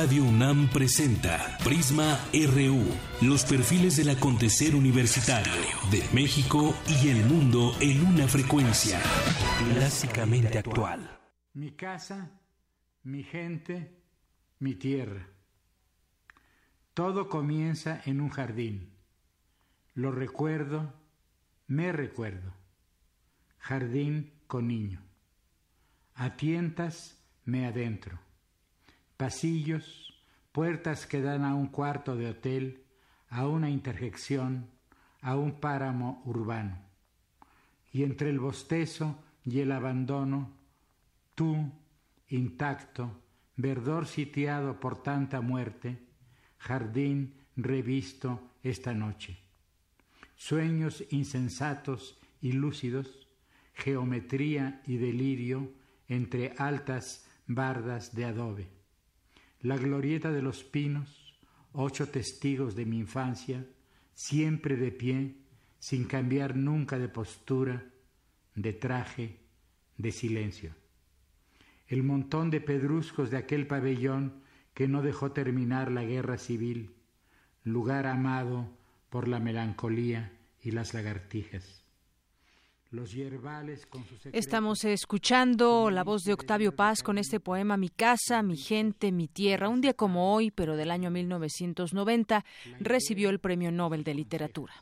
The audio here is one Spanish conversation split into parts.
Radio UNAM presenta Prisma RU, los perfiles del acontecer universitario de México y el mundo en una frecuencia clásicamente actual. Mi casa, mi gente, mi tierra. Todo comienza en un jardín. Lo recuerdo, me recuerdo. Jardín con niño. A tientas me adentro pasillos, puertas que dan a un cuarto de hotel, a una interjección, a un páramo urbano. Y entre el bostezo y el abandono, tú, intacto, verdor sitiado por tanta muerte, jardín revisto esta noche. Sueños insensatos y lúcidos, geometría y delirio entre altas bardas de adobe la glorieta de los pinos, ocho testigos de mi infancia, siempre de pie, sin cambiar nunca de postura, de traje, de silencio. El montón de pedruscos de aquel pabellón que no dejó terminar la guerra civil, lugar amado por la melancolía y las lagartijas. Estamos escuchando la voz de Octavio Paz con este poema Mi casa, mi gente, mi tierra. Un día como hoy, pero del año 1990, recibió el Premio Nobel de Literatura.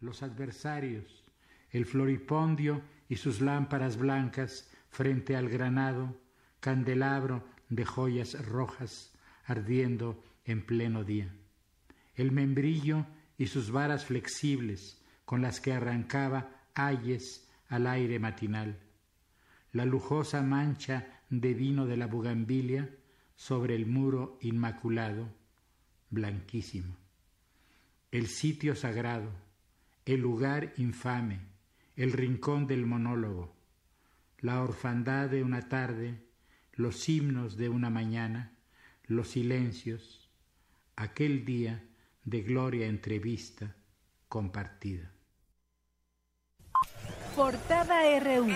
Los adversarios, el floripondio y sus lámparas blancas frente al granado, candelabro de joyas rojas ardiendo en pleno día. El membrillo y sus varas flexibles con las que arrancaba ayes al aire matinal, la lujosa mancha de vino de la bugambilia sobre el muro inmaculado, blanquísimo, el sitio sagrado, el lugar infame, el rincón del monólogo, la orfandad de una tarde, los himnos de una mañana, los silencios, aquel día de gloria entrevista compartida. Portada RU.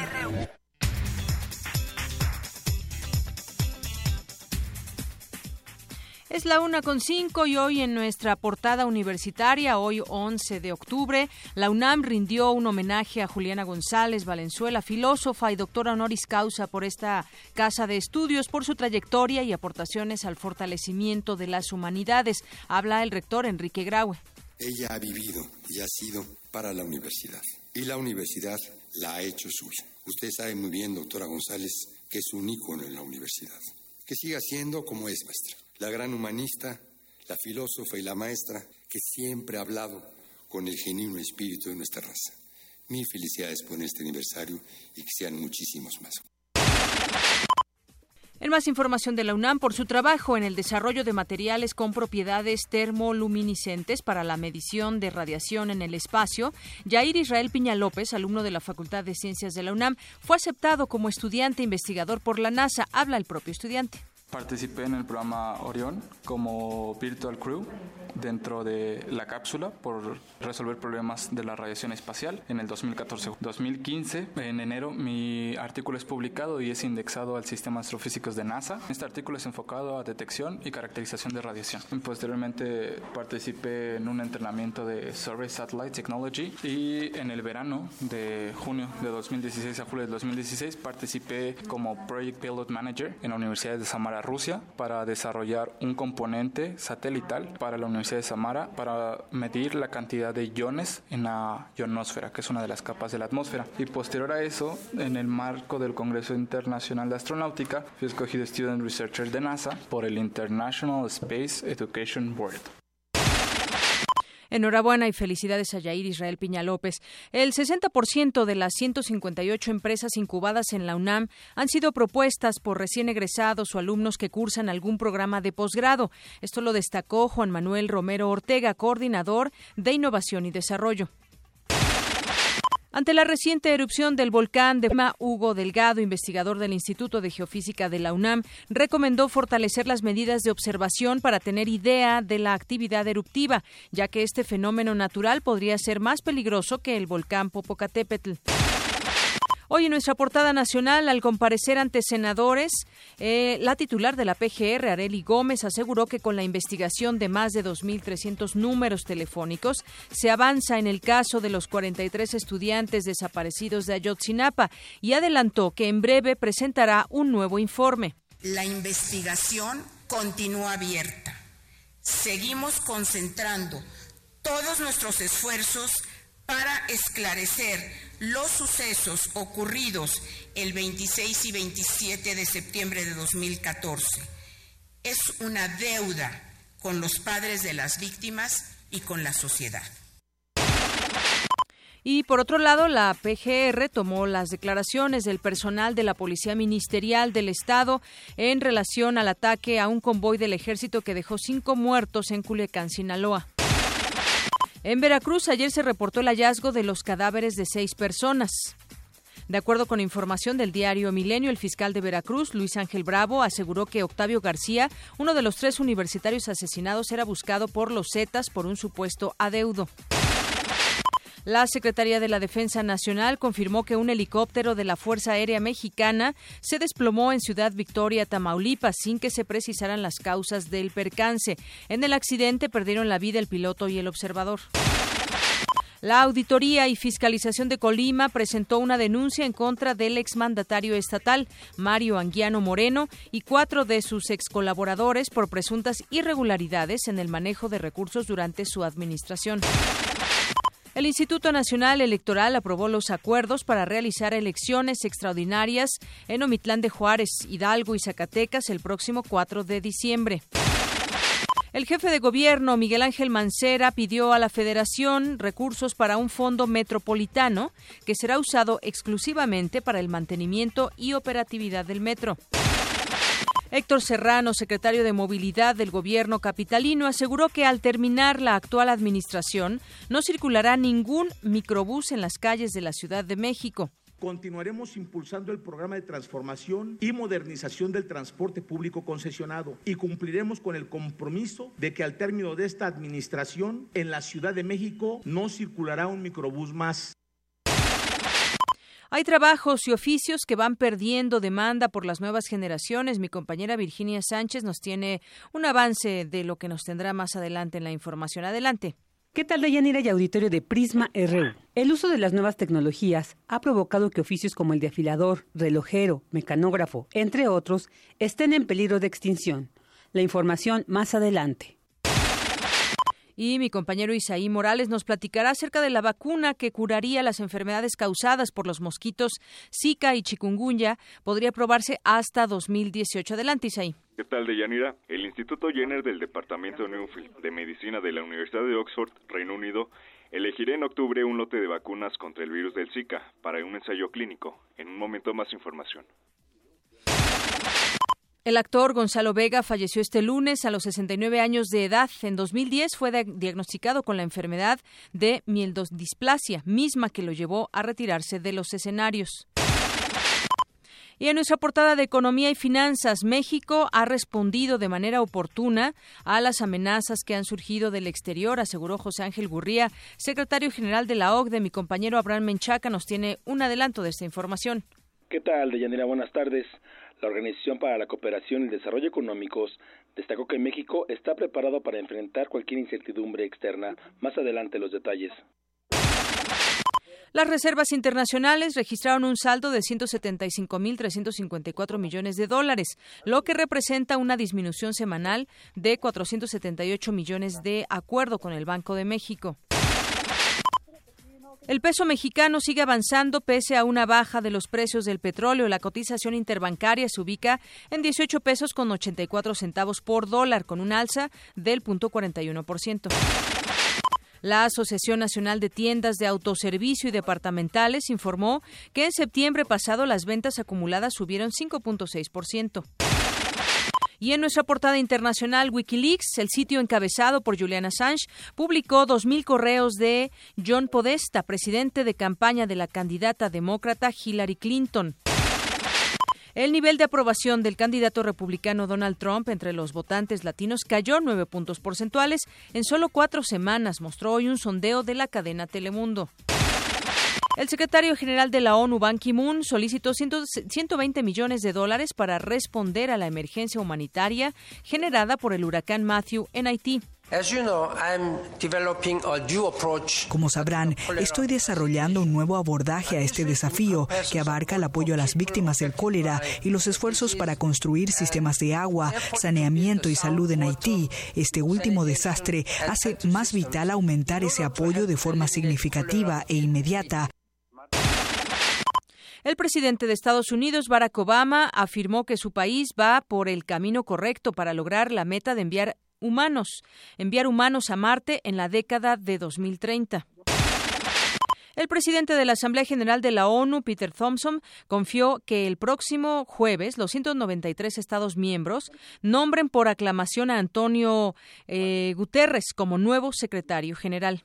Es la una con cinco y hoy en nuestra portada universitaria, hoy 11 de octubre, la UNAM rindió un homenaje a Juliana González Valenzuela, filósofa y doctora honoris causa por esta casa de estudios, por su trayectoria y aportaciones al fortalecimiento de las humanidades. Habla el rector Enrique Graue. Ella ha vivido y ha sido para la universidad y la universidad la ha hecho suya. Usted sabe muy bien, doctora González, que es un ícono en la universidad. Que siga siendo como es, maestra. La gran humanista, la filósofa y la maestra que siempre ha hablado con el genuino espíritu de nuestra raza. Mil felicidades por este aniversario y que sean muchísimos más. En más información de la UNAM por su trabajo en el desarrollo de materiales con propiedades termoluminiscentes para la medición de radiación en el espacio, Jair Israel Piña López, alumno de la Facultad de Ciencias de la UNAM, fue aceptado como estudiante investigador por la NASA. Habla el propio estudiante. Participé en el programa Orión como Virtual Crew dentro de la cápsula por resolver problemas de la radiación espacial en el 2014-2015. En enero mi artículo es publicado y es indexado al sistema astrofísicos de NASA. Este artículo es enfocado a detección y caracterización de radiación. Posteriormente participé en un entrenamiento de Survey Satellite Technology y en el verano de junio de 2016 a julio de 2016 participé como Project Pilot Manager en la Universidad de Samara Rusia para desarrollar un componente satelital para la Universidad de Samara para medir la cantidad de iones en la ionosfera, que es una de las capas de la atmósfera. Y posterior a eso, en el marco del Congreso Internacional de Astronáutica, fui escogido Student Researcher de NASA por el International Space Education Board. Enhorabuena y felicidades a Yair Israel Piña López. El 60% de las 158 empresas incubadas en la UNAM han sido propuestas por recién egresados o alumnos que cursan algún programa de posgrado. Esto lo destacó Juan Manuel Romero Ortega, coordinador de Innovación y Desarrollo. Ante la reciente erupción del volcán de Hugo Delgado, investigador del Instituto de Geofísica de la UNAM, recomendó fortalecer las medidas de observación para tener idea de la actividad eruptiva, ya que este fenómeno natural podría ser más peligroso que el volcán Popocatépetl. Hoy en nuestra portada nacional, al comparecer ante senadores, eh, la titular de la PGR, Areli Gómez, aseguró que con la investigación de más de 2.300 números telefónicos se avanza en el caso de los 43 estudiantes desaparecidos de Ayotzinapa y adelantó que en breve presentará un nuevo informe. La investigación continúa abierta. Seguimos concentrando todos nuestros esfuerzos para esclarecer los sucesos ocurridos el 26 y 27 de septiembre de 2014. Es una deuda con los padres de las víctimas y con la sociedad. Y por otro lado, la PGR tomó las declaraciones del personal de la Policía Ministerial del Estado en relación al ataque a un convoy del ejército que dejó cinco muertos en Culiacán, Sinaloa. En Veracruz ayer se reportó el hallazgo de los cadáveres de seis personas. De acuerdo con información del diario Milenio, el fiscal de Veracruz, Luis Ángel Bravo, aseguró que Octavio García, uno de los tres universitarios asesinados, era buscado por los Zetas por un supuesto adeudo. La Secretaría de la Defensa Nacional confirmó que un helicóptero de la Fuerza Aérea Mexicana se desplomó en Ciudad Victoria, Tamaulipas, sin que se precisaran las causas del percance. En el accidente perdieron la vida el piloto y el observador. La Auditoría y Fiscalización de Colima presentó una denuncia en contra del exmandatario estatal, Mario Anguiano Moreno, y cuatro de sus excolaboradores por presuntas irregularidades en el manejo de recursos durante su administración. El Instituto Nacional Electoral aprobó los acuerdos para realizar elecciones extraordinarias en Omitlán de Juárez, Hidalgo y Zacatecas el próximo 4 de diciembre. El jefe de gobierno, Miguel Ángel Mancera, pidió a la Federación recursos para un fondo metropolitano que será usado exclusivamente para el mantenimiento y operatividad del metro. Héctor Serrano, secretario de Movilidad del gobierno capitalino, aseguró que al terminar la actual administración no circulará ningún microbús en las calles de la Ciudad de México. Continuaremos impulsando el programa de transformación y modernización del transporte público concesionado y cumpliremos con el compromiso de que al término de esta administración en la Ciudad de México no circulará un microbús más. Hay trabajos y oficios que van perdiendo demanda por las nuevas generaciones. Mi compañera Virginia Sánchez nos tiene un avance de lo que nos tendrá más adelante en la información. Adelante. ¿Qué tal, Dayanira y auditorio de Prisma RU? El uso de las nuevas tecnologías ha provocado que oficios como el de afilador, relojero, mecanógrafo, entre otros, estén en peligro de extinción. La información más adelante. Y mi compañero Isaí Morales nos platicará acerca de la vacuna que curaría las enfermedades causadas por los mosquitos Zika y chikungunya. Podría probarse hasta 2018. Adelante, Isaí. ¿Qué tal, Deyanira? El Instituto Jenner del Departamento de Medicina de la Universidad de Oxford, Reino Unido, elegirá en octubre un lote de vacunas contra el virus del Zika para un ensayo clínico. En un momento más información. El actor Gonzalo Vega falleció este lunes a los 69 años de edad. En 2010 fue diagnosticado con la enfermedad de mielodisplasia, misma que lo llevó a retirarse de los escenarios. Y en nuestra portada de Economía y Finanzas, México ha respondido de manera oportuna a las amenazas que han surgido del exterior, aseguró José Ángel Gurría, secretario general de la OCDE. Mi compañero Abraham Menchaca nos tiene un adelanto de esta información. ¿Qué tal, Deyanira? Buenas tardes. La Organización para la Cooperación y el Desarrollo Económicos destacó que México está preparado para enfrentar cualquier incertidumbre externa. Más adelante los detalles. Las reservas internacionales registraron un saldo de 175.354 millones de dólares, lo que representa una disminución semanal de 478 millones de acuerdo con el Banco de México. El peso mexicano sigue avanzando pese a una baja de los precios del petróleo. La cotización interbancaria se ubica en 18 pesos con 84 centavos por dólar, con un alza del 0.41%. La Asociación Nacional de Tiendas de Autoservicio y Departamentales informó que en septiembre pasado las ventas acumuladas subieron 5.6%. Y en nuestra portada internacional, Wikileaks, el sitio encabezado por Julian Assange, publicó 2.000 correos de John Podesta, presidente de campaña de la candidata demócrata Hillary Clinton. El nivel de aprobación del candidato republicano Donald Trump entre los votantes latinos cayó nueve puntos porcentuales en solo cuatro semanas, mostró hoy un sondeo de la cadena Telemundo. El secretario general de la ONU, Ban Ki-moon, solicitó 120 millones de dólares para responder a la emergencia humanitaria generada por el huracán Matthew en Haití. Como sabrán, estoy desarrollando un nuevo abordaje a este desafío que abarca el apoyo a las víctimas del cólera y los esfuerzos para construir sistemas de agua, saneamiento y salud en Haití. Este último desastre hace más vital aumentar ese apoyo de forma significativa e inmediata. El presidente de Estados Unidos, Barack Obama, afirmó que su país va por el camino correcto para lograr la meta de enviar humanos, enviar humanos a Marte en la década de 2030. El presidente de la Asamblea General de la ONU, Peter Thompson, confió que el próximo jueves los 193 Estados miembros nombren por aclamación a Antonio eh, Guterres como nuevo secretario general.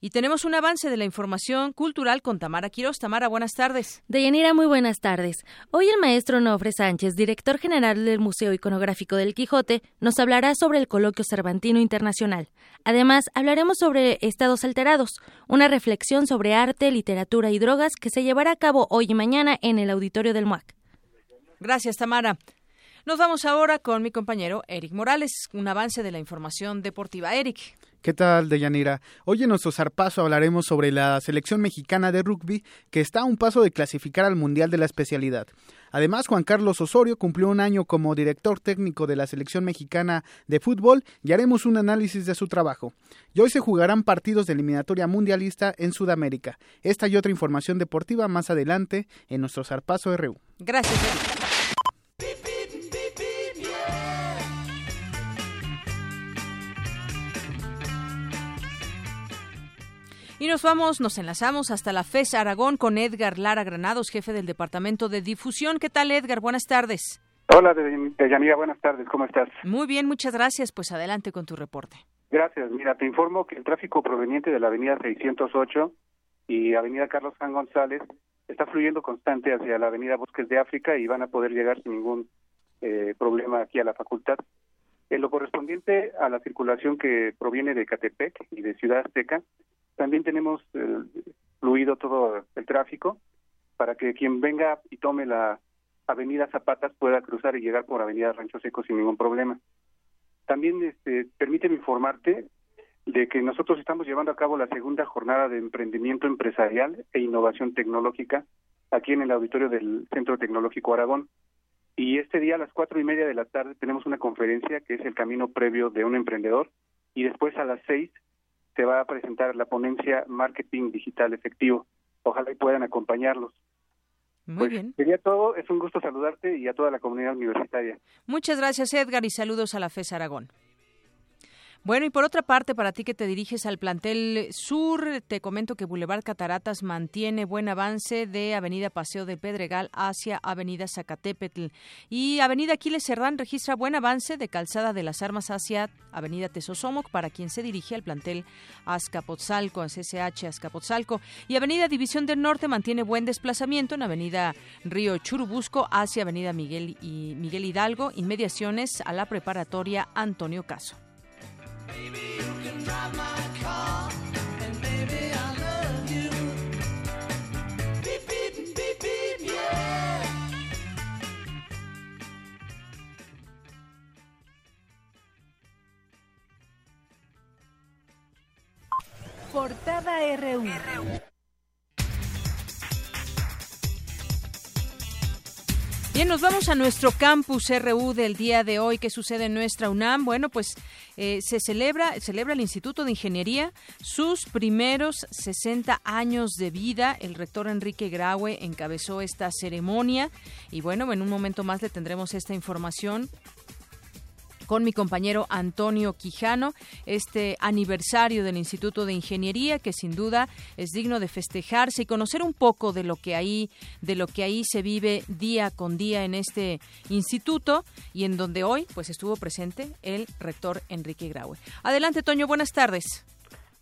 Y tenemos un avance de la información cultural con Tamara Quiroz. Tamara, buenas tardes. Deyanira, muy buenas tardes. Hoy el maestro Nofre Sánchez, director general del Museo Iconográfico del Quijote, nos hablará sobre el Coloquio Cervantino Internacional. Además, hablaremos sobre Estados Alterados, una reflexión sobre arte, literatura y drogas que se llevará a cabo hoy y mañana en el auditorio del MUAC. Gracias, Tamara. Nos vamos ahora con mi compañero Eric Morales, un avance de la información deportiva. Eric. ¿Qué tal, Deyanira? Hoy en nuestro zarpazo hablaremos sobre la selección mexicana de rugby que está a un paso de clasificar al Mundial de la especialidad. Además, Juan Carlos Osorio cumplió un año como director técnico de la selección mexicana de fútbol y haremos un análisis de su trabajo. Y hoy se jugarán partidos de eliminatoria mundialista en Sudamérica. Esta y otra información deportiva más adelante en nuestro zarpazo RU. Gracias, Eric. Y nos vamos, nos enlazamos hasta la FES Aragón con Edgar Lara Granados, jefe del Departamento de Difusión. ¿Qué tal, Edgar? Buenas tardes. Hola, Deyanira, buenas tardes, ¿cómo estás? Muy bien, muchas gracias. Pues adelante con tu reporte. Gracias. Mira, te informo que el tráfico proveniente de la avenida 608 y avenida Carlos Juan González está fluyendo constante hacia la avenida Bosques de África y van a poder llegar sin ningún eh, problema aquí a la facultad. En lo correspondiente a la circulación que proviene de Catepec y de Ciudad Azteca, también tenemos eh, fluido todo el tráfico para que quien venga y tome la Avenida Zapatas pueda cruzar y llegar por Avenida Rancho Seco sin ningún problema. También este, permíteme informarte de que nosotros estamos llevando a cabo la segunda jornada de emprendimiento empresarial e innovación tecnológica aquí en el auditorio del Centro Tecnológico Aragón. Y este día a las cuatro y media de la tarde tenemos una conferencia que es el camino previo de un emprendedor y después a las seis se va a presentar la ponencia Marketing Digital Efectivo. Ojalá y puedan acompañarlos. Muy pues, bien. Sería todo. Es un gusto saludarte y a toda la comunidad universitaria. Muchas gracias, Edgar, y saludos a la FES Aragón. Bueno, y por otra parte, para ti que te diriges al plantel sur, te comento que Boulevard Cataratas mantiene buen avance de Avenida Paseo de Pedregal hacia Avenida Zacatepetl. Y Avenida Aquiles Cerdán registra buen avance de Calzada de las Armas hacia Avenida Tesosomoc para quien se dirige al plantel Azcapotzalco, SSH Azcapotzalco. Y Avenida División del Norte mantiene buen desplazamiento en Avenida Río Churubusco hacia Avenida Miguel, y Miguel Hidalgo, inmediaciones a la preparatoria Antonio Caso. Portada RU. Bien, nos vamos a nuestro campus RU del día de hoy. ¿Qué sucede en nuestra UNAM? Bueno, pues eh, se celebra, celebra el Instituto de Ingeniería sus primeros 60 años de vida. El rector Enrique Graue encabezó esta ceremonia y bueno, en un momento más le tendremos esta información con mi compañero Antonio Quijano, este aniversario del Instituto de Ingeniería que sin duda es digno de festejarse y conocer un poco de lo que ahí de lo que ahí se vive día con día en este instituto y en donde hoy pues estuvo presente el rector Enrique Graue. Adelante Toño, buenas tardes.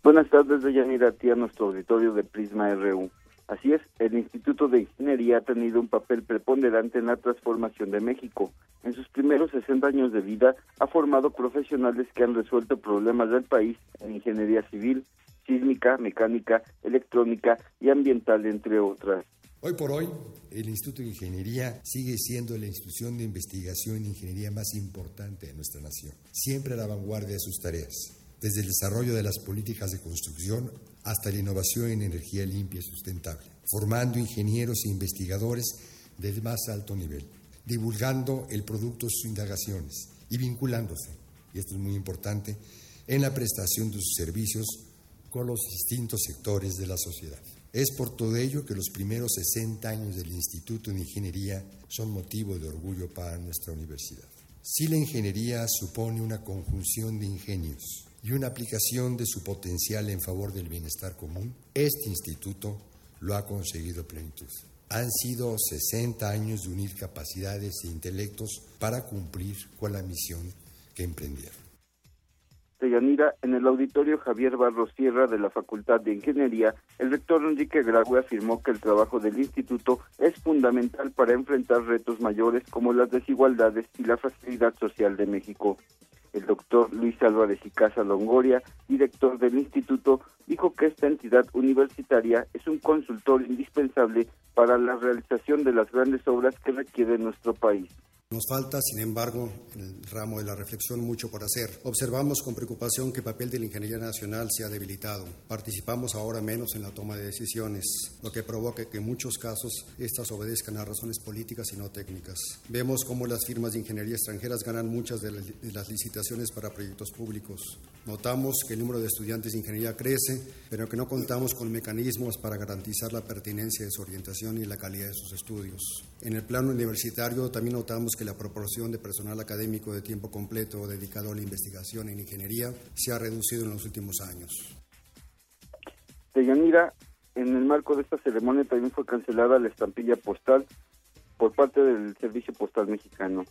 Buenas tardes, Deyanira, a ti a nuestro auditorio de Prisma RU. Así es, el Instituto de Ingeniería ha tenido un papel preponderante en la transformación de México. En sus primeros 60 años de vida ha formado profesionales que han resuelto problemas del país en ingeniería civil, sísmica, mecánica, electrónica y ambiental, entre otras. Hoy por hoy, el Instituto de Ingeniería sigue siendo la institución de investigación en ingeniería más importante de nuestra nación, siempre a la vanguardia de sus tareas, desde el desarrollo de las políticas de construcción hasta la innovación en energía limpia y sustentable, formando ingenieros e investigadores del más alto nivel, divulgando el producto de sus indagaciones y vinculándose, y esto es muy importante, en la prestación de sus servicios con los distintos sectores de la sociedad. Es por todo ello que los primeros 60 años del Instituto de Ingeniería son motivo de orgullo para nuestra universidad. Si la ingeniería supone una conjunción de ingenios y una aplicación de su potencial en favor del bienestar común, este instituto lo ha conseguido plenitud. Han sido 60 años de unir capacidades e intelectos para cumplir con la misión que emprendieron. Yanira, en el auditorio Javier Barros Sierra de la Facultad de Ingeniería, el rector Enrique Graue afirmó que el trabajo del instituto es fundamental para enfrentar retos mayores como las desigualdades y la fragilidad social de México. El doctor Luis Álvarez y Casa Longoria, director del instituto, dijo que esta entidad universitaria es un consultor indispensable para la realización de las grandes obras que requiere nuestro país. Nos falta, sin embargo, en el ramo de la reflexión mucho por hacer. Observamos con preocupación que el papel de la ingeniería nacional se ha debilitado. Participamos ahora menos en la toma de decisiones, lo que provoca que en muchos casos estas obedezcan a razones políticas y no técnicas. Vemos cómo las firmas de ingeniería extranjeras ganan muchas de las licitaciones para proyectos públicos. Notamos que el número de estudiantes de ingeniería crece, pero que no contamos con mecanismos para garantizar la pertinencia de su orientación y la calidad de sus estudios. En el plano universitario también notamos que la proporción de personal académico de tiempo completo dedicado a la investigación en ingeniería se ha reducido en los últimos años. Deyanira, en el marco de esta ceremonia también fue cancelada la estampilla postal por parte del Servicio Postal Mexicano.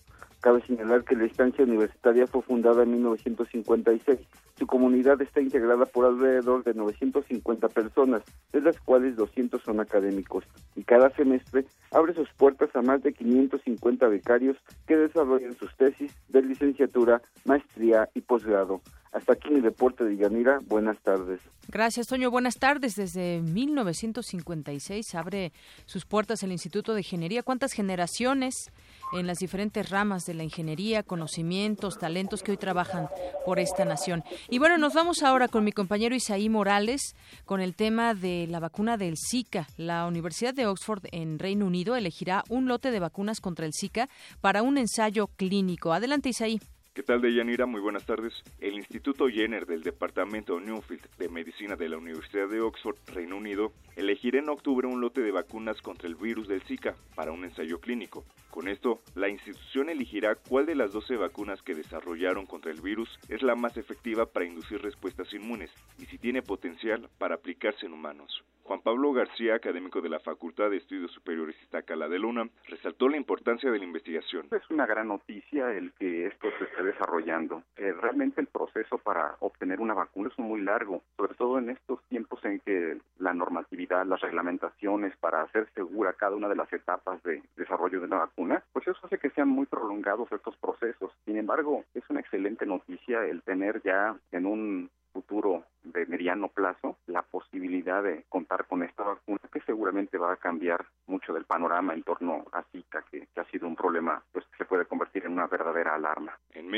Cabe señalar que la instancia universitaria fue fundada en 1956. Su comunidad está integrada por alrededor de 950 personas, de las cuales 200 son académicos, y cada semestre abre sus puertas a más de 550 becarios que desarrollan sus tesis de licenciatura, maestría y posgrado. Hasta aquí mi deporte de Yanira. Buenas tardes. Gracias, Toño. Buenas tardes. Desde 1956 abre sus puertas el Instituto de Ingeniería. ¿Cuántas generaciones en las diferentes ramas de la ingeniería, conocimientos, talentos que hoy trabajan por esta nación? Y bueno, nos vamos ahora con mi compañero Isaí Morales con el tema de la vacuna del Zika. La Universidad de Oxford en Reino Unido elegirá un lote de vacunas contra el Zika para un ensayo clínico. Adelante, Isaí. ¿Qué tal, Deyanira? Muy buenas tardes. El Instituto Jenner del Departamento Newfield de Medicina de la Universidad de Oxford, Reino Unido, elegirá en octubre un lote de vacunas contra el virus del Zika para un ensayo clínico. Con esto, la institución elegirá cuál de las 12 vacunas que desarrollaron contra el virus es la más efectiva para inducir respuestas inmunes y si tiene potencial para aplicarse en humanos. Juan Pablo García, académico de la Facultad de Estudios Superiores Iztacala de Luna, resaltó la importancia de la investigación. Es una gran noticia el que esto se esté desarrollando. Eh, realmente el proceso para obtener una vacuna es muy largo, sobre todo en estos tiempos en que la normatividad, las reglamentaciones para hacer segura cada una de las etapas de desarrollo de una vacuna, pues eso hace que sean muy prolongados estos procesos. Sin embargo, es una excelente noticia el tener ya en un futuro de mediano plazo la posibilidad de contar con esta vacuna que seguramente va a cambiar mucho del panorama en torno a Zika que, que ha sido un problema pues que se puede convertir en una verdadera alarma. En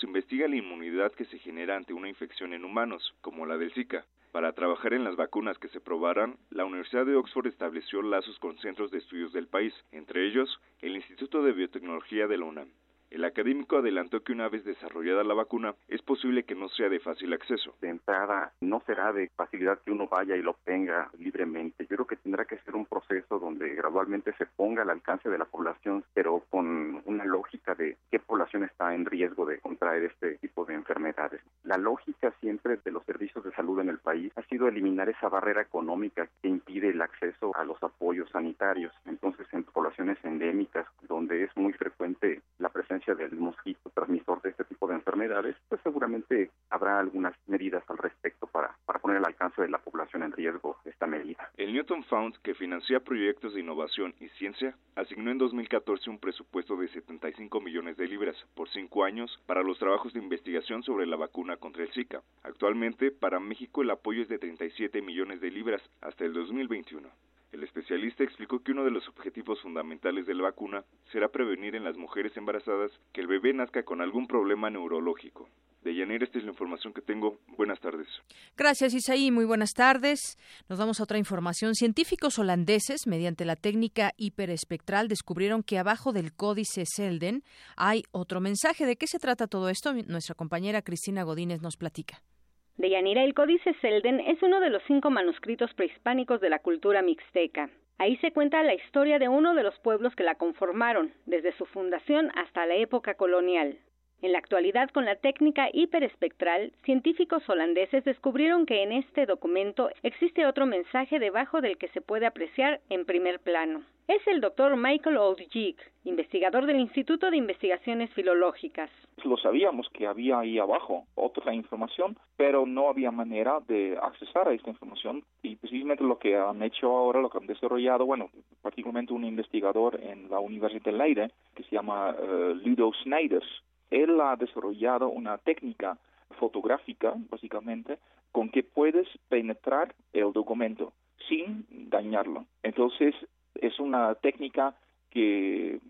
Se investiga la inmunidad que se genera ante una infección en humanos, como la del Zika. Para trabajar en las vacunas que se probaran, la Universidad de Oxford estableció lazos con centros de estudios del país, entre ellos el Instituto de Biotecnología de la UNAM. El académico adelantó que una vez desarrollada la vacuna es posible que no sea de fácil acceso. De entrada, no será de facilidad que uno vaya y lo obtenga libremente. Yo creo que tendrá que ser un proceso donde gradualmente se ponga al alcance de la población, pero con una lógica de qué población está en riesgo de contraer este tipo de enfermedades. La lógica siempre de los servicios de salud en el país ha sido eliminar esa barrera económica que impide el acceso a los apoyos sanitarios. Entonces, en poblaciones endémicas, donde es del mosquito transmisor de este tipo de enfermedades, pues seguramente habrá algunas medidas al respecto para, para poner al alcance de la población población en riesgo esta medida. El Newton Fund, que financia proyectos de innovación y ciencia, asignó en 2014 un presupuesto de 75 millones de libras por cinco años para los trabajos de investigación sobre la vacuna contra el Zika. Actualmente, para México el apoyo es de 37 millones de libras hasta el 2021. El especialista explicó que uno de los objetivos fundamentales de la vacuna será prevenir en las mujeres embarazadas que el bebé nazca con algún problema neurológico. De Yanira, esta es la información que tengo. Buenas tardes. Gracias, Isaí. Muy buenas tardes. Nos vamos a otra información. Científicos holandeses, mediante la técnica hiperespectral, descubrieron que abajo del códice Selden hay otro mensaje. ¿De qué se trata todo esto? Nuestra compañera Cristina Godínez nos platica. De Yanira, el Códice Selden es uno de los cinco manuscritos prehispánicos de la cultura mixteca. Ahí se cuenta la historia de uno de los pueblos que la conformaron, desde su fundación hasta la época colonial. En la actualidad, con la técnica hiperespectral, científicos holandeses descubrieron que en este documento existe otro mensaje debajo del que se puede apreciar en primer plano. Es el doctor Michael Oldjik, investigador del Instituto de Investigaciones Filológicas. Lo sabíamos que había ahí abajo otra información, pero no había manera de accesar a esta información. Y precisamente lo que han hecho ahora, lo que han desarrollado, bueno, particularmente un investigador en la Universidad de Leiden, que se llama uh, Ludo Snijders, él ha desarrollado una técnica fotográfica, básicamente, con que puedes penetrar el documento sin dañarlo. Entonces, es una técnica que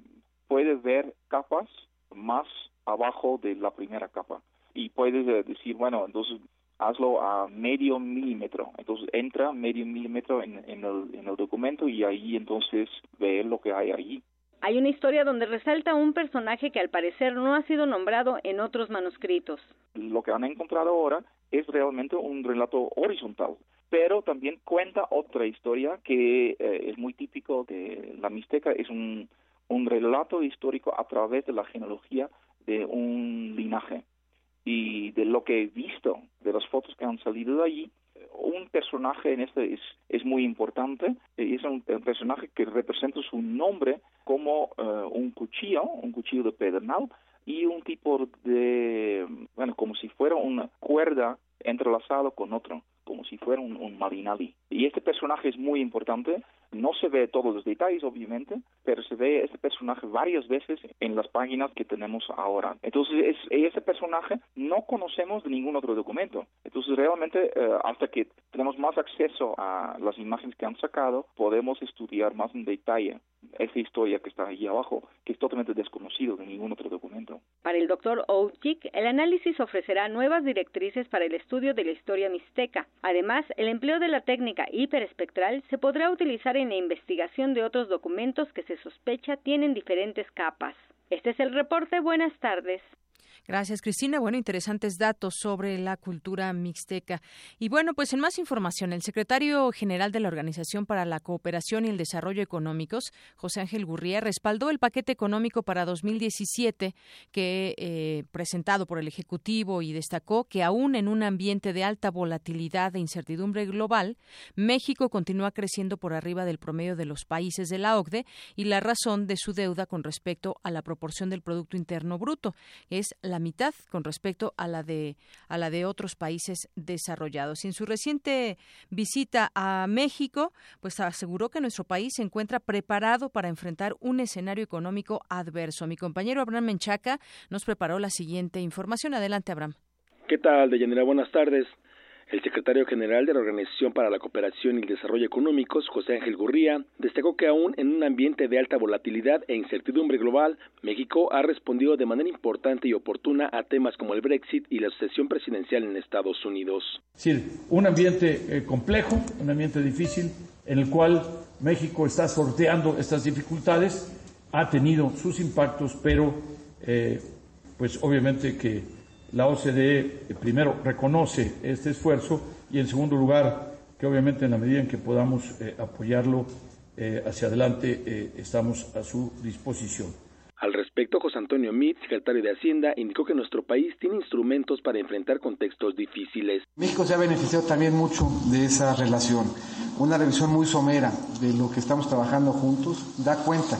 puede ver capas más abajo de la primera capa. Y puedes decir, bueno, entonces hazlo a medio milímetro. Entonces entra medio milímetro en, en, el, en el documento y ahí entonces ve lo que hay allí. Hay una historia donde resalta un personaje que al parecer no ha sido nombrado en otros manuscritos. Lo que han encontrado ahora es realmente un relato horizontal, pero también cuenta otra historia que eh, es muy típico de la Mixteca, es un, un relato histórico a través de la genealogía de un linaje. Y de lo que he visto, de las fotos que han salido de allí, un personaje en este es, es muy importante es un, personaje que representa su nombre como uh, un cuchillo, un cuchillo de pedernal y un tipo de, bueno, como si fuera una cuerda entrelazado con otro, como si fuera un, un marinali. Y este personaje es muy importante no se ve todos los detalles, obviamente, pero se ve este personaje varias veces en las páginas que tenemos ahora. Entonces, es, ese personaje no conocemos de ningún otro documento. Entonces, realmente, eh, hasta que tenemos más acceso a las imágenes que han sacado, podemos estudiar más en detalle esa historia que está ahí abajo, que es totalmente desconocido de ningún otro documento. Para el doctor Oujik, el análisis ofrecerá nuevas directrices para el estudio de la historia mixteca. Además, el empleo de la técnica hiperespectral se podrá utilizar en la investigación de otros documentos que se sospecha tienen diferentes capas. Este es el reporte. Buenas tardes. Gracias, Cristina. Bueno, interesantes datos sobre la cultura mixteca. Y bueno, pues en más información, el secretario general de la Organización para la Cooperación y el Desarrollo Económicos, José Ángel Gurría, respaldó el paquete económico para 2017 que eh, presentado por el Ejecutivo y destacó que aún en un ambiente de alta volatilidad e incertidumbre global, México continúa creciendo por arriba del promedio de los países de la OCDE y la razón de su deuda con respecto a la proporción del Producto Interno Bruto es la mitad con respecto a la de a la de otros países desarrollados. En su reciente visita a México, pues aseguró que nuestro país se encuentra preparado para enfrentar un escenario económico adverso. Mi compañero Abraham Menchaca nos preparó la siguiente información. Adelante, Abraham. ¿Qué tal, Deyanira? Buenas tardes. El secretario general de la Organización para la Cooperación y el Desarrollo Económicos, José Ángel Gurría, destacó que aún en un ambiente de alta volatilidad e incertidumbre global, México ha respondido de manera importante y oportuna a temas como el Brexit y la sucesión presidencial en Estados Unidos. Decir, un ambiente eh, complejo, un ambiente difícil, en el cual México está sorteando estas dificultades, ha tenido sus impactos, pero eh, pues obviamente que la OCDE eh, primero reconoce este esfuerzo y en segundo lugar que obviamente en la medida en que podamos eh, apoyarlo eh, hacia adelante eh, estamos a su disposición. Al respecto, José Antonio Mit, secretario de Hacienda, indicó que nuestro país tiene instrumentos para enfrentar contextos difíciles. México se ha beneficiado también mucho de esa relación. Una revisión muy somera de lo que estamos trabajando juntos da cuenta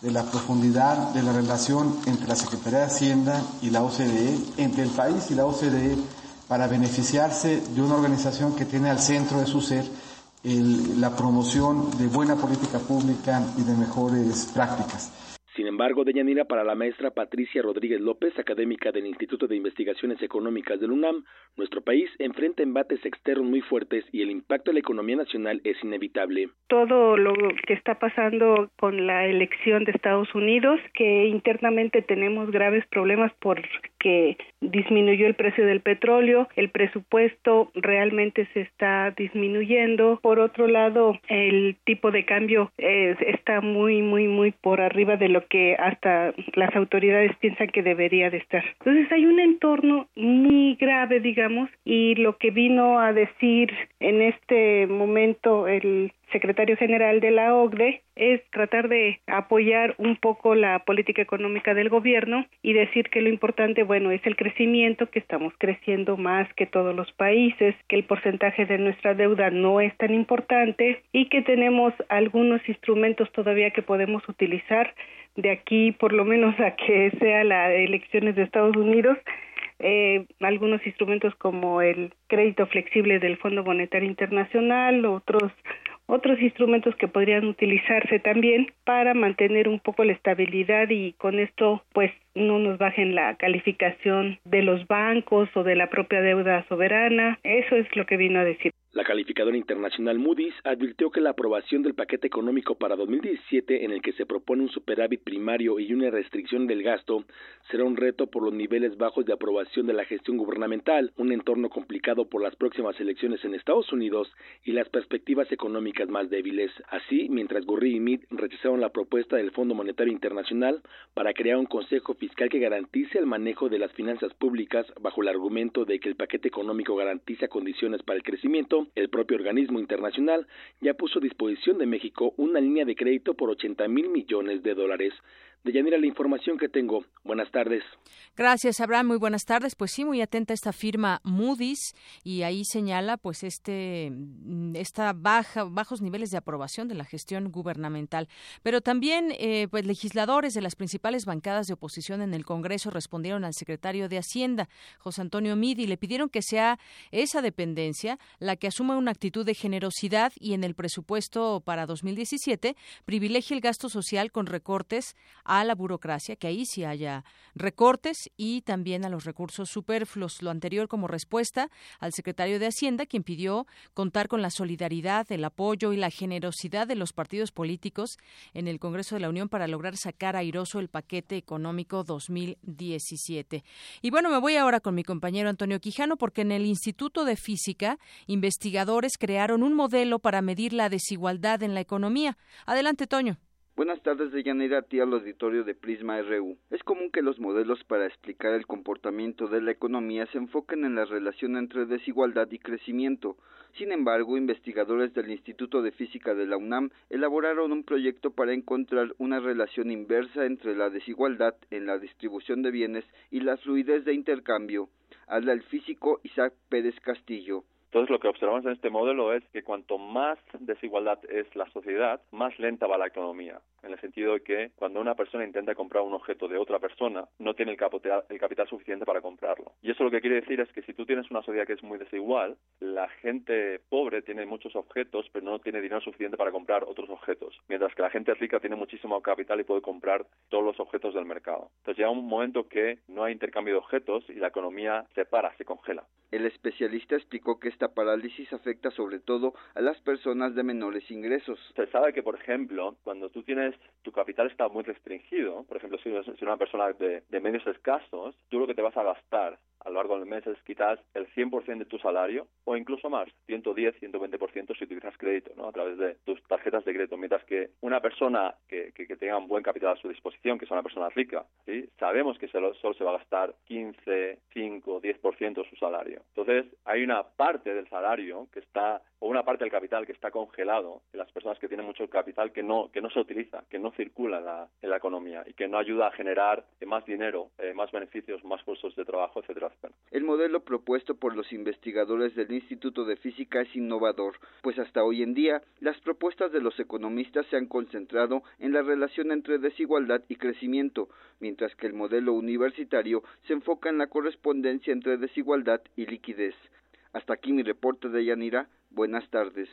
de la profundidad de la relación entre la Secretaría de Hacienda y la OCDE, entre el país y la OCDE, para beneficiarse de una organización que tiene al centro de su ser la promoción de buena política pública y de mejores prácticas. Sin embargo, Deyanira, para la maestra Patricia Rodríguez López, académica del Instituto de Investigaciones Económicas del UNAM, nuestro país enfrenta embates externos muy fuertes y el impacto en la economía nacional es inevitable. Todo lo que está pasando con la elección de Estados Unidos, que internamente tenemos graves problemas porque disminuyó el precio del petróleo, el presupuesto realmente se está disminuyendo. Por otro lado, el tipo de cambio está muy, muy, muy por arriba de lo que hasta las autoridades piensan que debería de estar. Entonces hay un entorno muy grave, digamos, y lo que vino a decir en este momento el secretario general de la OCDE es tratar de apoyar un poco la política económica del gobierno y decir que lo importante, bueno, es el crecimiento, que estamos creciendo más que todos los países, que el porcentaje de nuestra deuda no es tan importante y que tenemos algunos instrumentos todavía que podemos utilizar de aquí por lo menos a que sea las elecciones de Estados Unidos. Eh, algunos instrumentos como el crédito flexible del Fondo Monetario Internacional, otros otros instrumentos que podrían utilizarse también para mantener un poco la estabilidad y con esto pues no nos bajen la calificación de los bancos o de la propia deuda soberana. Eso es lo que vino a decir. La calificadora internacional Moody's advirtió que la aprobación del paquete económico para 2017, en el que se propone un superávit primario y una restricción del gasto, será un reto por los niveles bajos de aprobación de la gestión gubernamental, un entorno complicado por las próximas elecciones en Estados Unidos y las perspectivas económicas más débiles. Así, mientras Gurri y Meade rechazaron la propuesta del Fondo Monetario Internacional para crear un consejo fiscal que garantice el manejo de las finanzas públicas bajo el argumento de que el paquete económico garantiza condiciones para el crecimiento, el propio organismo internacional ya puso a disposición de México una línea de crédito por 80 mil millones de dólares. Deyanira, la información que tengo. Buenas tardes. Gracias, Abraham. Muy buenas tardes. Pues sí, muy atenta esta firma Moody's y ahí señala pues este mm, esta baja bajos niveles de aprobación de la gestión gubernamental. Pero también eh, pues legisladores de las principales bancadas de oposición en el Congreso respondieron al secretario de Hacienda, José Antonio Midi, y le pidieron que sea esa dependencia la que asuma una actitud de generosidad y en el presupuesto para 2017 privilegie el gasto social con recortes a la burocracia, que ahí sí haya recortes y también a los recursos superfluos. Lo anterior como respuesta al secretario de Hacienda, quien pidió contar con la solidaridad, el apoyo y la generosidad de los partidos políticos en el Congreso de la Unión para lograr sacar airoso el paquete económico 2017. Y bueno, me voy ahora con mi compañero Antonio Quijano porque en el Instituto de Física investigadores crearon un modelo para medir la desigualdad en la economía. Adelante, Toño. Buenas tardes, de Yanira, a al auditorio de Prisma RU. Es común que los modelos para explicar el comportamiento de la economía se enfoquen en la relación entre desigualdad y crecimiento. Sin embargo, investigadores del Instituto de Física de la UNAM elaboraron un proyecto para encontrar una relación inversa entre la desigualdad en la distribución de bienes y la fluidez de intercambio. Habla el físico Isaac Pérez Castillo. Entonces lo que observamos en este modelo es que cuanto más desigualdad es la sociedad, más lenta va la economía, en el sentido de que cuando una persona intenta comprar un objeto de otra persona, no tiene el capital, el capital suficiente para comprarlo. Y eso lo que quiere decir es que si tú tienes una sociedad que es muy desigual, la gente pobre tiene muchos objetos, pero no tiene dinero suficiente para comprar otros objetos, mientras que la gente rica tiene muchísimo capital y puede comprar todos los objetos del mercado. Entonces llega un momento que no hay intercambio de objetos y la economía se para, se congela. El especialista explicó que esta parálisis afecta sobre todo a las personas de menores ingresos. Se sabe que, por ejemplo, cuando tú tienes, tu capital está muy restringido, por ejemplo, si eres una persona de, de medios escasos, tú lo que te vas a gastar a lo largo del mes es quizás el 100% de tu salario o incluso más, 110, 120% si utilizas crédito, ¿no? A través de tus tarjetas de crédito. Mientras que una persona que, que, tenga un buen capital a su disposición, que es una persona rica, ¿sí? Sabemos que solo, solo se va a gastar 15, 5, 10% de su salario. Entonces, hay una parte del salario que está o una parte del capital que está congelado las personas que tienen mucho capital que no que no se utiliza, que no circula en la, en la economía y que no ayuda a generar más dinero, eh, más beneficios, más puestos de trabajo, etcétera, pena. El modelo propuesto por los investigadores del Instituto de Física es innovador, pues hasta hoy en día las propuestas de los economistas se han concentrado en la relación entre desigualdad y crecimiento, mientras que el modelo universitario se enfoca en la correspondencia entre desigualdad y liquidez. Hasta aquí mi reporte de Yanira. Buenas tardes.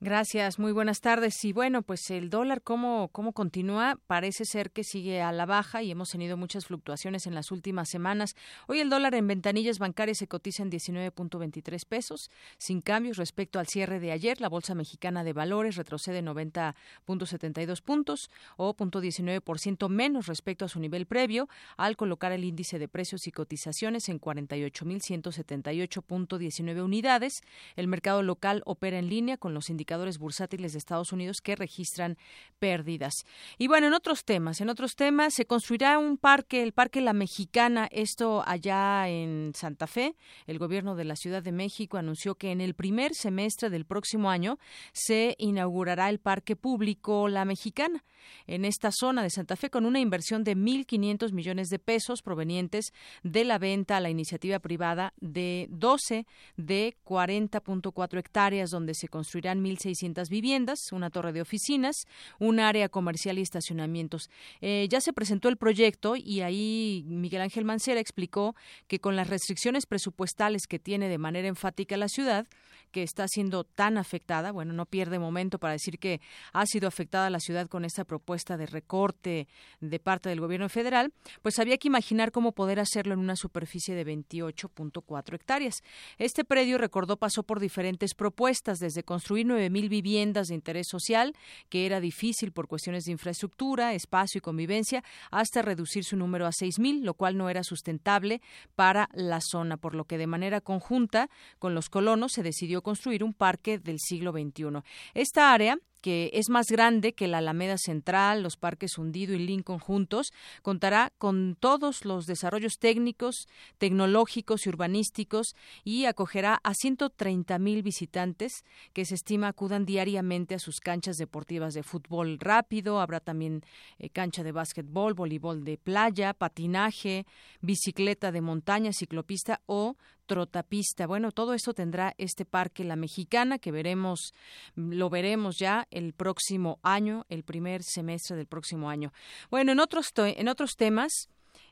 Gracias, muy buenas tardes. Y bueno, pues el dólar, ¿cómo, ¿cómo continúa? Parece ser que sigue a la baja y hemos tenido muchas fluctuaciones en las últimas semanas. Hoy el dólar en ventanillas bancarias se cotiza en 19.23 pesos, sin cambios respecto al cierre de ayer. La Bolsa Mexicana de Valores retrocede 90.72 puntos o 0.19% menos respecto a su nivel previo, al colocar el índice de precios y cotizaciones en 48.178.19 unidades. El mercado local opera en línea con los indicadores indicadores bursátiles de Estados Unidos que registran pérdidas. Y bueno, en otros temas, en otros temas se construirá un parque, el Parque La Mexicana, esto allá en Santa Fe. El gobierno de la Ciudad de México anunció que en el primer semestre del próximo año se inaugurará el Parque Público La Mexicana en esta zona de Santa Fe con una inversión de 1.500 millones de pesos provenientes de la venta a la iniciativa privada de 12 de 40.4 hectáreas donde se construirán 1.600 viviendas, una torre de oficinas, un área comercial y estacionamientos. Eh, ya se presentó el proyecto y ahí Miguel Ángel Mancera explicó que con las restricciones presupuestales que tiene de manera enfática la ciudad, que está siendo tan afectada, bueno, no pierde momento para decir que ha sido afectada la ciudad con esta propuesta de recorte de parte del gobierno federal, pues había que imaginar cómo poder hacerlo en una superficie de 28.4 hectáreas. Este predio, recordó, pasó por diferentes propuestas, desde construir 9.000 viviendas de interés social, que era difícil por cuestiones de infraestructura, espacio y convivencia, hasta reducir su número a 6.000, lo cual no era sustentable para la zona, por lo que de manera conjunta con los colonos se decidió construir un parque del siglo XXI. Esta área que es más grande que la Alameda Central, los Parques Hundido y Lincoln juntos, contará con todos los desarrollos técnicos, tecnológicos y urbanísticos y acogerá a 130 mil visitantes que se estima acudan diariamente a sus canchas deportivas de fútbol rápido, habrá también eh, cancha de básquetbol, voleibol de playa, patinaje, bicicleta de montaña, ciclopista o trotapista. Bueno, todo esto tendrá este parque La Mexicana que veremos, lo veremos ya el próximo año, el primer semestre del próximo año. Bueno, en otros, en otros temas,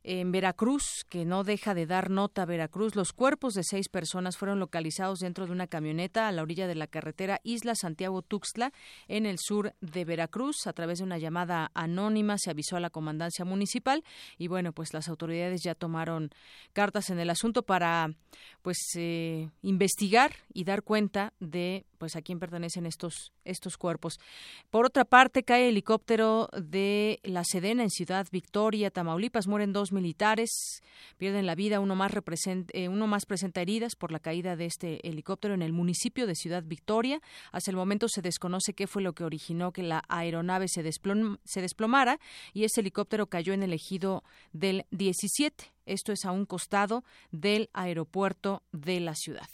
en Veracruz, que no deja de dar nota Veracruz. Los cuerpos de seis personas fueron localizados dentro de una camioneta a la orilla de la carretera Isla Santiago-Tuxtla, en el sur de Veracruz. A través de una llamada anónima se avisó a la comandancia municipal y bueno, pues las autoridades ya tomaron cartas en el asunto para pues eh, investigar y dar cuenta de pues a quién pertenecen estos estos cuerpos. Por otra parte, cae el helicóptero de la Sedena en Ciudad Victoria, Tamaulipas. Mueren dos militares, pierden la vida. Uno más, eh, uno más presenta heridas por la caída de este helicóptero en el municipio de Ciudad Victoria. Hasta el momento se desconoce qué fue lo que originó que la aeronave se, se desplomara y este helicóptero cayó en el ejido del 17. Esto es a un costado del aeropuerto de la ciudad.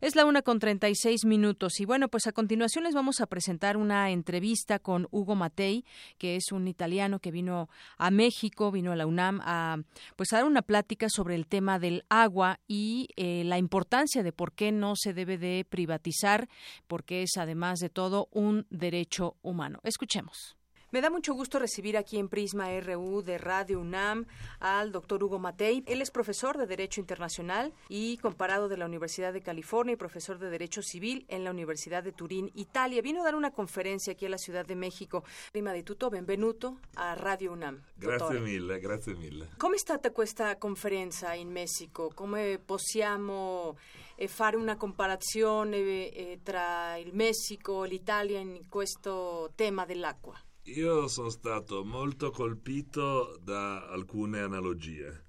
Es la una con treinta y seis minutos y bueno, pues a continuación les vamos a presentar una entrevista con Hugo Matei, que es un italiano que vino a México, vino a la UNAM a pues a dar una plática sobre el tema del agua y eh, la importancia de por qué no se debe de privatizar, porque es además de todo un derecho humano. Escuchemos. Me da mucho gusto recibir aquí en Prisma RU de Radio UNAM al doctor Hugo Matei. Él es profesor de Derecho Internacional y comparado de la Universidad de California y profesor de Derecho Civil en la Universidad de Turín, Italia. Vino a dar una conferencia aquí en la Ciudad de México. Prima di tutto, benvenuto a Radio UNAM. Grazie mille, grazie mille. Come è stata questa conferenza in Messico? Come possiamo eh, fare una comparazione eh, tra il Messico e l'Italia in questo tema dell'acqua? Io sono stato molto colpito da alcune analogie.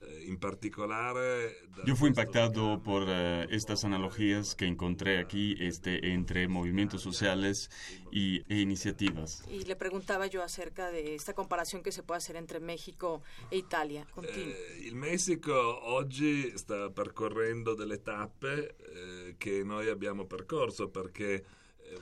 En eh, particular, Yo fui impactado por uh, estas analogías que encontré aquí este, entre movimientos sociales y, e iniciativas. Y le preguntaba yo acerca de esta comparación que se puede hacer entre México e Italia. Eh, il Messico oggi sta percorrendo delle tappe eh, che noi abbiamo percorso perché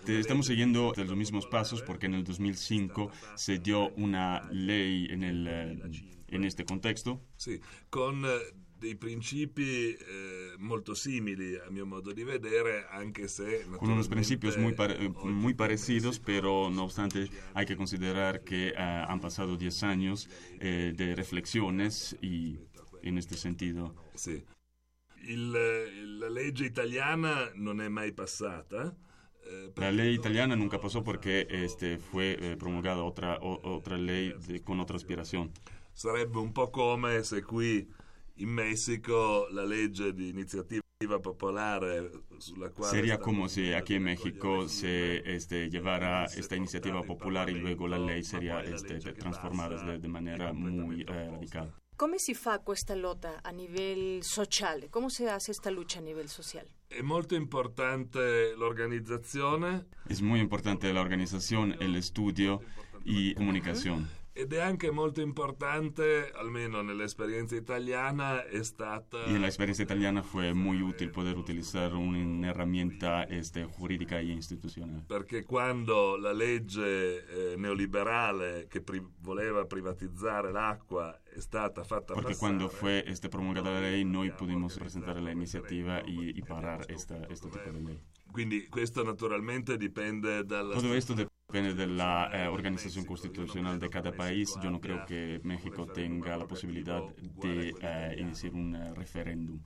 Estamos siguiendo los mismos pasos porque en el 2005 se dio una ley en, el, eh, en este contexto. Sí, con eh, dei principi eh, molto simili a mio modo di vedere, anche se... Con unos principios muy, pare muy parecidos, pero no obstante hay que considerar que uh, han pasado 10 años eh, de reflexiones y en este sentido... Sì. Il, la legge italiana non è mai passata. La ley italiana nunca pasó porque este, fue eh, promulgada otra, o, otra ley de, con otra aspiración. Sarebbe un po' come se qui in Messico la legge di iniziativa popular sulla quale Sería como si aquí en México se este, llevara esta iniciativa popular y luego la ley sería este, transformada de, de manera muy eh, radical. Come si fa questa lotta a livello sociale? Come si hace esta lucha a livello sociale? È molto importante l'organizzazione. Es muy importante la organización, el estudio y comunicación. Ed è anche molto importante, almeno nell'esperienza italiana, è stata... Y en la experiencia italiana fue muy útil poder utilizar una herramienta este, jurídica e institucional. Perché quando la legge eh, neoliberale che pri voleva privatizzare l'acqua è stata fatta Porque passare... cuando fue este, promulgada la ley, noi pudimos presentar la iniciativa y, y parar esta, este tipo de ley. Quindi questo naturalmente dipende dalla... Todo esto depende de la eh, organización constitucional de cada país. Yo no creo que México tenga la posibilidad de eh, iniciar un referendum.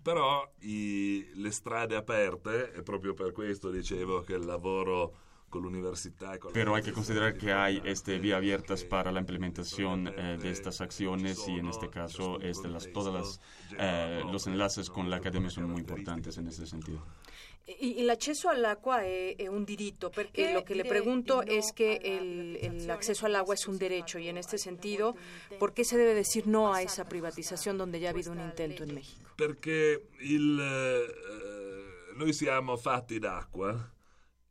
Però i, le strade aperte, e proprio per questo dicevo che il lavoro con l'università... Con Pero hay que considerar que hay este, vías abiertas para la implementación eh, de estas acciones y en este caso este, las, todas las, los enlaces con la academia son muy importantes en ese sentido. Y, y l'accesso all'acqua è, è, un diritto, perché lo que le pregunto es que el, el, acceso al agua es un derecho y en este sentido, ¿por qué se debe decir no a esa privatización donde ya ha habido un intento en México? Perché il, eh, noi siamo fatti d'acqua.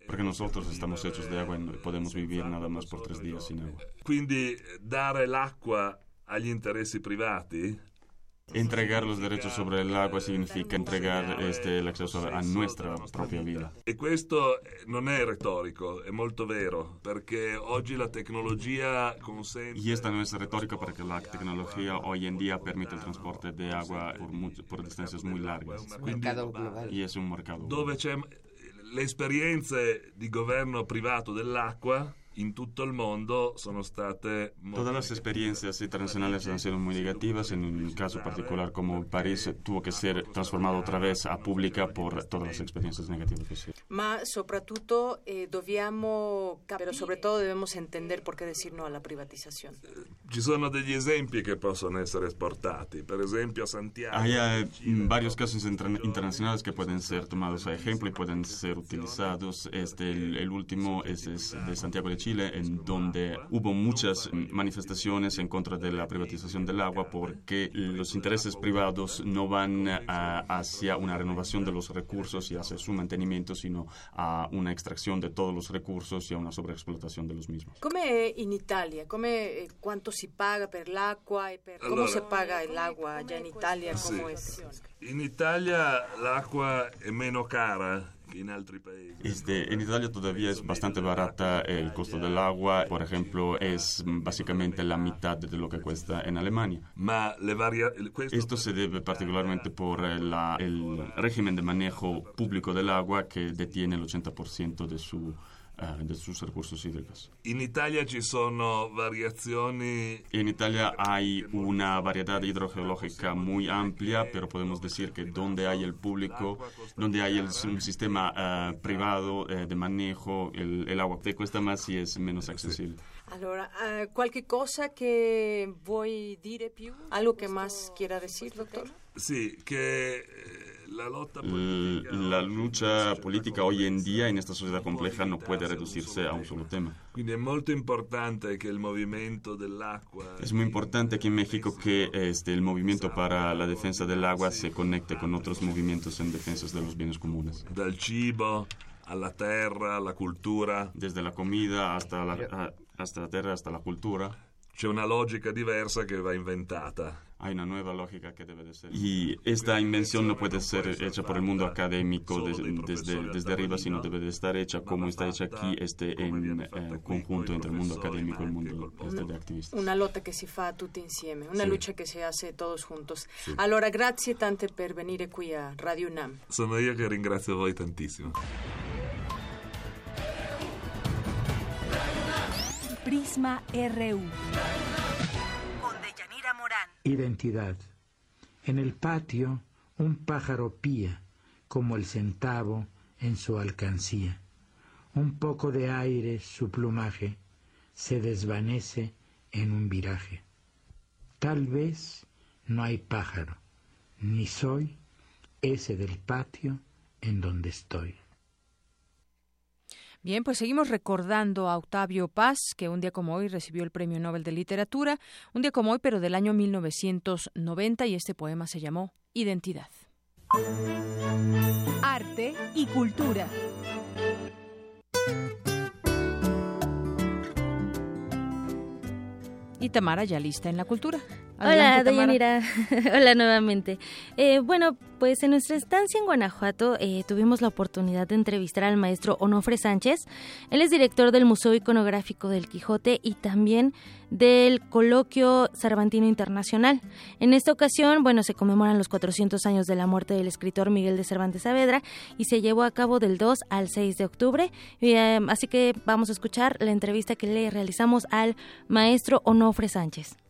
Porque nosotros estamos hechos de agua y podemos vivir nada más por tres días sin agua. Quindi dare l'acqua agli interessi privati Entregar los derechos sobre el agua significa entregar este, el acceso a nuestra propria vida. E questo non è retorico, è molto vero, perché oggi la tecnologia consente... Y esta no es retórica porque la tecnología hoy en día permite el transporte de agua por, muy, por distancias muy largas. Y es un mercado. Dove c'è le esperienze di governo privato dell'acqua in tutto il mondo sono state Todas las experiencias internacionales han sido muy negativas. En un caso particular como París tuvo que ser transformado otra vez a pública por todas las experiencias negativas que sí. Ma soprattutto eh, dobbiamo, pero sobre todo debemos entender por qué decir no alla privatizzazione. Ci sono degli esempi che possono essere esportati, per esempio a Santiago. Hay eh, varios casos internacionales que pueden ser tomados a ejemplo y pueden ser utilizados. Este, el, el último es, es de Santiago de Chile, en donde hubo muchas manifestaciones en contra de la privatización del agua porque los intereses privados no van a, hacia una renovación de los recursos y hacia su mantenimiento, sino a una extracción de todos los recursos y a una sobreexplotación de los mismos. ¿Cómo en Italia? ¿Cómo, ¿Cuánto se paga per l'acqua? Per... ¿Cómo allora, se paga el agua allá en Italia? ¿Cómo sí. es? In Italia l'acqua è meno cara in altri paesi. Este, en Italia todavía es bastante barata el costo del agua, por ejemplo, es básicamente la mitad de lo que cuesta en Alemania. Esto se debe particularmente por la, el régimen de manejo público del agua que detiene el 80% de su uh, de sus recursos hídricos. In Italia ci sono variazioni. En Italia hay una variedad hidrogeológica muy amplia, pero podemos decir que donde hay el público, donde hay el, un sistema uh, privado uh, de manejo, el, el, agua te cuesta más y es menos accesible. Allora, uh, qualche cosa che vuoi dire più? Algo che más quiera decir, doctor? Sì, che la, la lucha política hoy en día en esta sociedad compleja no puede reducirse a un solo tema. Es muy importante aquí en México que este, el movimiento para la defensa del agua se conecte con otros movimientos en defensa de los bienes comunes. Dal cibo alla terra, alla cultura. Desde la comida hasta la, hasta la tierra, hasta la cultura. c'è una logica diversa che va inventata. Hay una nueva lógica que debe de ser. Y esta invención no puede ser hecha por el mundo académico desde, desde, desde arriba, sino debe de estar hecha como está hecha aquí, este, en eh, conjunto entre el mundo académico e il mondo este, di attivisti. Una lotta che si fa tutti insieme, una sì. lucha che si hace todos juntos. Sì. Allora, grazie tante per venire qui a Radio UNAM. Sono io che ringrazio voi tantissimo. Prisma RU. Identidad. En el patio un pájaro pía, como el centavo en su alcancía. Un poco de aire, su plumaje, se desvanece en un viraje. Tal vez no hay pájaro, ni soy ese del patio en donde estoy. Bien, pues seguimos recordando a Octavio Paz, que un día como hoy recibió el Premio Nobel de Literatura, un día como hoy, pero del año 1990, y este poema se llamó Identidad. Arte y cultura. Y Tamara ya lista en la cultura. Hola, Dayanira. Hola nuevamente. Eh, bueno, pues en nuestra estancia en Guanajuato eh, tuvimos la oportunidad de entrevistar al maestro Onofre Sánchez. Él es director del Museo Iconográfico del Quijote y también del Coloquio Cervantino Internacional. En esta ocasión, bueno, se conmemoran los 400 años de la muerte del escritor Miguel de Cervantes Saavedra y se llevó a cabo del 2 al 6 de octubre. Eh, así que vamos a escuchar la entrevista que le realizamos al maestro Onofre Sánchez.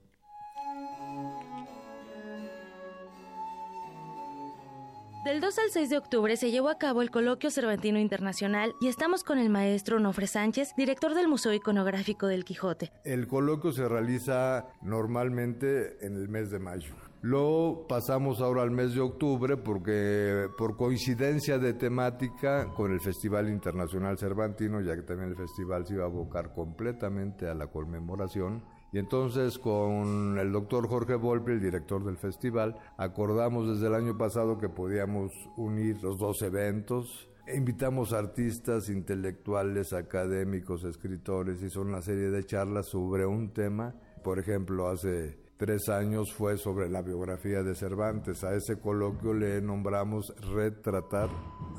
Del 2 al 6 de octubre se llevó a cabo el Coloquio Cervantino Internacional y estamos con el maestro Nofre Sánchez, director del Museo Iconográfico del Quijote. El coloquio se realiza normalmente en el mes de mayo. Lo pasamos ahora al mes de octubre porque por coincidencia de temática con el Festival Internacional Cervantino, ya que también el festival se iba a abocar completamente a la conmemoración, y entonces con el doctor Jorge Volpe, el director del festival, acordamos desde el año pasado que podíamos unir los dos eventos. Invitamos artistas, intelectuales, académicos, escritores, son una serie de charlas sobre un tema. Por ejemplo, hace tres años fue sobre la biografía de Cervantes. A ese coloquio le nombramos Retratar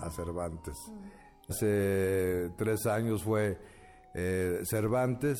a Cervantes. Hace tres años fue eh, Cervantes,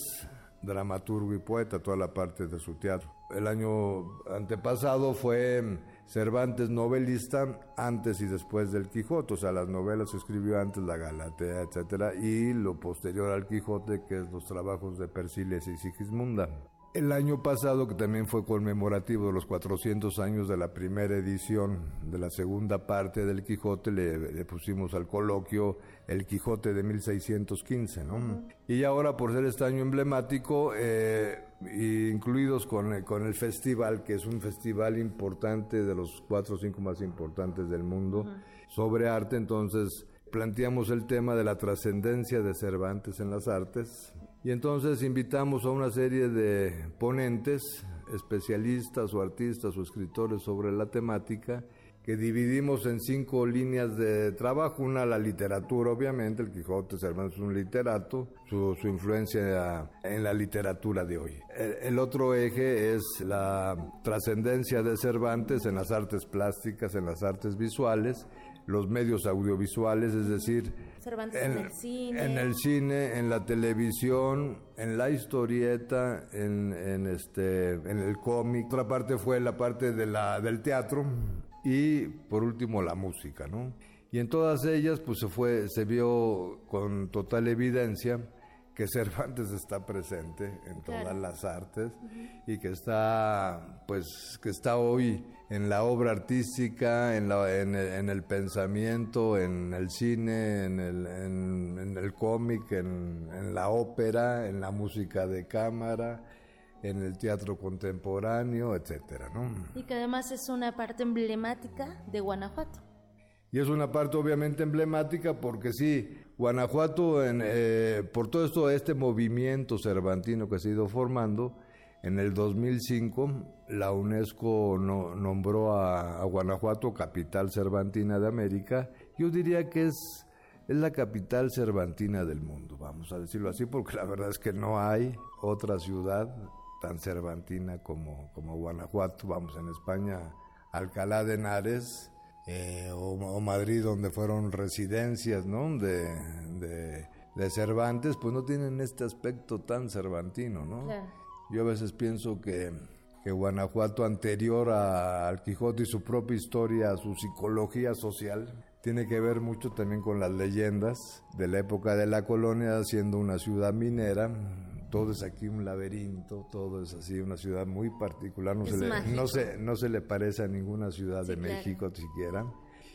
dramaturgo y poeta, toda la parte de su teatro. El año antepasado fue Cervantes novelista antes y después del Quijote, o sea, las novelas escribió antes, la Galatea, etcétera, y lo posterior al Quijote, que es los trabajos de Persiles y Sigismunda. El año pasado, que también fue conmemorativo de los 400 años de la primera edición de la segunda parte del Quijote, le, pusimos al coloquio el Quijote de 1615, ¿no? Y ahora, por ser este año emblemático, eh, incluidos con, con, el festival, que es un festival importante, de los cuatro o cinco más importantes del mundo, sobre arte, entonces planteamos el tema de la trascendencia de Cervantes en las artes, y entonces invitamos a una serie de ponentes, especialistas o artistas o escritores sobre la temática, que dividimos en cinco líneas de trabajo. Una, la literatura, obviamente, el Quijote Cervantes es un literato, su, influencia en la literatura de hoy. el otro eje es la trascendencia de Cervantes en las artes plásticas, en las artes visuales, los medios audiovisuales, es decir, en, el cine. En el cine, en la televisión, en la historieta, en, en este, en el cómic. Otra parte fue la parte de la, del teatro y por último la música, ¿no? Y en todas ellas pues se fue, se vio con total evidencia que Cervantes está presente en todas las artes y que está pues que está hoy en la obra artística, en, la, en, el, pensamiento, en el cine, en el, en, el cómic, en, la ópera, en la música de cámara, en el teatro contemporáneo, etcétera, ¿no? Y que además es una parte emblemática de Guanajuato. Y es una parte obviamente emblemática porque sí, Guanajuato, en, eh, por todo esto, este movimiento cervantino que se ha ido formando, en el 2005 la UNESCO nombró a, Guanajuato capital cervantina de América. Yo diría que es, es la capital cervantina del mundo, vamos a decirlo así, porque la verdad es que no hay otra ciudad tan cervantina como, como Guanajuato, vamos, en España, Alcalá de Henares, eh, o, Madrid, donde fueron residencias ¿no? de, de, Cervantes, pues no tienen este aspecto tan cervantino. ¿no? Yo a veces pienso que, que Guanajuato, anterior a, al Quijote y su propia historia, su psicología social, tiene que ver mucho también con las leyendas de la época de la colonia, siendo una ciudad minera, todo es aquí un laberinto, todo es así, una ciudad muy particular, no, se le, no, se, no se le parece a ninguna ciudad de México siquiera.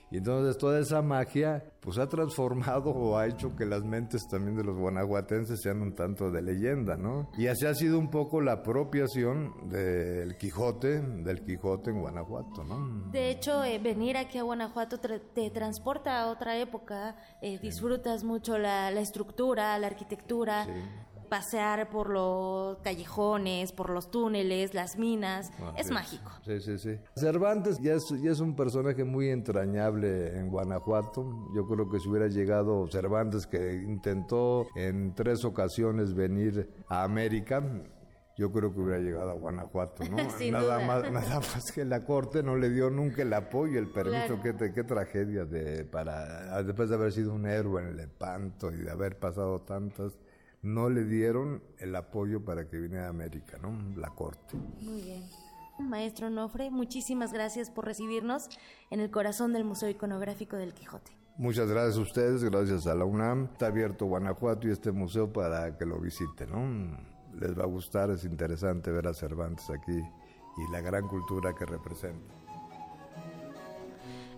Y entonces toda esa magia pues ha transformado o ha hecho que las mentes también de los guanajuatenses sean un tanto de leyenda, ¿no? Y así ha sido un poco la apropiación del Quijote, del Quijote en Guanajuato, ¿no? De hecho, eh, venir aquí a Guanajuato te transporta a otra época, eh, disfrutas mucho la, la, estructura, la arquitectura, pasear por los callejones, por los túneles, las minas, ah, es mágico. Sí, sí, sí. Cervantes ya es, ya es un personaje muy entrañable en Guanajuato. Yo creo que si hubiera llegado Cervantes, que intentó en tres ocasiones venir a América, yo creo que hubiera llegado a Guanajuato, ¿no? nada, Más, nada más que la corte no le dio nunca el apoyo, el permiso, qué, qué, tragedia de, para, después de haber sido un héroe en el Lepanto y de haber pasado tantas no le dieron el apoyo para que viniera a América, ¿no? La corte. Muy bien. Maestro Nofre, muchísimas gracias por recibirnos en el corazón del Museo Iconográfico del Quijote. Muchas gracias a ustedes, gracias a la UNAM. Está abierto Guanajuato y este museo para que lo visiten, ¿no? Les va a gustar, es interesante ver a Cervantes aquí y la gran cultura que representa.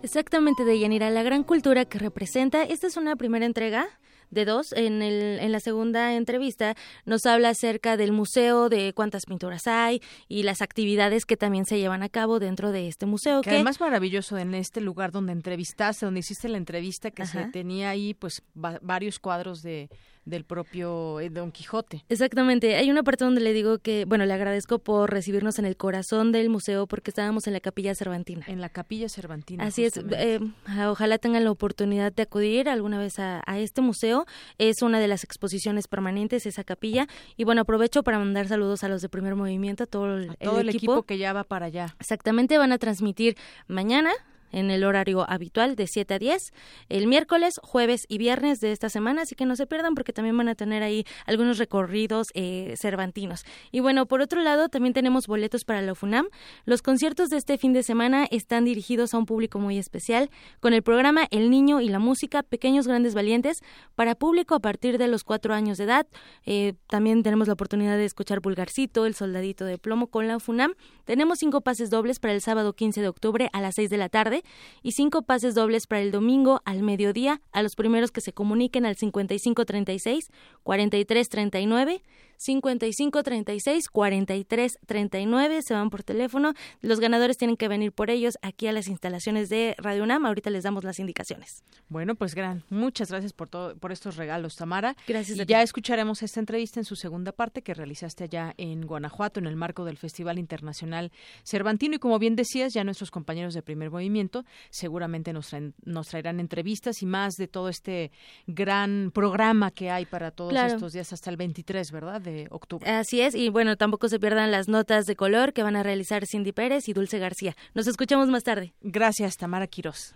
Exactamente, Deyanira, la gran cultura que representa. Esta es una primera entrega de dos. En, el, en la segunda entrevista nos habla acerca del museo, de cuántas pinturas hay y las actividades que también se llevan a cabo dentro de este museo. Que, además maravilloso en este lugar donde entrevistaste, donde hiciste la entrevista, que se tenía ahí pues varios cuadros de del propio eh, Don Quijote. Exactamente. Hay una parte donde le digo que, bueno, le agradezco por recibirnos en el corazón del museo porque estábamos en la Capilla Cervantina. En la Capilla Cervantina. Así es. Eh, ojalá tengan la oportunidad de acudir alguna vez a, este museo. Es una de las exposiciones permanentes, esa capilla. Y bueno, aprovecho para mandar saludos a los de Primer Movimiento, a todo el, todo el equipo que ya va para allá. Exactamente. Van a transmitir mañana en el horario habitual de 7 a 10, el miércoles, jueves y viernes de esta semana, así que no se pierdan porque también van a tener ahí algunos recorridos eh, cervantinos. Y bueno, por otro lado, también tenemos boletos para la FUNAM. Los conciertos de este fin de semana están dirigidos a un público muy especial, con el programa El Niño y la Música, Pequeños Grandes Valientes, para público a partir de los cuatro años de edad. Eh, también tenemos la oportunidad de escuchar Pulgarcito, El Soldadito de Plomo con la FUNAM. Tenemos cinco pases dobles para el sábado 15 de octubre a las 6 de la tarde y cinco pases dobles para el domingo al mediodía. A los primeros que se comuniquen al 5536 4339 55 36 43 39 se van por teléfono. Los ganadores tienen que venir por ellos aquí a las instalaciones de Radio UNAM. Ahorita les damos las indicaciones. Bueno, pues gran, muchas gracias por todo, por estos regalos, Tamara. Gracias. Y ya escucharemos esta entrevista en su segunda parte que realizaste allá en Guanajuato en el marco del Festival Internacional Cervantino y como bien decías, ya nuestros compañeros de Primer Movimiento seguramente nos, nos traerán entrevistas y más de todo este gran programa que hay para todos estos días hasta el 23, ¿verdad? Octubre. Así es, y bueno, tampoco se pierdan las notas de color que van a realizar Cindy Pérez y Dulce García. Nos escuchamos más tarde. Gracias, Tamara Quirós.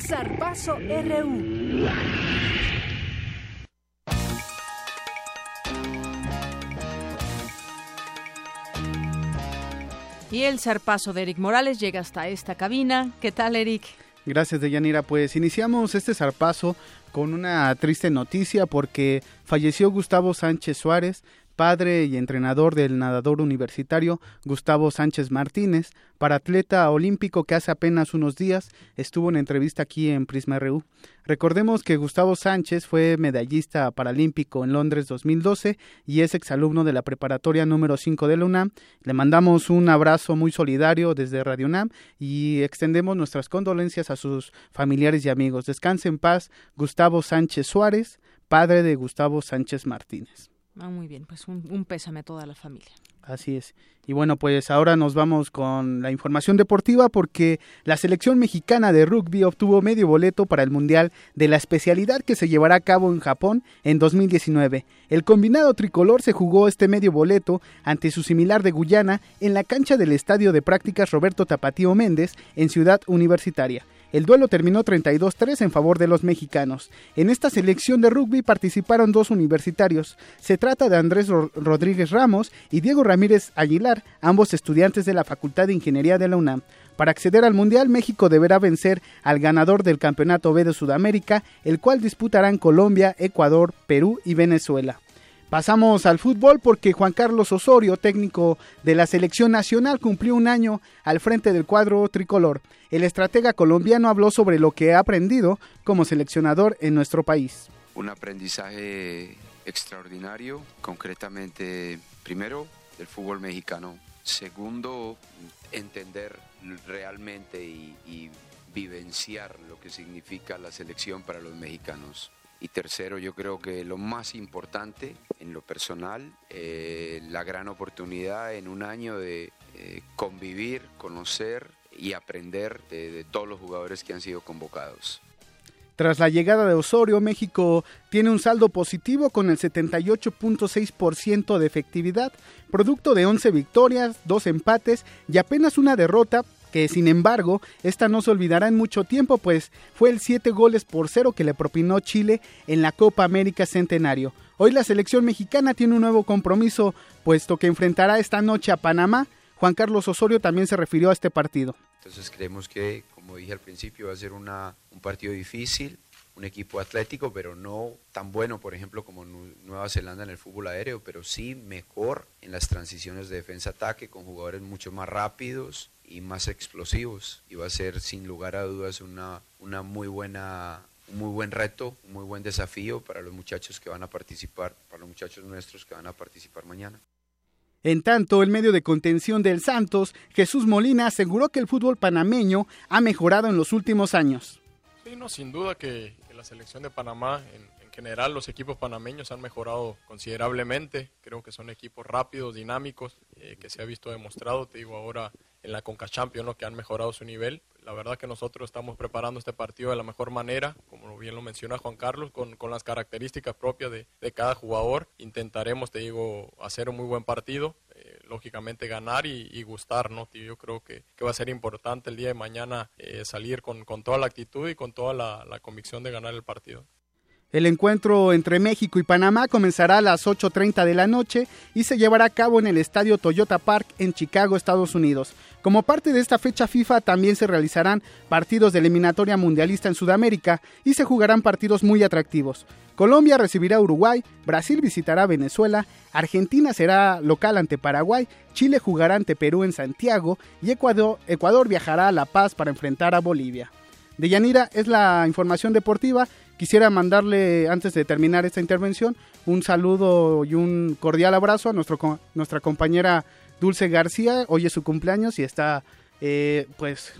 Zarpazo RU. Y el zarpazo de Eric Morales llega hasta esta cabina. ¿Qué tal, Eric? Gracias, Deyanira. Pues iniciamos este zarpazo con una triste noticia porque falleció Gustavo Sánchez Suárez, padre y entrenador del nadador universitario Gustavo Sánchez Martínez, para atleta olímpico que hace apenas unos días estuvo en entrevista aquí en Prisma RU. Recordemos que Gustavo Sánchez fue medallista paralímpico en Londres 2012 y es exalumno de la preparatoria número 5 de la UNAM. Le mandamos un abrazo muy solidario desde Radio UNAM y extendemos nuestras condolencias a sus familiares y amigos. Descanse en paz Gustavo Sánchez Suárez, padre de Gustavo Sánchez Martínez. Ah, muy bien, pues un, un pésame a toda la familia. Así es. Y bueno, pues ahora nos vamos con la información deportiva porque la selección mexicana de rugby obtuvo medio boleto para el Mundial de la especialidad que se llevará a cabo en Japón en 2019. El combinado tricolor se jugó este medio boleto ante su similar de Guyana en la cancha del Estadio de Prácticas Roberto Tapatío Méndez en Ciudad Universitaria. El duelo terminó 32-3 en favor de los mexicanos. En esta selección de rugby participaron dos universitarios. Se trata de Andrés Rodríguez Ramos y Diego Ramírez Aguilar, ambos estudiantes de la Facultad de Ingeniería de la UNAM. Para acceder al Mundial, México deberá vencer al ganador del Campeonato B de Sudamérica, el cual disputarán Colombia, Ecuador, Perú y Venezuela. Pasamos al fútbol porque Juan Carlos Osorio, técnico de la selección nacional, cumplió un año al frente del cuadro tricolor. El estratega colombiano habló sobre lo que ha aprendido como seleccionador en nuestro país. Un aprendizaje extraordinario, concretamente, primero, del fútbol mexicano. Segundo, entender realmente y, vivenciar lo que significa la selección para los mexicanos. Y tercero, yo creo que lo más importante en lo personal, eh, la gran oportunidad en un año de eh, convivir, conocer y aprender de, todos los jugadores que han sido convocados. Tras la llegada de Osorio, México tiene un saldo positivo con el 78.6% de efectividad, producto de 11 victorias, 2 empates y apenas una derrota que sin embargo, esta no se olvidará en mucho tiempo, pues fue el 7 goles por 0 que le propinó Chile en la Copa América Centenario. Hoy la selección mexicana tiene un nuevo compromiso, puesto que enfrentará esta noche a Panamá. Juan Carlos Osorio también se refirió a este partido. Entonces creemos que, como dije al principio, va a ser una, un partido difícil, un equipo atlético, pero no tan bueno, por ejemplo, como Nueva Zelanda en el fútbol aéreo, pero sí mejor en las transiciones de defensa-ataque, con jugadores mucho más rápidos, y más explosivos y va a ser sin lugar a dudas una, una muy buena un muy buen reto, un muy buen desafío para los muchachos que van a participar, para los muchachos nuestros que van a participar mañana. En tanto, el medio de contención del Santos, Jesús Molina, aseguró que el fútbol panameño ha mejorado en los últimos años. Sí, no, sin duda que la selección de Panamá en, general los equipos panameños han mejorado considerablemente. Creo que son equipos rápidos, dinámicos, eh, que se ha visto demostrado. Te digo ahora en la Conca Champions, que han mejorado su nivel. La verdad que nosotros estamos preparando este partido de la mejor manera, como bien lo menciona Juan Carlos, con, con las características propias de, de, cada jugador. Intentaremos, te digo, hacer un muy buen partido, eh, lógicamente ganar y, y, gustar, ¿no? Yo creo que, que, va a ser importante el día de mañana eh, salir con, con, toda la actitud y con toda la, la convicción de ganar el partido. El encuentro entre México y Panamá comenzará a las 8.30 de la noche y se llevará a cabo en el Estadio Toyota Park en Chicago, Estados Unidos. Como parte de esta fecha FIFA también se realizarán partidos de eliminatoria mundialista en Sudamérica y se jugarán partidos muy atractivos. Colombia recibirá a Uruguay, Brasil visitará Venezuela, Argentina será local ante Paraguay, Chile jugará ante Perú en Santiago y Ecuador, Ecuador viajará a La Paz para enfrentar a Bolivia. De Yanira es la información deportiva. Quisiera mandarle, antes de terminar esta intervención, un saludo y un cordial abrazo a nuestro, nuestra compañera Dulce García. Hoy es su cumpleaños y está, eh, pues,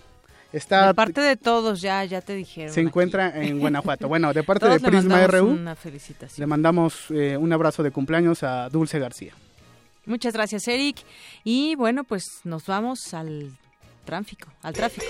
está... De parte de todos, ya, ya te dijeron. Se encuentra en Guanajuato. Bueno, de parte de Prisma RU, una felicitación. le mandamos eh, un abrazo de cumpleaños a Dulce García. Muchas gracias, Eric. Y bueno, pues nos vamos al tráfico, al tráfico.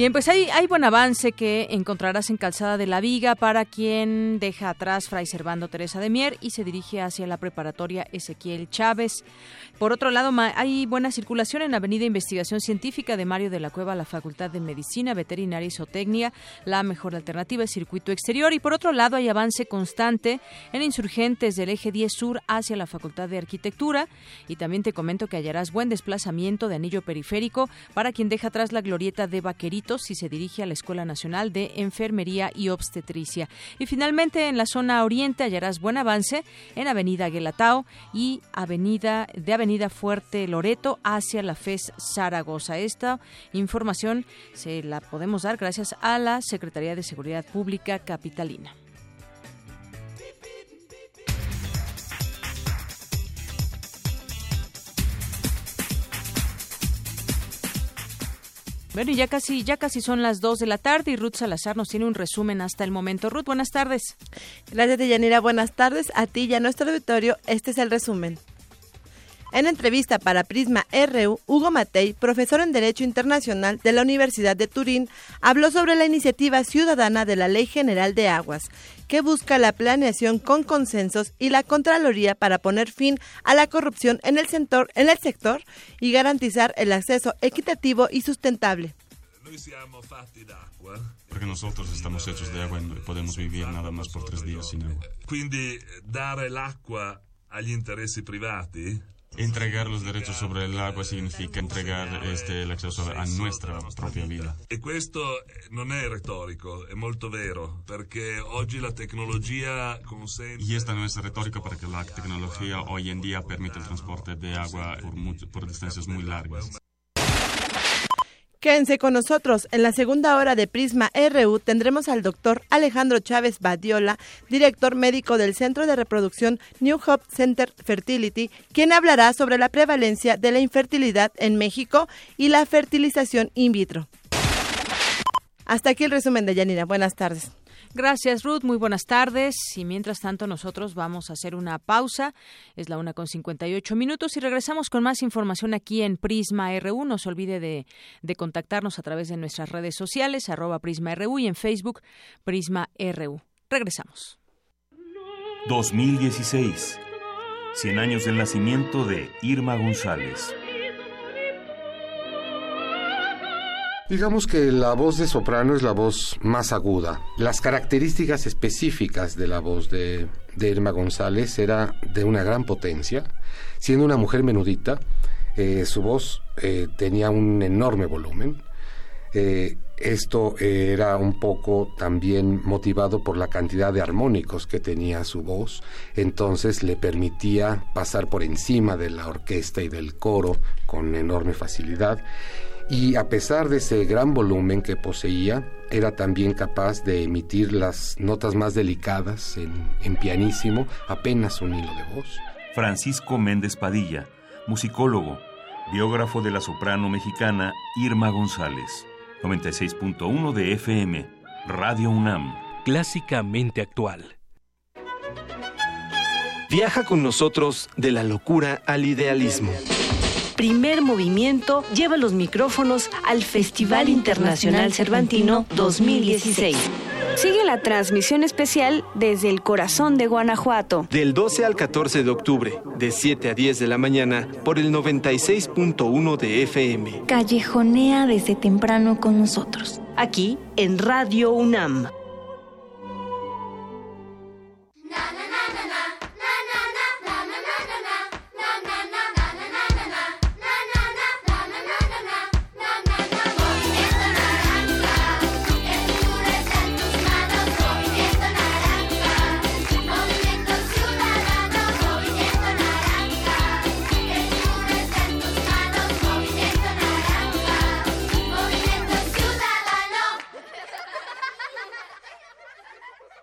Bien, pues hay, hay buen avance que encontrarás en Calzada de la Viga para quien deja atrás Fray Servando Teresa de Mier y se dirige hacia la preparatoria Ezequiel Chávez. Por otro lado, hay buena circulación en Avenida Investigación Científica de Mario de la Cueva, la Facultad de Medicina, Veterinaria y Zootecnia. La mejor alternativa es circuito exterior. Y por otro lado, hay avance constante en insurgentes del eje 10 sur hacia la Facultad de Arquitectura. Y también te comento que hallarás buen desplazamiento de anillo periférico para quien deja atrás la glorieta de Vaquerito si se dirige a la Escuela Nacional de Enfermería y Obstetricia. Y finalmente en la zona oriente hallarás buen avance en Avenida Guelatao y Avenida de Avenida Fuerte Loreto hacia la FES Zaragoza. Esta información se la podemos dar gracias a la Secretaría de Seguridad Pública Capitalina. Bueno, y ya casi, ya casi son las 2 de la tarde y Ruth Salazar nos tiene un resumen hasta el momento. Ruth, buenas tardes. Gracias, Deyanira. Buenas tardes a ti y a nuestro auditorio. Este es el resumen. En entrevista para Prisma RU, Hugo Matei, profesor en Derecho Internacional de la Universidad de Turín, habló sobre la iniciativa ciudadana de la Ley General de Aguas, que busca la planeación con consensos y la Contraloría para poner fin a la corrupción en el sector, en el sector y garantizar el acceso equitativo y sustentable. Porque nosotros estamos hechos de agua y podemos vivir nada más por tres días sin agua. Quindi dare l'acqua agli interessi privati Entregar los derechos sobre el agua significa entregar este, el acceso a nuestra propia vida. E questo non è retorico, è molto vero, perché oggi la tecnologia consente... Y esta no es retórica porque la tecnología hoy en día permite el transporte de agua por, por distancias muy largas. Quédense con nosotros. En la segunda hora de Prisma RU tendremos al doctor Alejandro Chávez Badiola, director médico del Centro de Reproducción New Hope Center Fertility, quien hablará sobre la prevalencia de la infertilidad en México y la fertilización in vitro. Hasta aquí el resumen de Yanira. Buenas tardes. Gracias, Ruth. Muy buenas tardes. Y mientras tanto, nosotros vamos a hacer una pausa. Es la una con 58 minutos y regresamos con más información aquí en Prisma RU. No se olvide de, de contactarnos a través de nuestras redes sociales, arroba Prisma RU y en Facebook Prisma RU. Regresamos. 2016. 100 años del nacimiento de Irma González. Digamos que la voz de soprano es la voz más aguda. Las características específicas de la voz de, Irma González era de una gran potencia. Siendo una mujer menudita, eh, su voz eh, tenía un enorme volumen. Eh, esto era un poco también motivado por la cantidad de armónicos que tenía su voz, entonces le permitía pasar por encima de la orquesta y del coro con enorme facilidad y a pesar de ese gran volumen que poseía, era también capaz de emitir las notas más delicadas en, pianísimo, apenas un hilo de voz. Francisco Méndez Padilla, musicólogo, biógrafo de la soprano mexicana Irma González, 96.1 de FM, Radio UNAM. Clásicamente actual. Viaja con nosotros de la locura al idealismo primer movimiento lleva los micrófonos al Festival Internacional Cervantino 2016. Sigue la transmisión especial desde el corazón de Guanajuato. Del 12 al 14 de octubre, de 7 a 10 de la mañana, por el 96.1 de FM. Callejonea desde temprano con nosotros, aquí en Radio UNAM.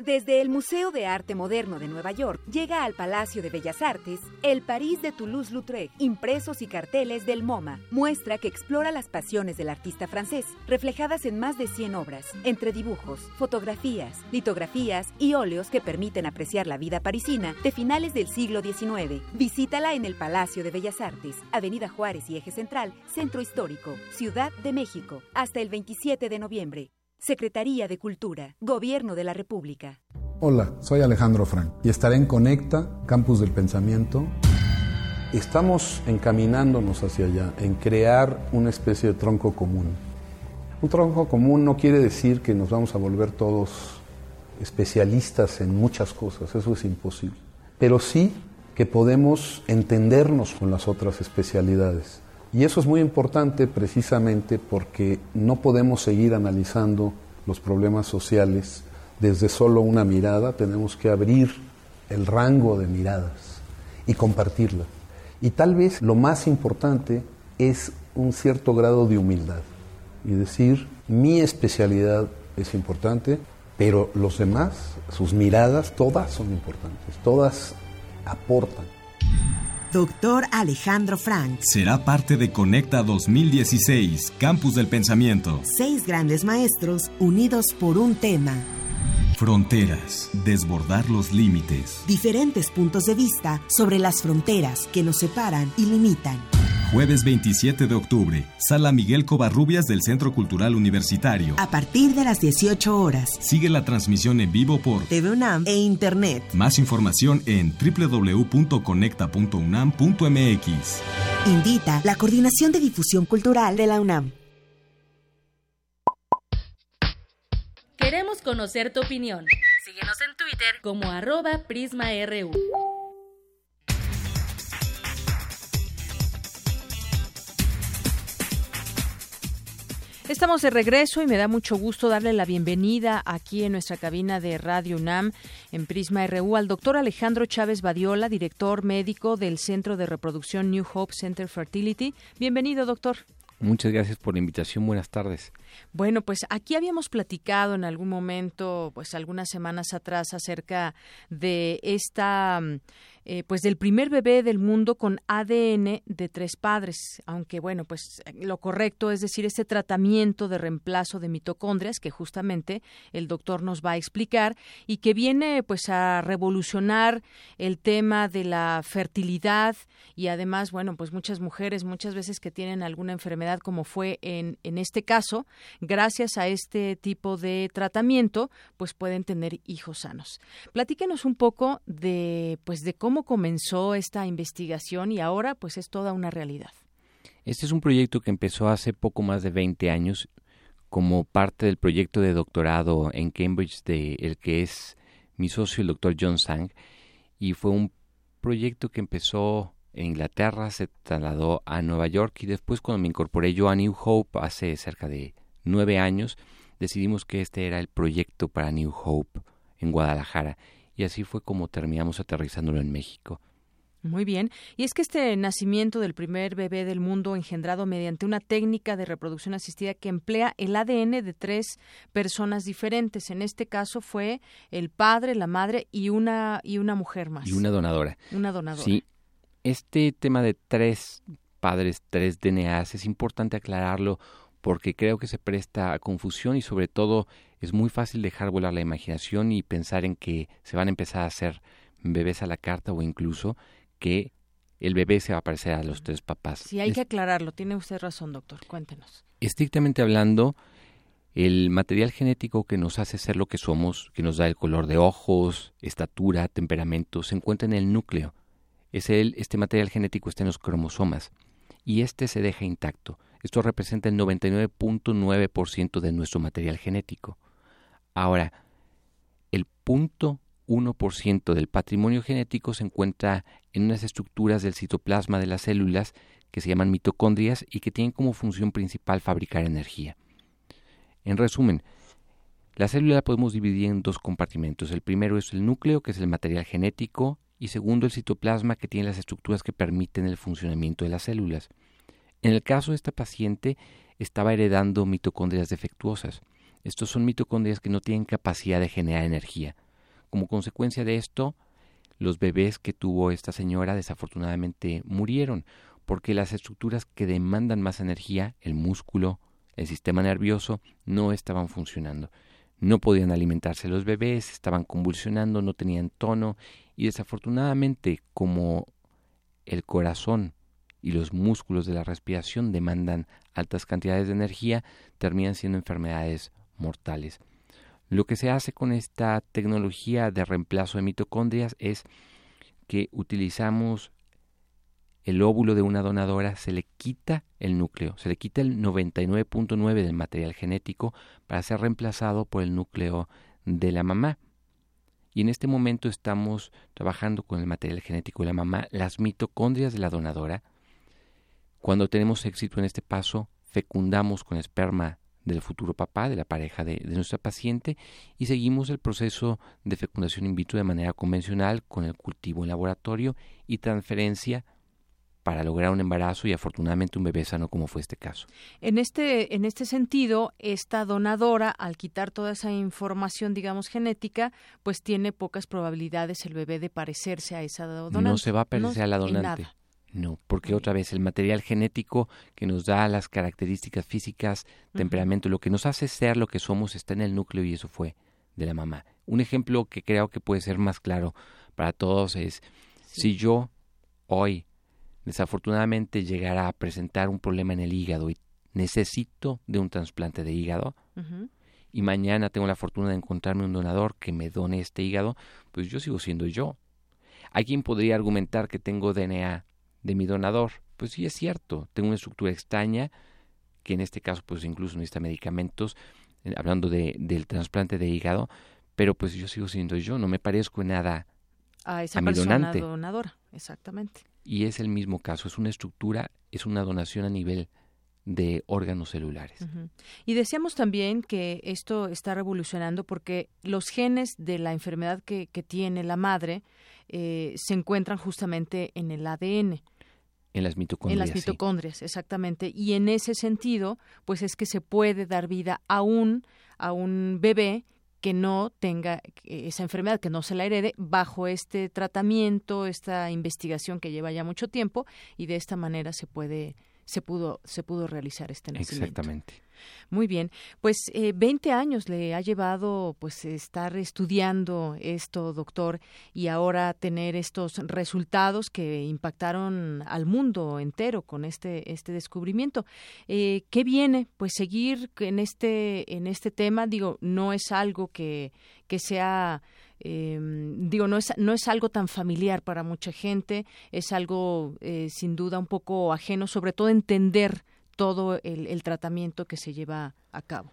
Desde el Museo de Arte Moderno de Nueva York llega al Palacio de Bellas Artes El París de Toulouse-Lautrec, impresos y carteles del MoMA, muestra que explora las pasiones del artista francés, reflejadas en más de 100 obras, entre dibujos, fotografías, litografías y óleos que permiten apreciar la vida parisina de finales del siglo XIX. Visítala en el Palacio de Bellas Artes, Avenida Juárez y Eje Central, Centro Histórico, Ciudad de México, hasta el 27 de noviembre. Secretaría de Cultura, Gobierno de la República. Hola, soy Alejandro Frank y estaré en Conecta, Campus del Pensamiento. Estamos encaminándonos hacia allá, en crear una especie de tronco común. Un tronco común no quiere decir que nos vamos a volver todos especialistas en muchas cosas, eso es imposible. Pero sí que podemos entendernos con las otras especialidades Y eso es muy importante precisamente porque no podemos seguir analizando los problemas sociales desde solo una mirada, tenemos que abrir el rango de miradas y compartirla. Y tal vez lo más importante es un cierto grado de humildad y decir, mi especialidad es importante, pero los demás, sus miradas, todas son importantes, todas aportan. Doctor Alejandro Frank. Será parte de Conecta 2016, Campus del Pensamiento. Seis grandes maestros unidos por un tema. Fronteras, desbordar los límites. Diferentes puntos de vista sobre las fronteras que nos separan y limitan. Jueves 27 de octubre, Sala Miguel Covarrubias del Centro Cultural Universitario. A partir de las 18 horas. Sigue la transmisión en vivo por TV UNAM e Internet. Más información en www.conecta.unam.mx. Invita la Coordinación de Difusión Cultural de la UNAM. Queremos conocer tu opinión. Síguenos en Twitter como arroba PrismaRU. Estamos de regreso y me da mucho gusto darle la bienvenida aquí en nuestra cabina de Radio UNAM en Prisma RU al doctor Alejandro Chávez Badiola, director médico del Centro de Reproducción New Hope Center Fertility. Bienvenido, doctor. Muchas gracias por la invitación. Buenas tardes. Bueno, pues aquí habíamos platicado en algún momento, pues algunas semanas atrás, acerca de esta eh, pues del primer bebé del mundo con ADN de tres padres, aunque bueno, pues lo correcto es decir, ese tratamiento de reemplazo de mitocondrias que justamente el doctor nos va a explicar y que viene pues a revolucionar el tema de la fertilidad y además, bueno, pues muchas mujeres muchas veces que tienen alguna enfermedad como fue en, en este caso, gracias a este tipo de tratamiento, pues pueden tener hijos sanos. Platíquenos un poco de pues de cómo cómo comenzó esta investigación y ahora pues es toda una realidad. Este es un proyecto que empezó hace poco más de 20 años como parte del proyecto de doctorado en Cambridge de el que es mi socio el doctor John Sang y fue un proyecto que empezó en Inglaterra, se trasladó a Nueva York y después cuando me incorporé yo a New Hope hace cerca de nueve años decidimos que este era el proyecto para New Hope en Guadalajara y así fue como terminamos aterrizándolo en México. Muy bien. Y es que este nacimiento del primer bebé del mundo engendrado mediante una técnica de reproducción asistida que emplea el ADN de tres personas diferentes. En este caso fue el padre, la madre y una y una mujer más. Y una donadora. Una donadora. Sí. Este tema de tres padres, tres DNAs es importante aclararlo porque creo que se presta a confusión y sobre todo es muy fácil dejar volar la imaginación y pensar en que se van a empezar a hacer bebés a la carta o incluso que el bebé se va a parecer a los tres papás. Sí, hay que aclararlo. Tiene usted razón, doctor. Cuéntenos. Estrictamente hablando, el material genético que nos hace ser lo que somos, que nos da el color de ojos, estatura, temperamento, se encuentra en el núcleo. Es el, este material genético está en los cromosomas y este se deja intacto. Esto representa el 99.9% de nuestro material genético. Ahora, el punto 1% del patrimonio genético se encuentra en unas estructuras del citoplasma de las células que se llaman mitocondrias y que tienen como función principal fabricar energía. En resumen, la célula la podemos dividir en dos compartimentos. El primero es el núcleo, que es el material genético, y segundo el citoplasma, que tiene las estructuras que permiten el funcionamiento de las células. En el caso de esta paciente, estaba heredando mitocondrias defectuosas. Estos son mitocondrias que no tienen capacidad de generar energía. Como consecuencia de esto, los bebés que tuvo esta señora desafortunadamente murieron porque las estructuras que demandan más energía, el músculo, el sistema nervioso, no estaban funcionando. No podían alimentarse los bebés, estaban convulsionando, no tenían tono y desafortunadamente como el corazón y los músculos de la respiración demandan altas cantidades de energía, terminan siendo enfermedades mortales. Lo que se hace con esta tecnología de reemplazo de mitocondrias es que utilizamos el óvulo de una donadora, se le quita el núcleo, se le quita el 99.9 del material genético para ser reemplazado por el núcleo de la mamá. Y en este momento estamos trabajando con el material genético de la mamá, las mitocondrias de la donadora, Cuando tenemos éxito en este paso, fecundamos con esperma del futuro papá, de la pareja de, nuestra paciente, y seguimos el proceso de fecundación in vitro de manera convencional con el cultivo en laboratorio y transferencia para lograr un embarazo y afortunadamente un bebé sano como fue este caso. En este, en este sentido, esta donadora, al quitar toda esa información, digamos, genética, pues tiene pocas probabilidades el bebé de parecerse a esa donante. No se va a parecer a la donante. No, porque otra vez el material genético que nos da las características físicas, temperamento, lo que nos hace ser lo que somos está en el núcleo y eso fue de la mamá. Un ejemplo que creo que puede ser más claro para todos es si yo hoy desafortunadamente llegara a presentar un problema en el hígado y necesito de un trasplante de hígado y mañana tengo la fortuna de encontrarme un donador que me done este hígado, pues yo sigo siendo yo. Hay quien podría argumentar que tengo DNA de mi donador. Pues sí es cierto, tengo una estructura extraña que en este caso pues incluso necesita medicamentos, eh, hablando de, del trasplante de hígado, pero pues yo sigo siendo yo, no me parezco en nada a esa persona donadora, exactamente. Y es el mismo caso, es una estructura, es una donación a nivel de órganos celulares. Y decíamos también que esto está revolucionando porque los genes de la enfermedad que, que tiene la madre eh, se encuentran justamente en el ADN. En las mitocondrias. En las mitocondrias, exactamente. Y en ese sentido, pues es que se puede dar vida a un, a un bebé que no tenga esa enfermedad, que no se la herede, bajo este tratamiento, esta investigación que lleva ya mucho tiempo, y de esta manera se puede, se pudo, se pudo realizar este nacimiento. Exactamente. Muy bien, pues eh, 20 años le ha llevado pues estar estudiando esto, doctor, y ahora tener estos resultados que impactaron al mundo entero con este este descubrimiento. Eh, ¿Qué viene? Pues seguir en este en este tema. Digo, no es algo que que sea eh, digo, no es, no es algo tan familiar para mucha gente, es algo eh, sin duda un poco ajeno, sobre todo entender todo el, tratamiento que se lleva a cabo.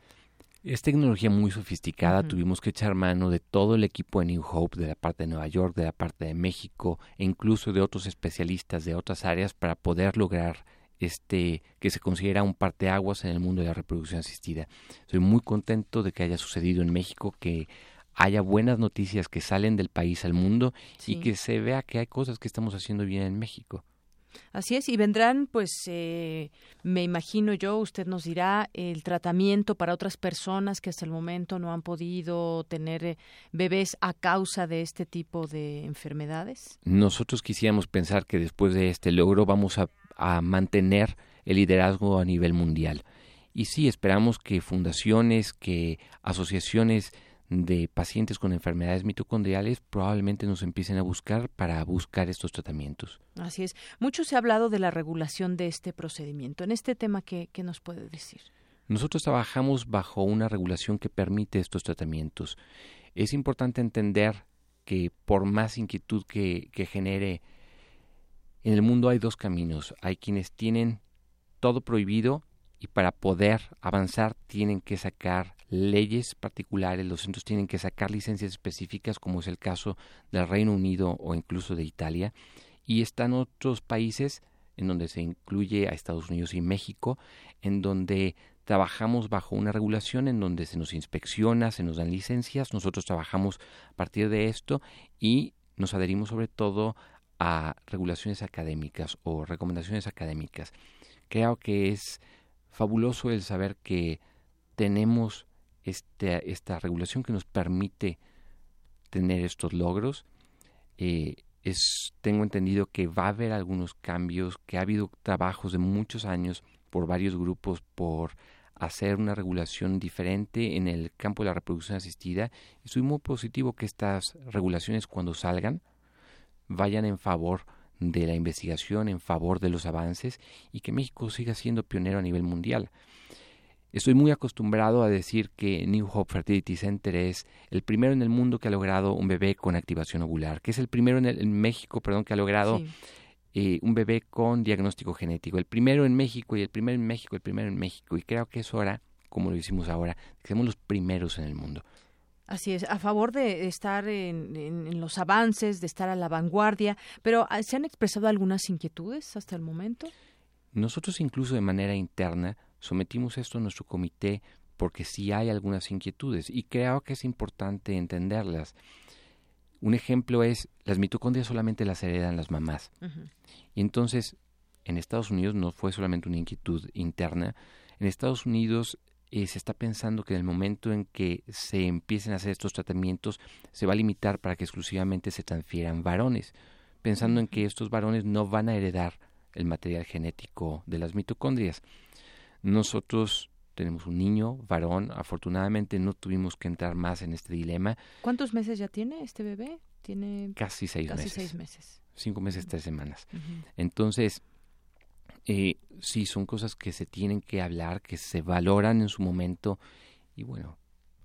Es tecnología muy sofisticada, tuvimos que echar mano de todo el equipo de New Hope, de la parte de Nueva York, de la parte de México e incluso de otros especialistas de otras áreas para poder lograr este que se considera un parteaguas en el mundo de la reproducción asistida. Soy muy contento de que haya sucedido en México, que haya buenas noticias que salen del país al mundo y que se vea que hay cosas que estamos haciendo bien en México. Así es, y vendrán, pues, eh, me imagino yo, usted nos dirá, el tratamiento para otras personas que hasta el momento no han podido tener eh, bebés a causa de este tipo de enfermedades. Nosotros quisiéramos pensar que después de este logro vamos a, a mantener el liderazgo a nivel mundial. Y sí, esperamos que fundaciones, que asociaciones de pacientes con enfermedades mitocondriales probablemente nos empiecen a buscar para buscar estos tratamientos. Así es. Mucho se ha hablado de la regulación de este procedimiento. En este tema, ¿qué, qué nos puede decir? Nosotros trabajamos bajo una regulación que permite estos tratamientos. Es importante entender que por más inquietud que, que genere, en el mundo hay dos caminos. Hay quienes tienen todo prohibido y para poder avanzar tienen que sacar leyes particulares, los centros tienen que sacar licencias específicas, como es el caso del Reino Unido o incluso de Italia, y están otros países en donde se incluye a Estados Unidos y México, en donde trabajamos bajo una regulación en donde se nos inspecciona, se nos dan licencias, nosotros trabajamos a partir de esto y nos adherimos sobre todo a regulaciones académicas o recomendaciones académicas. Creo que es fabuloso el saber que tenemos este, esta regulación que nos permite tener estos logros. Eh, es, tengo entendido que va a haber algunos cambios, que ha habido trabajos de muchos años por varios grupos por hacer una regulación diferente en el campo de la reproducción asistida. Y soy muy positivo que estas regulaciones cuando salgan vayan en favor de la investigación en favor de los avances y que México siga siendo pionero a nivel mundial. Estoy muy acostumbrado a decir que New Hope Fertility Center es el primero en el mundo que ha logrado un bebé con activación ovular, que es el primero en, México, perdón, que ha logrado eh, un bebé con diagnóstico genético. El primero en México y el primero en México, el primero en México. Y creo que es hora, como lo hicimos ahora, que seamos los primeros en el mundo. Así es, a favor de estar en, los avances, de estar a la vanguardia, pero ah, ¿se han expresado algunas inquietudes hasta el momento? Nosotros incluso de manera interna sometimos esto a nuestro comité porque sí hay algunas inquietudes y creo que es importante entenderlas. Un ejemplo es, las mitocondrias solamente las heredan las mamás. Y entonces, en Estados Unidos no fue solamente una inquietud interna, en Estados Unidos eh, se está pensando que en el momento en que se empiecen a hacer estos tratamientos se va a limitar para que exclusivamente se transfieran varones, pensando en que estos varones no van a heredar el material genético de las mitocondrias. Nosotros tenemos un niño, varón, afortunadamente no tuvimos que entrar más en este dilema. ¿Cuántos meses ya tiene este bebé? Tiene casi seis casi meses. seis meses. Cinco meses, tres semanas. Entonces, eh, sí, son cosas que se tienen que hablar, que se valoran en su momento. Y bueno,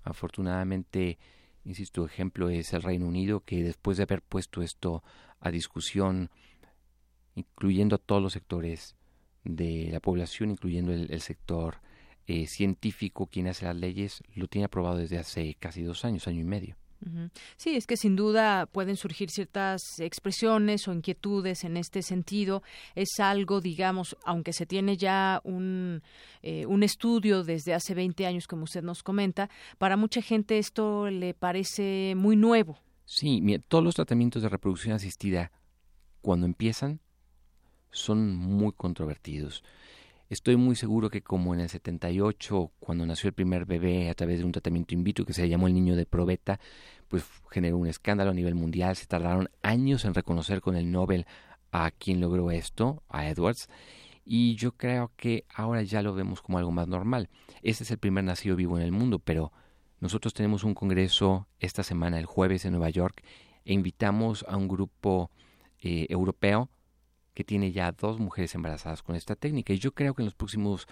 afortunadamente, insisto, ejemplo es el Reino Unido, que después de haber puesto esto a discusión, incluyendo a todos los sectores de la población, incluyendo el, sector eh, científico, quien hace las leyes, lo tiene aprobado desde hace casi dos años, año y medio. Sí, es que sin duda pueden surgir ciertas expresiones o inquietudes en este sentido. Es algo, digamos, aunque se tiene ya un, eh, un estudio desde hace 20 años, como usted nos comenta, para mucha gente esto le parece muy nuevo. Sí, mira, todos los tratamientos de reproducción asistida, cuando empiezan, son muy controvertidos. Estoy muy seguro que como en el 78, cuando nació el primer bebé a través de un tratamiento in vitro que se llamó el niño de probeta, pues generó un escándalo a nivel mundial. Se tardaron años en reconocer con el Nobel a quien logró esto, a Edwards. Y yo creo que ahora ya lo vemos como algo más normal. Este es el primer nacido vivo en el mundo, pero nosotros tenemos un congreso esta semana, el jueves en Nueva York, e invitamos a un grupo eh, europeo que tiene ya dos mujeres embarazadas con esta técnica. Y yo creo que en los próximos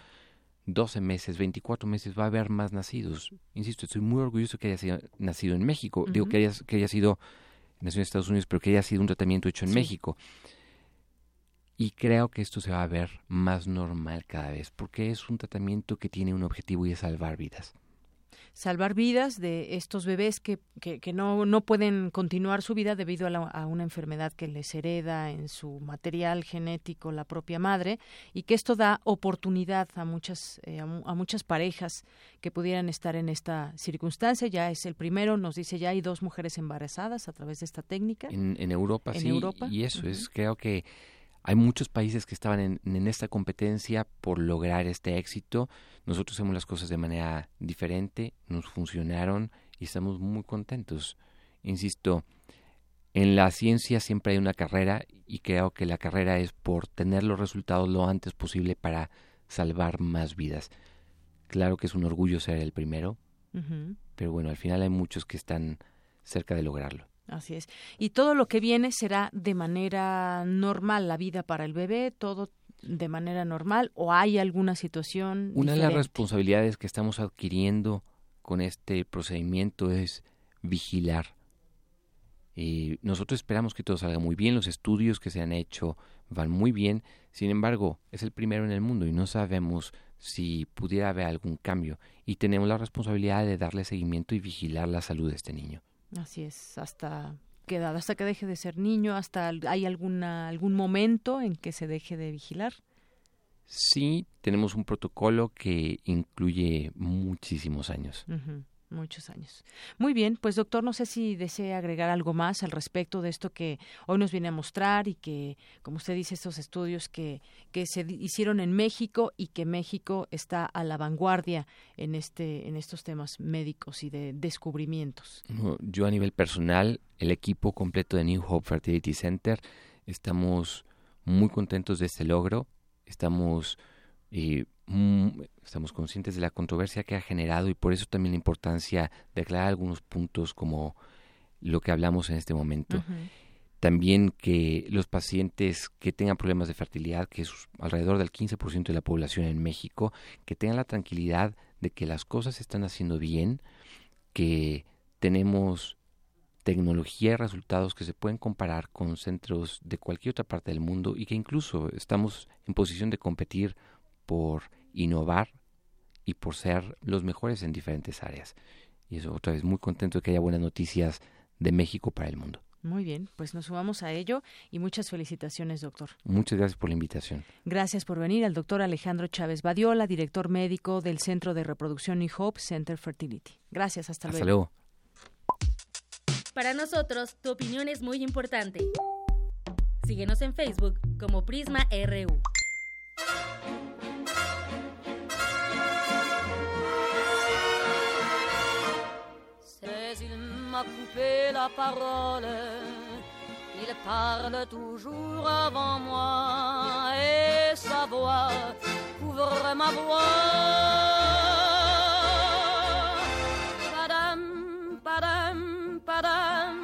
12 meses, 24 meses va a haber más nacidos. Insisto, estoy muy orgulloso que haya sido, nacido en México. Digo que haya, que haya sido nacido en Estados Unidos, pero que haya sido un tratamiento hecho en Sí. México. Y creo que esto se va a ver más normal cada vez, porque es un tratamiento que tiene un objetivo y es salvar vidas. Salvar vidas de estos bebés que, que, que no, no pueden continuar su vida debido a, la- a una enfermedad que les hereda en su material genético la propia madre y que esto da oportunidad a muchas, eh, a, mu- a muchas parejas que pudieran estar en esta circunstancia. Ya es el primero, nos dice ya hay dos mujeres embarazadas a través de esta técnica. En, en Europa, En sí. Europa, Y eso es, creo que hay muchos países que estaban en, en esta competencia por lograr este éxito. Nosotros hacemos las cosas de manera diferente, nos funcionaron y estamos muy contentos. Insisto, en la ciencia siempre hay una carrera y creo que la carrera es por tener los resultados lo antes posible para salvar más vidas. Claro que es un orgullo ser el primero, pero bueno, al final hay muchos que están cerca de lograrlo. Así es. Y todo lo que viene será de manera normal, la vida para el bebé, todo de manera normal, o hay alguna situación. Una de las responsabilidades que estamos adquiriendo con este procedimiento es vigilar. Eh, nosotros esperamos que todo salga muy bien, los estudios que se han hecho van muy bien, sin embargo, es el primero en el mundo y no sabemos si pudiera haber algún cambio y tenemos la responsabilidad de darle seguimiento y vigilar la salud de este niño. Así es, hasta qué edad, hasta que deje de ser niño, hasta hay alguna algún momento en que se deje de vigilar. Sí, tenemos un protocolo que incluye muchísimos años. Muchos años. Muy bien, pues doctor, no sé si desea agregar algo más al respecto de esto que hoy nos viene a mostrar y que, como usted dice, estos estudios que, que se hicieron en México y que México está a la vanguardia en, este, en estos temas médicos y de descubrimientos. Yo a nivel personal, el equipo completo de New Hope Fertility Center, estamos muy contentos de este logro, estamos, eh, estamos conscientes de la controversia que ha generado y por eso también la importancia de aclarar algunos puntos como lo que hablamos en este momento. También que los pacientes que tengan problemas de fertilidad, que es alrededor del 15% de la población en México, que tengan la tranquilidad de que las cosas se están haciendo bien, que tenemos tecnología y resultados que se pueden comparar con centros de cualquier otra parte del mundo y que incluso estamos en posición de competir por innovar y por ser los mejores en diferentes áreas. Y eso otra vez muy contento de que haya buenas noticias de México para el mundo. Muy bien, pues nos sumamos a ello y muchas felicitaciones, doctor. Muchas gracias por la invitación. Gracias por venir al doctor Alejandro Chávez Badiola, director médico del Centro de Reproducción y Hope Center Fertility. Gracias, hasta, hasta luego. Para nosotros, tu opinión es muy importante. Síguenos en Facebook como Prisma RU. M'a coupé la parole. Il parle toujours avant moi et sa voix couvre ma voix. Padam, padam, padam,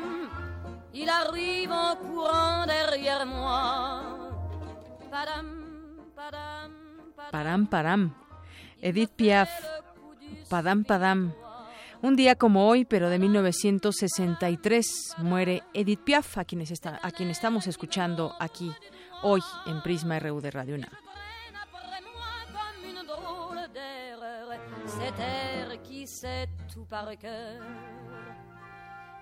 il arrive en courant derrière moi. Padam, padam, padam. Param, param. Edith Piaf. Padam, padam. Un día como hoy, pero de 1963, muere Edith Piaf, a, quienes está, a quien estamos escuchando aquí hoy en Prisma RU de Radio UNAM. Cet air qui sait tout par cœur.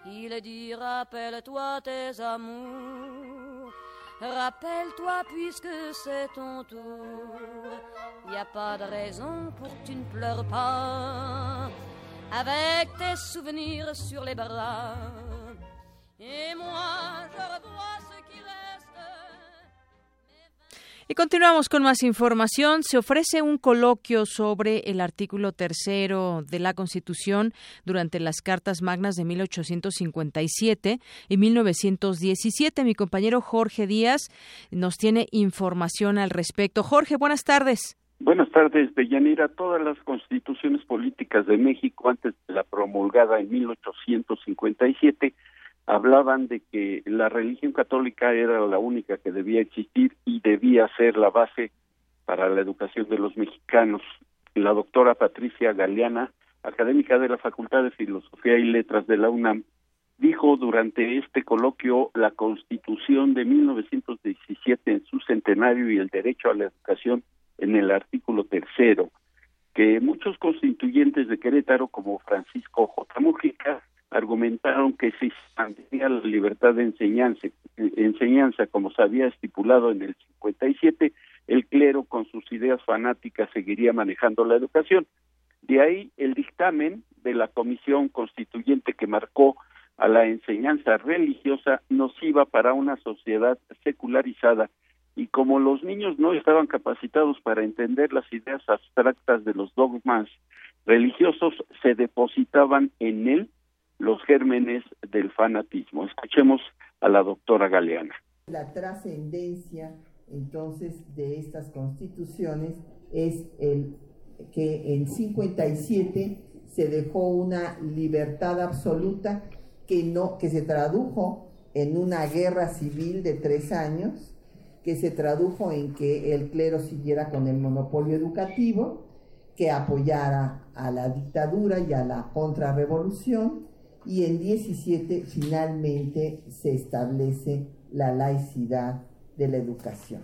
Il dit rappelle-toi tes amours. Rappelle-toi puisque c'est ton tour. Y a pas de raison pour que tu ne pleures pas. Avec. Y continuamos con más información. Se ofrece un coloquio sobre el artículo tercero de la Constitución durante las cartas magnas de 1857 y 1917. Mi compañero Jorge Díaz nos tiene información al respecto. Jorge, buenas tardes. Buenas tardes, Deyanira. Todas las constituciones políticas de México antes de la promulgada en 1857 hablaban de que la religión católica era la única que debía existir y debía ser la base para la educación de los mexicanos. La doctora Patricia Galeana, académica de la Facultad de Filosofía y Letras de la UNAM, dijo durante este coloquio la Constitución de 1917 en su centenario y el derecho a la educación en el artículo tercero, que muchos constituyentes de Querétaro, como Francisco J. Mujica, argumentaron que si se mantenía la libertad de enseñanza, enseñanza como se había estipulado en el 57, el clero con sus ideas fanáticas seguiría manejando la educación. De ahí el dictamen de la comisión constituyente que marcó a la enseñanza religiosa nociva para una sociedad secularizada y como los niños no estaban capacitados para entender las ideas abstractas de los dogmas religiosos, se depositaban en él los gérmenes del fanatismo. Escuchemos a la doctora Galeana. La trascendencia entonces de estas constituciones es el que en 57 se dejó una libertad absoluta que no que se tradujo en una guerra civil de tres años que se tradujo en que el clero siguiera con el monopolio educativo, que apoyara a la dictadura y a la contrarrevolución, y en 17 finalmente se establece la laicidad de la educación.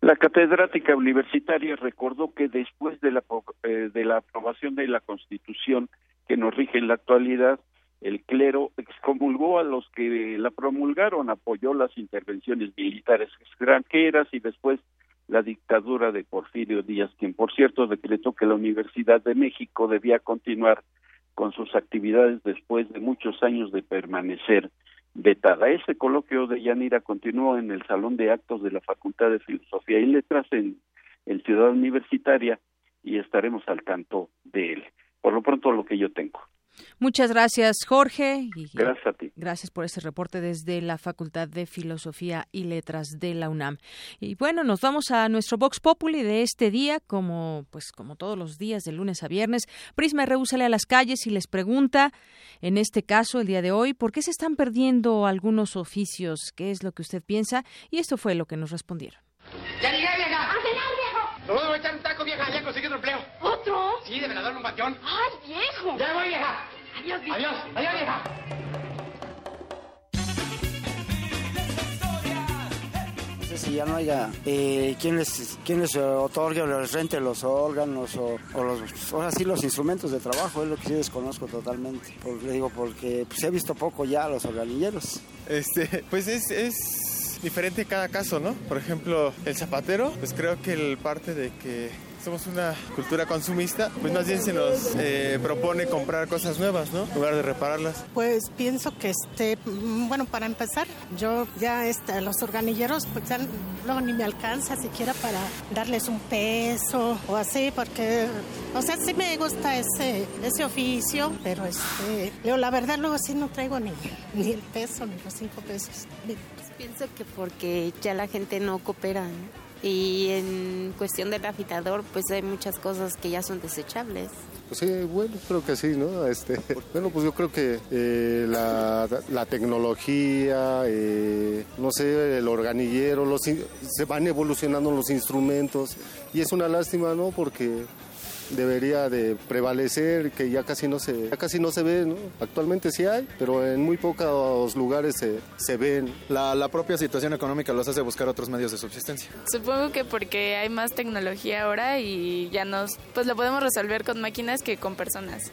La catedrática universitaria recordó que después de la, eh, de la aprobación de la Constitución que nos rige en la actualidad, el clero excomulgó a los que la promulgaron, apoyó las intervenciones militares extranjeras y después la dictadura de Porfirio Díaz, quien por cierto decretó que la Universidad de México debía continuar con sus actividades después de muchos años de permanecer vetada. Ese coloquio de Yanira continuó en el Salón de Actos de la Facultad de Filosofía y Letras en, en Ciudad Universitaria y estaremos al tanto de él. Por lo pronto lo que yo tengo. Muchas gracias, Jorge. gracias a ti. Gracias por este reporte desde la Facultad de Filosofía y Letras de la UNAM. Y bueno, nos vamos a nuestro Vox Populi de este día, como pues como todos los días de lunes a viernes. Prisma RU sale a las calles y les pregunta, en este caso, el día de hoy, ¿por qué se están perdiendo algunos oficios? ¿Qué es lo que usted piensa? Y esto fue lo que nos respondieron. ¡Ya llegué, vieja! viejo! No voy a echar un taco, vieja. Ya conseguí otro empleo. Sí, de velador en un panteón. ¡Ay, viejo! ¡Ya voy, vieja! Adiós, viejo. Adiós, adiós, vieja. veces y ya no haya eh, quien, les, quien les otorgue o les rente los órganos o, los, ahora sí los instrumentos de trabajo, es lo que sí desconozco totalmente. le digo, porque pues, he visto poco ya los organilleros. Este, pues es, es diferente cada caso, ¿no? Por ejemplo, el zapatero, pues creo que el parte de que somos una cultura consumista, pues más bien se nos eh, propone comprar cosas nuevas, ¿no? En lugar de repararlas. Pues pienso que, este, mm, bueno, para empezar, yo ya este, los organilleros, pues ya luego ni me alcanza siquiera para darles un peso o así, porque, o sea, sí me gusta ese, ese oficio, pero este, leo, la verdad luego sí no traigo ni, ni el peso, ni los cinco pesos. Pues pienso que porque ya la gente no coopera, y en cuestión del afitador, pues hay muchas cosas que ya son desechables. Pues sí, bueno, creo que sí, ¿no? Este, bueno, pues yo creo que eh, la, la, tecnología, eh, no sé, el organillero, los, se van evolucionando los instrumentos y es una lástima, ¿no? Porque debería de prevalecer, que ya casi no se, casi no se ve, ¿no? Actualmente sí hay, pero en muy pocos lugares se, se ven. La, la, propia situación económica los hace buscar otros medios de subsistencia. Supongo que porque hay más tecnología ahora y ya nos, pues lo podemos resolver con máquinas que con personas.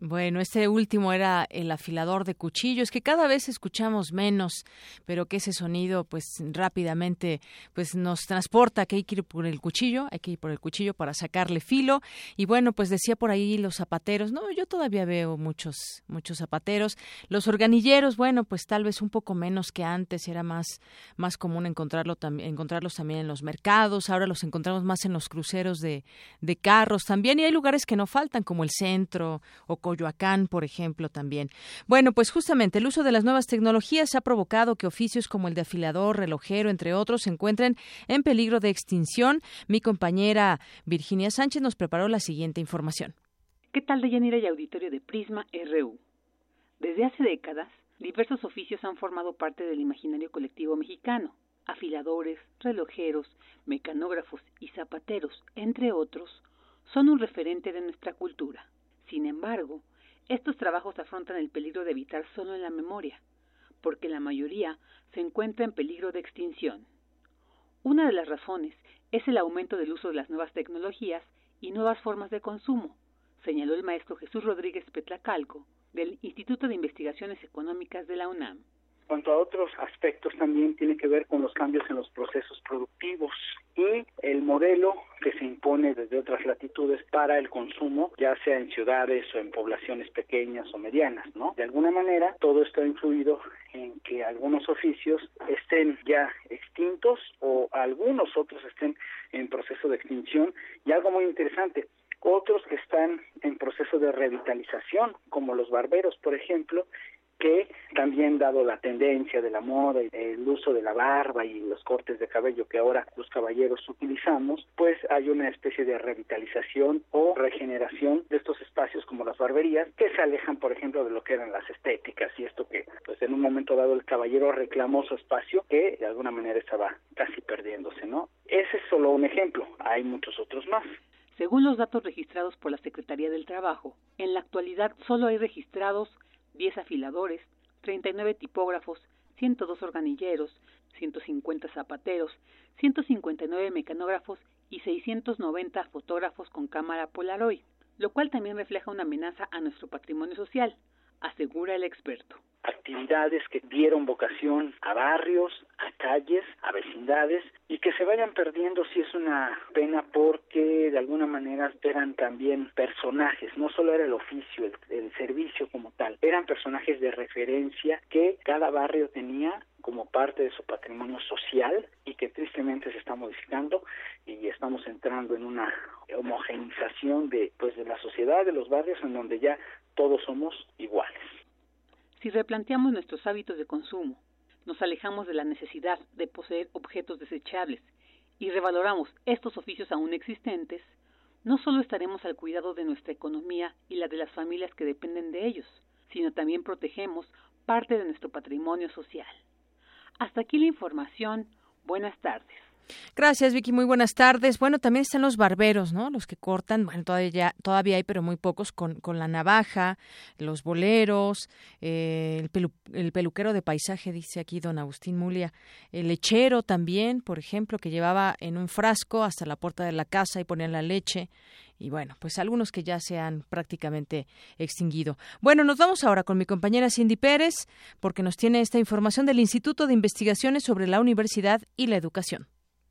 Bueno, este último era el afilador de cuchillos, que cada vez escuchamos menos, pero que ese sonido, pues rápidamente, pues nos transporta que hay que ir por el cuchillo, hay que ir por el cuchillo para sacarle filo. Y bueno, pues decía por ahí los zapateros, no, yo todavía veo muchos, muchos zapateros. Los organilleros, bueno, pues tal vez un poco menos que antes, era más, más común encontrarlo encontrarlos también en los mercados. Ahora los encontramos más en los cruceros de, de carros también, y hay lugares que no faltan, como el centro o Coyoacán, por ejemplo, también. Bueno, pues justamente el uso de las nuevas tecnologías ha provocado que oficios como el de afilador, relojero, entre otros, se encuentren en peligro de extinción. Mi compañera Virginia Sánchez nos preparó la siguiente información. ¿Qué tal, Deyanira y auditorio de Prisma RU? Desde hace décadas, diversos oficios han formado parte del imaginario colectivo mexicano. Afiladores, relojeros, mecanógrafos y zapateros, entre otros, son un referente de nuestra cultura. Sin embargo, estos trabajos afrontan el peligro de evitar solo en la memoria, porque la mayoría se encuentra en peligro de extinción. Una de las razones es el aumento del uso de las nuevas tecnologías y nuevas formas de consumo, señaló el maestro Jesús Rodríguez Petlacalco, del Instituto de Investigaciones Económicas de la UNAM cuanto a otros aspectos también tiene que ver con los cambios en los procesos productivos y el modelo que se impone desde otras latitudes para el consumo, ya sea en ciudades o en poblaciones pequeñas o medianas, ¿no? De alguna manera, todo esto ha influido en que algunos oficios estén ya extintos o algunos otros estén en proceso de extinción y algo muy interesante, otros que están en proceso de revitalización, como los barberos, por ejemplo, que también dado la tendencia de la moda y el uso de la barba y los cortes de cabello que ahora los caballeros utilizamos, pues hay una especie de revitalización o regeneración de estos espacios como las barberías que se alejan, por ejemplo, de lo que eran las estéticas y esto que pues en un momento dado el caballero reclamó su espacio que de alguna manera estaba casi perdiéndose, ¿no? Ese es solo un ejemplo, hay muchos otros más. Según los datos registrados por la Secretaría del Trabajo, en la actualidad solo hay registrados 10 afiladores, 39 tipógrafos, 102 organilleros, 150 zapateros, 159 mecanógrafos y 690 fotógrafos con cámara Polaroid, lo cual también refleja una amenaza a nuestro patrimonio social, asegura el experto actividades que dieron vocación a barrios, a calles, a vecindades y que se vayan perdiendo si es una pena porque de alguna manera eran también personajes, no solo era el oficio, el, el servicio como tal, eran personajes de referencia que cada barrio tenía como parte de su patrimonio social y que tristemente se está modificando y estamos entrando en una homogenización de pues de la sociedad de los barrios en donde ya todos somos iguales. Si replanteamos nuestros hábitos de consumo, nos alejamos de la necesidad de poseer objetos desechables y revaloramos estos oficios aún existentes, no solo estaremos al cuidado de nuestra economía y la de las familias que dependen de ellos, sino también protegemos parte de nuestro patrimonio social. Hasta aquí la información. Buenas tardes. Gracias, Vicky. Muy buenas tardes. Bueno, también están los barberos, ¿no? Los que cortan, bueno, todavía, todavía hay, pero muy pocos, con, con la navaja, los boleros, eh, el, el, peluquero de paisaje, dice aquí don Agustín Mulia, el lechero también, por ejemplo, que llevaba en un frasco hasta la puerta de la casa y ponía la leche. Y bueno, pues algunos que ya se han prácticamente extinguido. Bueno, nos vamos ahora con mi compañera Cindy Pérez, porque nos tiene esta información del Instituto de Investigaciones sobre la Universidad y la Educación.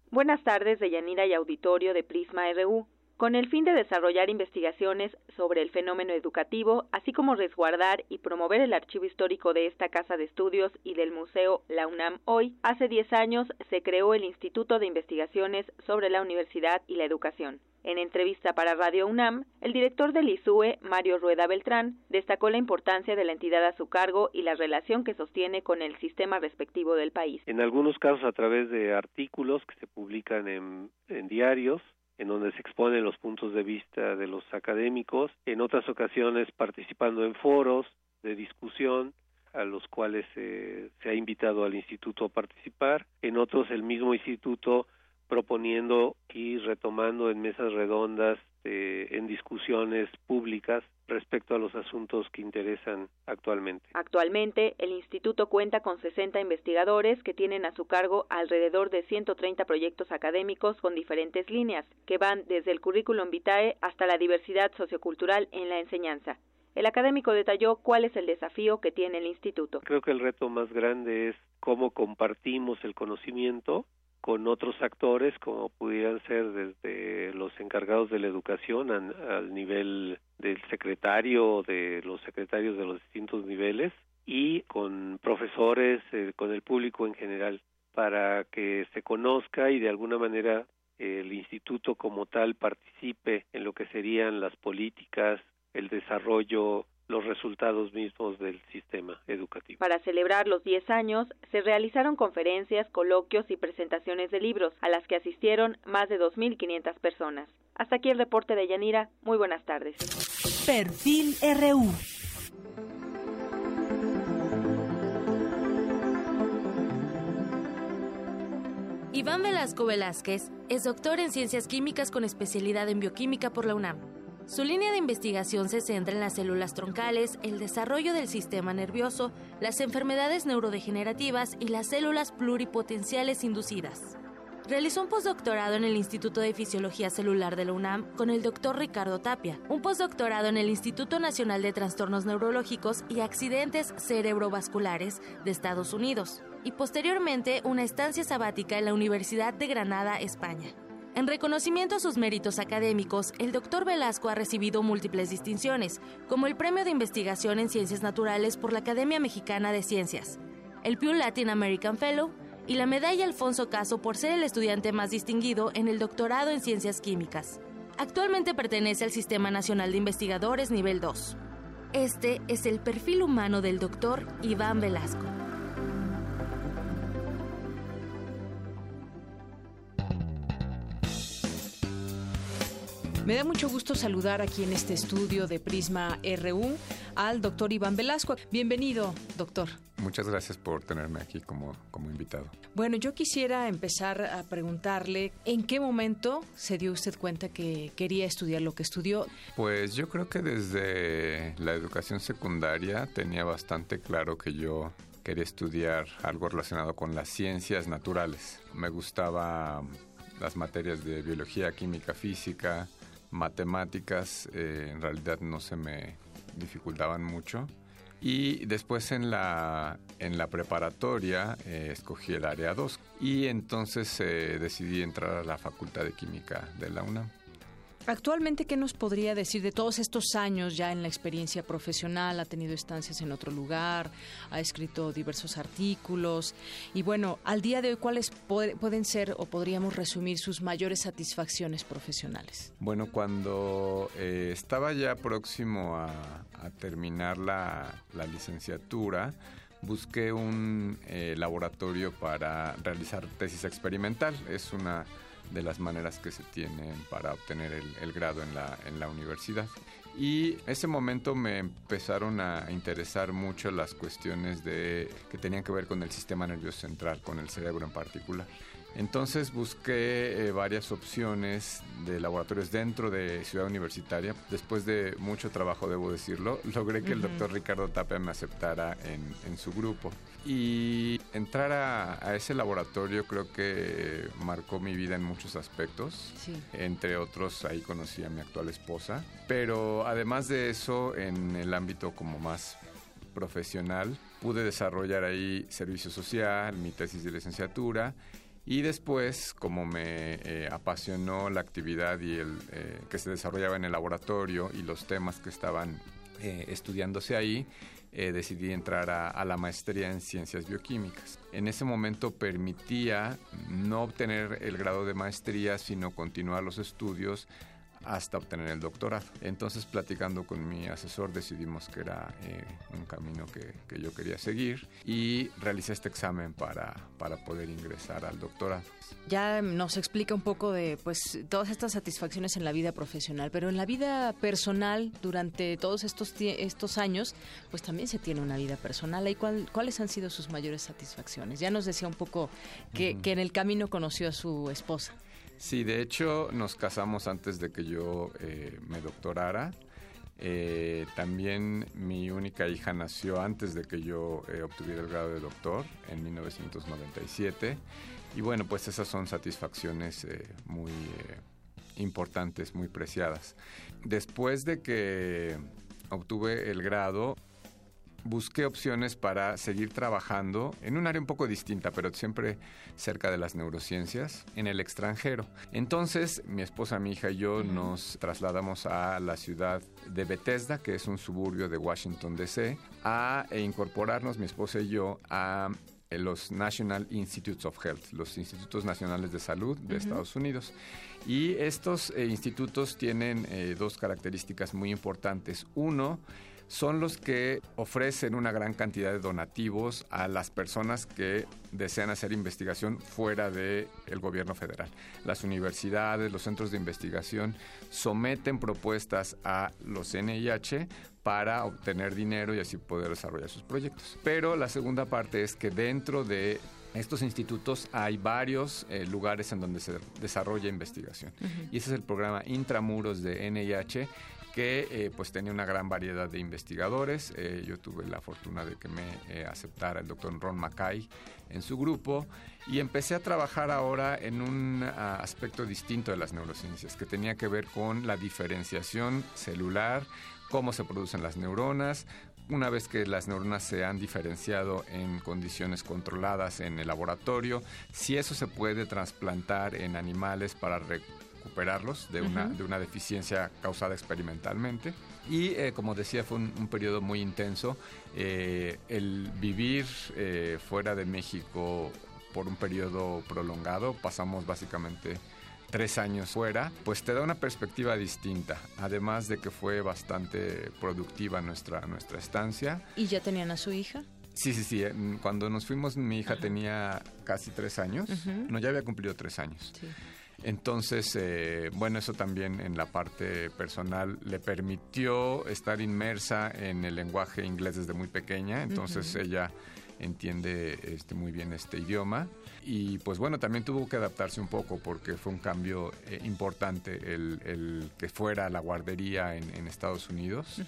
Buenas tardes, Deyanira y auditorio de Prisma RU. Con el fin de desarrollar investigaciones sobre el fenómeno educativo, así como resguardar y promover el archivo histórico de esta casa de estudios y del Museo La UNAM hoy, hace 10 años se creó el Instituto de Investigaciones sobre la Universidad y la Educación. En entrevista para Radio UNAM, el director del ISUE, Mario Rueda Beltrán, destacó la importancia de la entidad a su cargo y la relación que sostiene con el sistema respectivo del país. En algunos casos a través de artículos que se publican en, en diarios, en donde se exponen los puntos de vista de los académicos, en otras ocasiones participando en foros de discusión a los cuales se ha invitado al instituto a participar, en otros el mismo instituto proponiendo y retomando en mesas redondas, eh, en discusiones públicas respecto a los asuntos que interesan actualmente. Actualmente, el instituto cuenta con 60 investigadores que tienen a su cargo alrededor de 130 proyectos académicos con diferentes líneas, que van desde el currículum vitae hasta la diversidad sociocultural en la enseñanza. El académico detalló cuál es el desafío que tiene el instituto. Creo que el reto más grande es cómo compartimos el conocimiento con otros actores como pudieran ser desde los encargados de la educación al nivel del secretario de los secretarios de los distintos niveles y con profesores eh, con el público en general para que se conozca y de alguna manera el instituto como tal participe en lo que serían las políticas el desarrollo los resultados mismos del sistema educativo. Para celebrar los 10 años, se realizaron conferencias, coloquios y presentaciones de libros, a las que asistieron más de 2.500 personas. Hasta aquí el reporte de Yanira. Muy buenas tardes. Perfil RU. Iván Velasco Velázquez es doctor en ciencias químicas con especialidad en bioquímica por la UNAM. Su línea de investigación se centra en las células troncales, el desarrollo del sistema nervioso, las enfermedades neurodegenerativas y las células pluripotenciales inducidas. Realizó un postdoctorado en el Instituto de Fisiología Celular de la UNAM con el doctor Ricardo Tapia, un postdoctorado en el Instituto Nacional de Trastornos Neurológicos y Accidentes Cerebrovasculares de Estados Unidos, y posteriormente una estancia sabática en la Universidad de Granada, España. En reconocimiento a sus méritos académicos, el doctor Velasco ha recibido múltiples distinciones, como el Premio de Investigación en Ciencias Naturales por la Academia Mexicana de Ciencias, el Pew Latin American Fellow y la Medalla Alfonso Caso por ser el estudiante más distinguido en el doctorado en Ciencias Químicas. Actualmente pertenece al Sistema Nacional de Investigadores Nivel 2. Este es el perfil humano del doctor Iván Velasco. Me da mucho gusto saludar aquí en este estudio de Prisma RU al doctor Iván Velasco. Bienvenido, doctor. Muchas gracias por tenerme aquí como, como invitado. Bueno, yo quisiera empezar a preguntarle en qué momento se dio usted cuenta que quería estudiar lo que estudió. Pues yo creo que desde la educación secundaria tenía bastante claro que yo quería estudiar algo relacionado con las ciencias naturales. Me gustaba las materias de biología, química, física, matemáticas eh, en realidad no se me dificultaban mucho. Y después en la, en la preparatoria eh, escogí el área 2 y entonces eh, decidí entrar a la Facultad de Química de la UNAM. Actualmente, ¿qué nos podría decir de todos estos años ya en la experiencia profesional? Ha tenido estancias en otro lugar, ha escrito diversos artículos y bueno, al día de hoy, ¿cuáles pueden ser o podríamos resumir sus mayores satisfacciones profesionales? Bueno, cuando eh, estaba ya próximo a, terminar la, licenciatura, busqué un eh, laboratorio para realizar tesis experimental. Es una de las maneras que se tienen para obtener el, grado en la, en la universidad. Y ese momento me empezaron a interesar mucho las cuestiones de, que tenían que ver con el sistema nervioso central, con el cerebro en particular. Entonces busqué eh, varias opciones de laboratorios dentro de Ciudad Universitaria. Después de mucho trabajo, debo decirlo, logré que el doctor Ricardo Tapia me aceptara en, su grupo. Y entrar a, ese laboratorio creo que marcó mi vida en muchos aspectos. Entre otros, ahí conocí a mi actual esposa. Pero además de eso, en el ámbito como más profesional, pude desarrollar ahí servicio social, mi tesis de licenciatura y después, como me eh, apasionó la actividad y el eh, que se desarrollaba en el laboratorio y los temas que estaban eh, estudiándose ahí, decidí entrar a, la maestría en ciencias bioquímicas. En ese momento permitía no obtener el grado de maestría, sino continuar los estudios hasta obtener el doctorado. Entonces, platicando con mi asesor, decidimos que era eh, un camino que, que, yo quería seguir y realicé este examen para, para poder ingresar al doctorado. Ya nos explica un poco de pues todas estas satisfacciones en la vida profesional, pero en la vida personal, durante todos estos, estos años, pues también se tiene una vida personal. ¿Y cuál, cuáles han sido sus mayores satisfacciones? Ya nos decía un poco que, que en el camino conoció a su esposa. Sí, de hecho nos casamos antes de que yo eh, me doctorara. Eh, también mi única hija nació antes de que yo eh, obtuviera el grado de doctor en 1997. Y bueno, pues esas son satisfacciones muy importantes, muy preciadas. Después de que obtuve el grado, busqué opciones para seguir trabajando en un área un poco distinta, pero siempre cerca de las neurociencias, en el extranjero. Entonces, mi esposa, mi hija y yo nos trasladamos a la ciudad de Bethesda, que es un suburbio de Washington, D.C., a incorporarnos, mi esposa y yo, a eh, los National Institutes of Health, los Institutos Nacionales de Salud de Estados Unidos. Y estos eh, institutos tienen eh, dos características muy importantes. Uno, son los que ofrecen una gran cantidad de donativos a las personas que desean hacer investigación fuera del gobierno federal. Las universidades, los centros de investigación someten propuestas a los NIH para obtener dinero y así poder desarrollar sus proyectos. Pero la segunda parte es que dentro de estos institutos hay varios eh, lugares en donde se desarrolla investigación. Y ese es el programa Intramuros de NIH que eh, pues tenía una gran variedad de investigadores. Eh, yo tuve la fortuna de que me eh, aceptara el doctor Ron Mackay en su grupo y empecé a trabajar ahora en un ah, aspecto distinto de las neurociencias que tenía que ver con la diferenciación celular, cómo se producen las neuronas, una vez que las neuronas se han diferenciado en condiciones controladas en el laboratorio, si eso se puede trasplantar en animales para recuperarlos de una, de una deficiencia causada experimentalmente. Y eh, como decía, fue un, periodo muy intenso. Eh, el vivir eh, fuera de México por un periodo prolongado, pasamos básicamente tres años fuera, pues te da una perspectiva distinta, además de que fue bastante productiva nuestra, nuestra estancia. ¿Y ya tenían a su hija? Sí, sí, sí. Cuando nos fuimos, mi hija tenía casi tres años. No, ya había cumplido tres años. Sí. Entonces, eh, bueno, eso también en la parte personal le permitió estar inmersa en el lenguaje inglés desde muy pequeña, entonces ella entiende este, muy bien este idioma y pues bueno, también tuvo que adaptarse un poco porque fue un cambio eh, importante el, que fuera a la guardería en, Estados Unidos.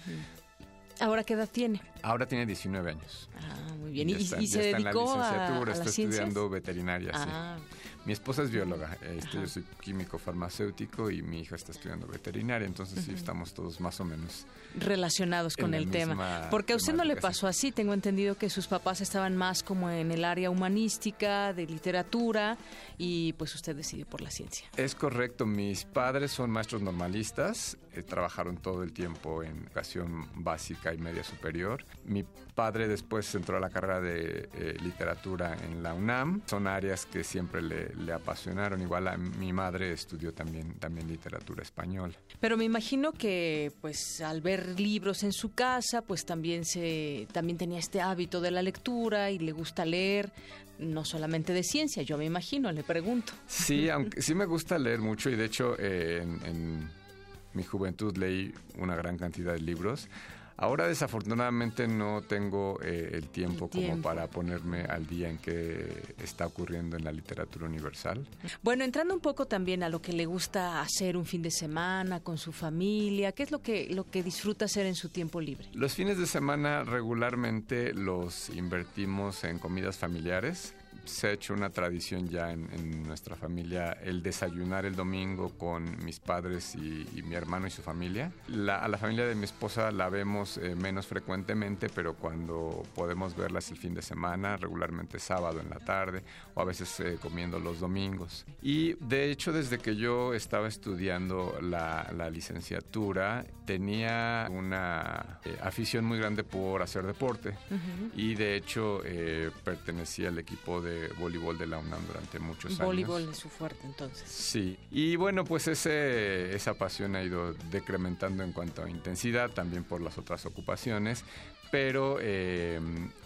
¿Ahora qué edad tiene? Ahora tiene 19 años. Ah, muy bien. ¿Y, se dedicó a la licenciatura, está estudiando veterinaria, ah, mi esposa es bióloga, este, yo soy químico farmacéutico y mi hija está estudiando veterinaria, entonces sí estamos todos más o menos relacionados con el, tema. Porque a usted no le pasó así, tengo entendido que sus papás estaban más como en el área humanística, de literatura, y pues usted decidió por la ciencia. Es correcto, mis padres son maestros normalistas, eh, trabajaron todo el tiempo en educación básica y media superior. Mi padre después entró a la carrera de eh, literatura en la UNAM, son áreas que siempre le le, apasionaron. Igual a mi madre estudió también, también literatura española. Pero me imagino que pues al ver libros en su casa, pues también se también tenía este hábito de la lectura y le gusta leer, no solamente de ciencia, yo me imagino, le pregunto. Sí, aunque sí me gusta leer mucho y de hecho eh, en mi juventud leí una gran cantidad de libros Ahora desafortunadamente no tengo eh, el, tiempo como para ponerme al día en qué está ocurriendo en la literatura universal. Bueno, entrando un poco también a lo que le gusta hacer un fin de semana con su familia, ¿qué es lo que, lo que disfruta hacer en su tiempo libre? Los fines de semana regularmente los invertimos en comidas familiares se ha hecho una tradición ya en, nuestra familia el desayunar el domingo con mis padres y, mi hermano y su familia. a la familia de mi esposa la vemos eh, menos frecuentemente, pero cuando podemos verlas el fin de semana, regularmente sábado en la tarde o a veces eh, comiendo los domingos. Y de hecho, desde que yo estaba estudiando la, licenciatura, tenía una eh, afición muy grande por hacer deporte y de hecho pertenecía al equipo de voleibol de la UNAM durante muchos años. Voleibol es su fuerte entonces. Sí, y bueno, pues ese, esa pasión ha ido decrementando en cuanto a intensidad, también por las otras ocupaciones, pero eh,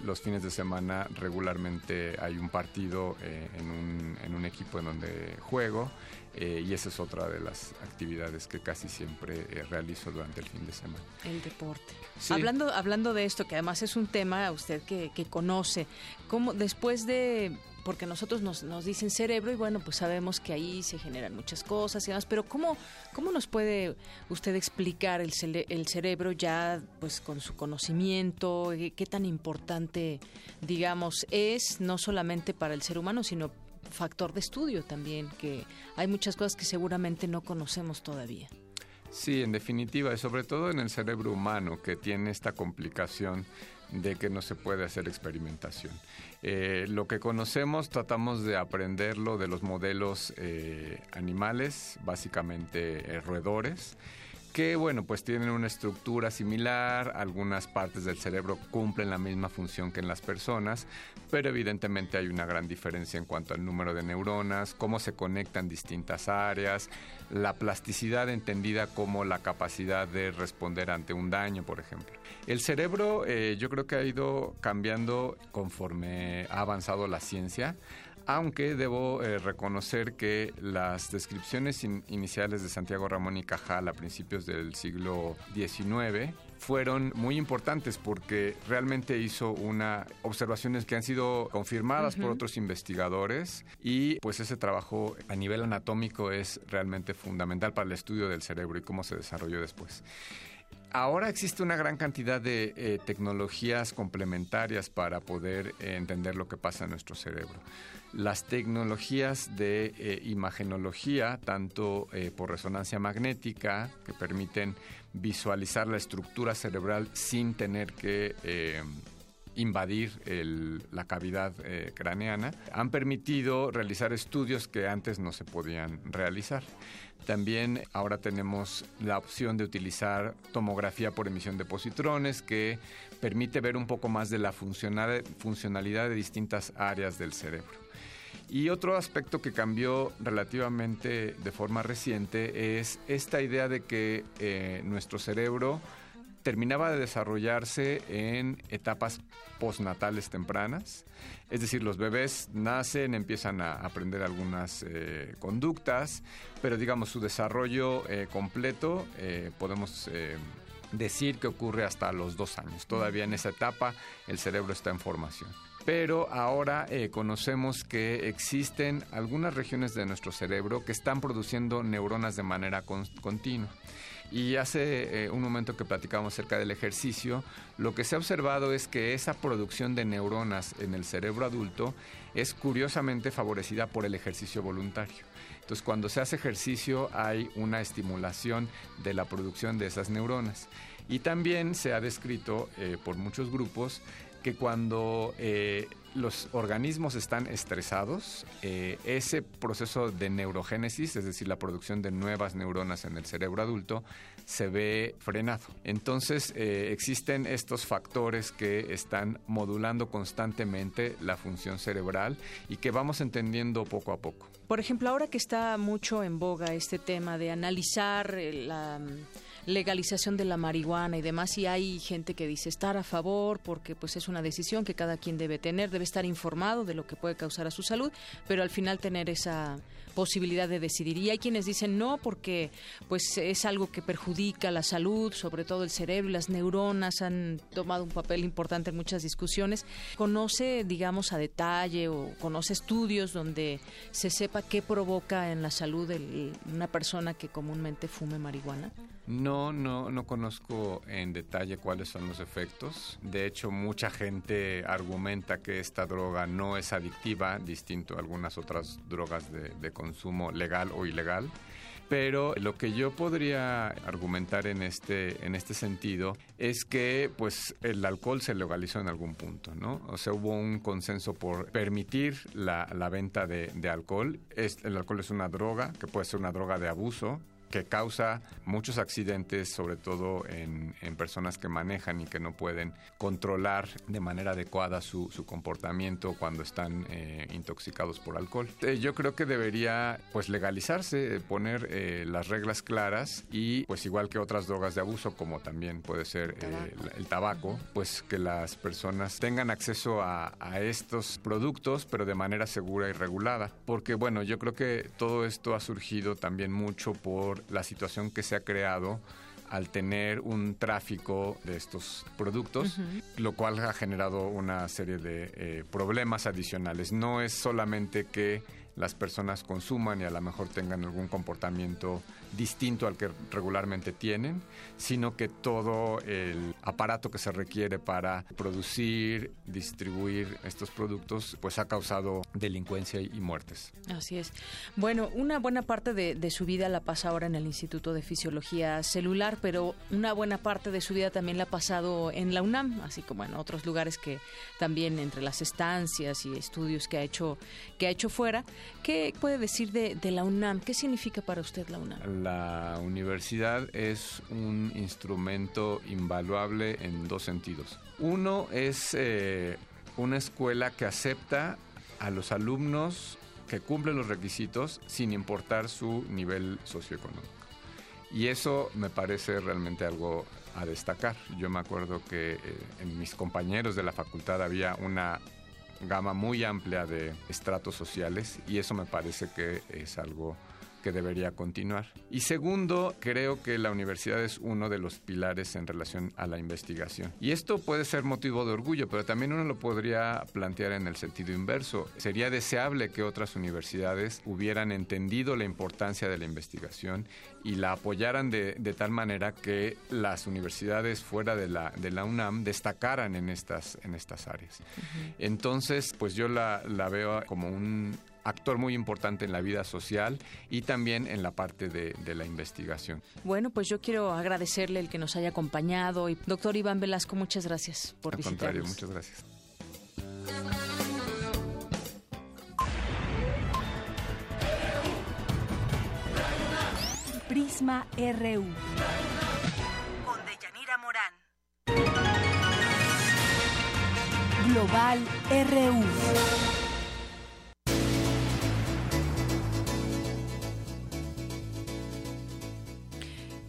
los fines de semana regularmente hay un partido eh, en, un, en, un, equipo en donde juego eh, y esa es otra de las actividades que casi siempre realizo durante el fin de semana. El deporte. Hablando, hablando de esto, que además es un tema usted que, que conoce, ¿cómo después de porque nosotros nos, nos dicen cerebro y bueno, pues sabemos que ahí se generan muchas cosas y demás, pero ¿cómo, cómo nos puede usted explicar el, el cerebro ya pues con su conocimiento, qué tan importante, digamos, es no solamente para el ser humano, sino factor de estudio también, que hay muchas cosas que seguramente no conocemos todavía. Sí, en definitiva, y sobre todo en el cerebro humano, que tiene esta complicación de que no se puede hacer experimentación. Eh, lo que conocemos tratamos de aprenderlo de los modelos eh, animales, básicamente eh, roedores que bueno, pues tienen una estructura similar, algunas partes del cerebro cumplen la misma función que en las personas, pero evidentemente hay una gran diferencia en cuanto al número de neuronas, cómo se conectan distintas áreas, la plasticidad entendida como la capacidad de responder ante un daño, por ejemplo. El cerebro eh, yo creo que ha ido cambiando conforme ha avanzado la ciencia aunque debo eh, reconocer que las descripciones iniciales de Santiago Ramón y Cajal a principios del siglo XIX fueron muy importantes porque realmente hizo una observaciones que han sido confirmadas por otros investigadores y pues ese trabajo a nivel anatómico es realmente fundamental para el estudio del cerebro y cómo se desarrolló después. Ahora existe una gran cantidad de eh, tecnologías complementarias para poder eh, entender lo que pasa en nuestro cerebro. Las tecnologías de eh, imagenología, tanto por resonancia magnética, que permiten visualizar la estructura cerebral sin tener que invadir la cavidad craneana, han permitido realizar estudios que antes no se podían realizar. También ahora tenemos la opción de utilizar tomografía por emisión de positrones que permite ver un poco más de la funcionalidad de distintas áreas del cerebro. Y otro aspecto que cambió relativamente de forma reciente es esta idea de que eh, nuestro cerebro terminaba de desarrollarse en etapas postnatales tempranas, es decir, los bebés nacen, empiezan a aprender algunas eh, conductas, pero digamos su desarrollo eh, completo eh, podemos decir que ocurre hasta los dos años. Todavía en esa etapa el cerebro está en formación pero ahora conocemos que existen algunas regiones de nuestro cerebro que están produciendo neuronas de manera continua. Y hace eh, un momento que platicábamos acerca del ejercicio, lo que se ha observado es que esa producción de neuronas en el cerebro adulto es curiosamente favorecida por el ejercicio voluntario. Entonces, cuando se hace ejercicio hay una estimulación de la producción de esas neuronas. Y también se ha descrito eh, por muchos grupos que cuando eh, los organismos están estresados, eh, ese proceso de neurogénesis, es decir, la producción de nuevas neuronas en el cerebro adulto, se ve frenado. Entonces, eh, existen estos factores que están modulando constantemente la función cerebral y que vamos entendiendo poco a poco. Por ejemplo, ahora que está mucho en boga este tema de analizar la legalización de la marihuana y demás y hay gente que dice estar a favor porque pues es una decisión que cada quien debe tener, debe estar informado de lo que puede causar a su salud, pero al final tener esa posibilidad de decidir. Y hay quienes dicen no porque pues es algo que perjudica la salud, sobre todo el cerebro y las neuronas han tomado un papel importante en muchas discusiones. ¿Conoce, digamos, a detalle o conoce estudios donde se sepa qué provoca en la salud de una persona que comúnmente fume marihuana? No, no, no conozco en detalle cuáles son los efectos. De hecho, mucha gente argumenta que esta droga no es adictiva, distinto a algunas otras drogas de, consumo legal o ilegal. Pero lo que yo podría argumentar en este, en este sentido es que pues el alcohol se legalizó en algún punto, ¿no? O sea, hubo un consenso por permitir la, la venta de, alcohol. El alcohol es una droga, que puede ser una droga de abuso, que causa muchos accidentes, sobre todo en, en, personas que manejan y que no pueden controlar de manera adecuada su, su comportamiento cuando están eh, intoxicados por alcohol. Eh, yo creo que debería pues legalizarse, poner eh, las reglas claras y pues igual que otras drogas de abuso como también puede ser el tabaco, pues que las personas tengan acceso a, a estos productos pero de manera segura y regulada. Porque bueno, yo creo que todo esto ha surgido también mucho por la situación que se ha creado al tener un tráfico de estos productos, uh -huh. lo cual ha generado una serie de eh, problemas adicionales. No es solamente que las personas consuman y a lo mejor tengan algún comportamiento distinto al que regularmente tienen, sino que todo el aparato que se requiere para producir, distribuir estos productos, pues ha causado delincuencia y muertes. Así es. Bueno, una buena parte de, su vida la pasa ahora en el Instituto de Fisiología Celular, pero una buena parte de su vida también la ha pasado en la UNAM, así como en otros lugares que también entre las estancias y estudios que ha hecho, que ha hecho fuera. ¿Qué puede decir de, la UNAM? ¿Qué significa para usted la UNAM? La universidad es un instrumento invaluable en dos sentidos. Uno es eh, una escuela que acepta a los alumnos que cumplen los requisitos sin importar su nivel socioeconómico. Y eso me parece realmente algo a destacar. Yo me acuerdo que eh, en mis compañeros de la facultad había una gama muy amplia de estratos sociales y eso me parece que es algo que debería continuar. Y segundo, creo que la universidad es uno de los pilares en relación a la investigación. Y esto puede ser motivo de orgullo, pero también uno lo podría plantear en el sentido inverso. Sería deseable que otras universidades hubieran entendido la importancia de la investigación y la apoyaran de, de tal manera que las universidades fuera de la, de la UNAM destacaran en estas, en estas áreas. Entonces, pues yo la, la veo como un actor muy importante en la vida social y también en la parte de, de, la investigación. Bueno, pues yo quiero agradecerle el que nos haya acompañado y doctor Iván Velasco, muchas gracias por Al visitarnos. contrario, muchas gracias. Prisma RU. Con Deyanira Morán. Global RU.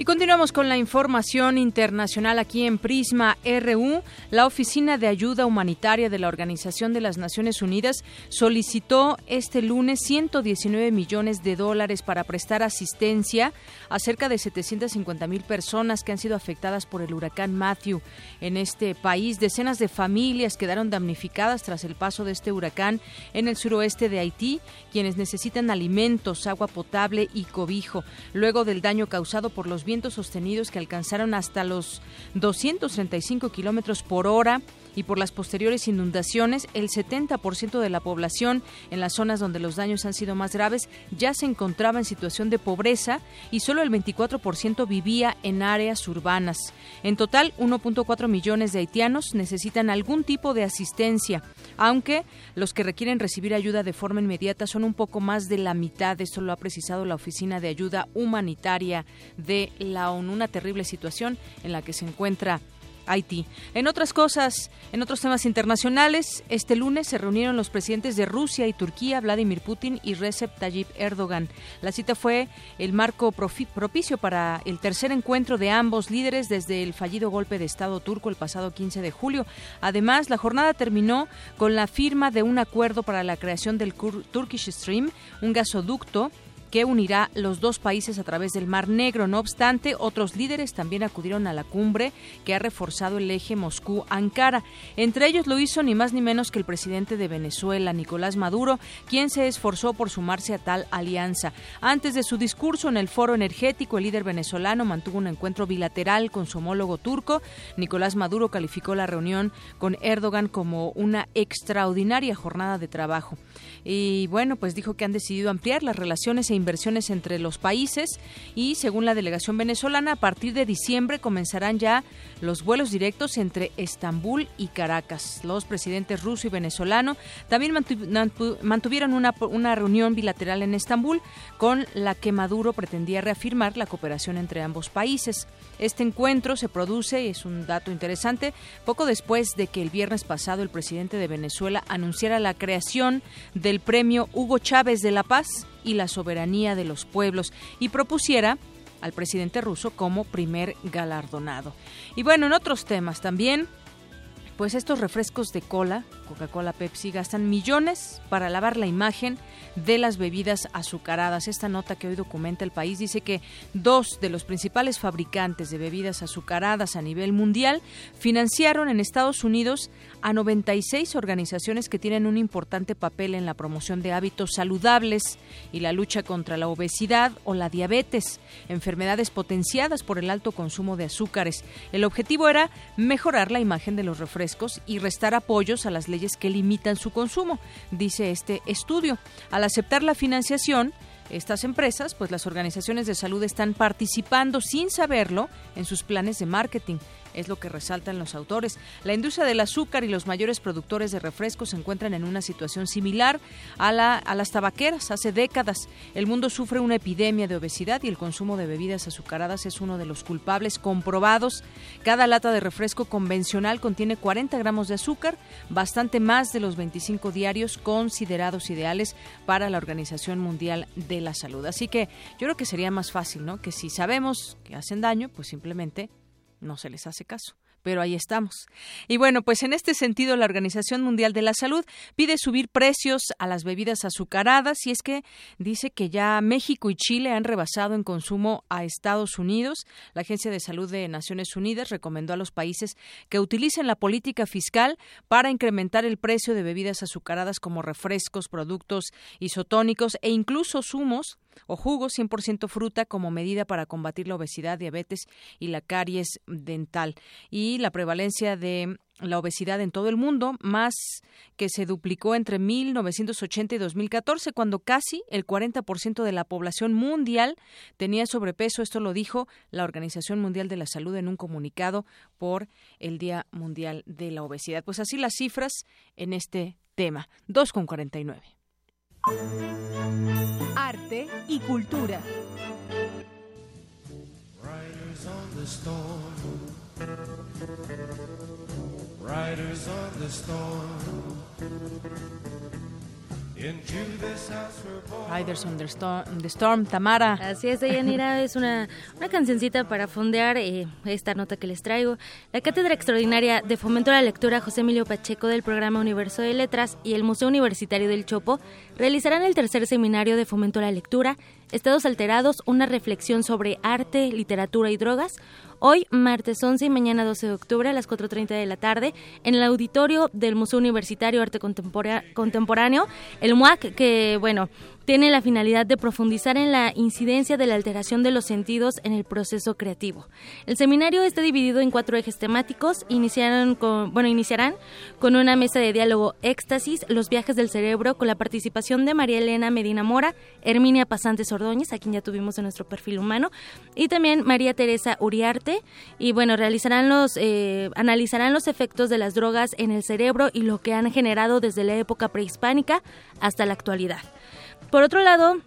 Continuamos con la información internacional aquí en Prisma RU. La Oficina de Ayuda Humanitaria de la Organización de las Naciones Unidas solicitó este lunes 119 millones de dólares para prestar asistencia a cerca de 750 mil personas que han sido afectadas por el huracán Matthew. En este país, decenas de familias quedaron damnificadas tras el paso de este huracán en el suroeste de Haití, quienes necesitan alimentos, agua potable y cobijo, luego del daño causado por los vientos sostenidos que alcanzaron hasta los 235 kilómetros por hora y por las posteriores inundaciones, el 70% de la población en las zonas donde los daños han sido más graves ya se encontraba en situación de pobreza y solo el 24% vivía en áreas urbanas. En total, 1.4 millones de haitianos necesitan algún tipo de asistencia, aunque los que requieren recibir ayuda de forma inmediata son un poco más de la mitad. Esto lo ha precisado la Oficina de Ayuda Humanitaria de la ONU. Una terrible situación en la que se encuentra Haití. En otras cosas, en otros temas internacionales, este lunes se reunieron los presidentes de Rusia y Turquía, Vladimir Putin y Recep Tayyip Erdogan. La cita fue el marco propicio para el tercer encuentro de ambos líderes desde el fallido golpe de Estado turco el pasado 15 de julio. Además, la jornada terminó con la firma de un acuerdo para la creación del Turkish Stream, un gasoducto que unirá los dos países a través del Mar Negro. No obstante, otros líderes también acudieron a la cumbre que ha reforzado el eje Moscú-Ankara. Entre ellos lo hizo ni más ni menos que el presidente de Venezuela, Nicolás Maduro, quien se esforzó por sumarse a tal alianza. Antes de su discurso en el foro energético, el líder venezolano mantuvo un encuentro bilateral con su homólogo turco. Nicolás Maduro calificó la reunión con Erdogan como una extraordinaria jornada de trabajo. Y bueno, pues dijo que han decidido ampliar las relaciones e inversiones entre los países y según la delegación venezolana, a partir de diciembre comenzarán ya los vuelos directos entre Estambul y Caracas. Los presidentes ruso y venezolano también mantuvieron una, una reunión bilateral en Estambul con la que Maduro pretendía reafirmar la cooperación entre ambos países. Este encuentro se produce, es un dato interesante, poco después de que el viernes pasado el presidente de Venezuela anunciara la creación del premio Hugo Chávez de la Paz y la soberanía de los pueblos y propusiera al presidente ruso como primer galardonado. Y bueno, en otros temas también, pues estos refrescos de cola, Coca-Cola, Pepsi, gastan millones para lavar la imagen de las bebidas azucaradas. Esta nota que hoy documenta el país dice que dos de los principales fabricantes de bebidas azucaradas a nivel mundial financiaron en Estados Unidos a 96 organizaciones que tienen un importante papel en la promoción de hábitos saludables y la lucha contra la obesidad o la diabetes, enfermedades potenciadas por el alto consumo de azúcares. El objetivo era mejorar la imagen de los refrescos y restar apoyos a las leyes que limitan su consumo, dice este estudio. Al aceptar la financiación, estas empresas, pues las organizaciones de salud están participando sin saberlo en sus planes de marketing es lo que resaltan los autores. La industria del azúcar y los mayores productores de refrescos se encuentran en una situación similar a, la, a las tabaqueras. Hace décadas el mundo sufre una epidemia de obesidad y el consumo de bebidas azucaradas es uno de los culpables comprobados. Cada lata de refresco convencional contiene 40 gramos de azúcar, bastante más de los 25 diarios considerados ideales para la Organización Mundial de la Salud. Así que yo creo que sería más fácil, ¿no? Que si sabemos que hacen daño, pues simplemente no se les hace caso pero ahí estamos. Y bueno, pues en este sentido la Organización Mundial de la Salud pide subir precios a las bebidas azucaradas y es que dice que ya México y Chile han rebasado en consumo a Estados Unidos. La Agencia de Salud de Naciones Unidas recomendó a los países que utilicen la política fiscal para incrementar el precio de bebidas azucaradas como refrescos, productos isotónicos e incluso zumos o jugos 100% fruta como medida para combatir la obesidad, diabetes y la caries dental. Y la prevalencia de la obesidad en todo el mundo, más que se duplicó entre 1980 y 2014, cuando casi el 40% de la población mundial tenía sobrepeso. Esto lo dijo la Organización Mundial de la Salud en un comunicado por el Día Mundial de la Obesidad. Pues así las cifras en este tema. 2,49. Arte y cultura. Riders on the storm. Riders on the Storm, Tamara. Así es, Deyanira, es una, una cancioncita para fondear eh, esta nota que les traigo. La Cátedra Extraordinaria de Fomento a la Lectura José Emilio Pacheco del Programa Universo de Letras y el Museo Universitario del Chopo realizarán el tercer seminario de Fomento a la Lectura, Estados Alterados, una reflexión sobre arte, literatura y drogas, hoy, martes 11 y mañana 12 de octubre a las 4.30 de la tarde, en el auditorio del Museo Universitario Arte Contemporáneo, el MUAC, que, bueno, tiene la finalidad de profundizar en la incidencia de la alteración de los sentidos en el proceso creativo. El seminario está dividido en cuatro ejes temáticos. Iniciaron con, bueno, iniciarán con una mesa de diálogo éxtasis, los viajes del cerebro, con la participación de María Elena Medina Mora, Herminia Pasantes Ordóñez, a quien ya tuvimos en nuestro perfil humano, y también María Teresa Uriarte. Y bueno, realizarán los, eh, analizarán los efectos de las drogas en el cerebro y lo que han generado desde la época prehispánica hasta la actualidad. Por otro lado,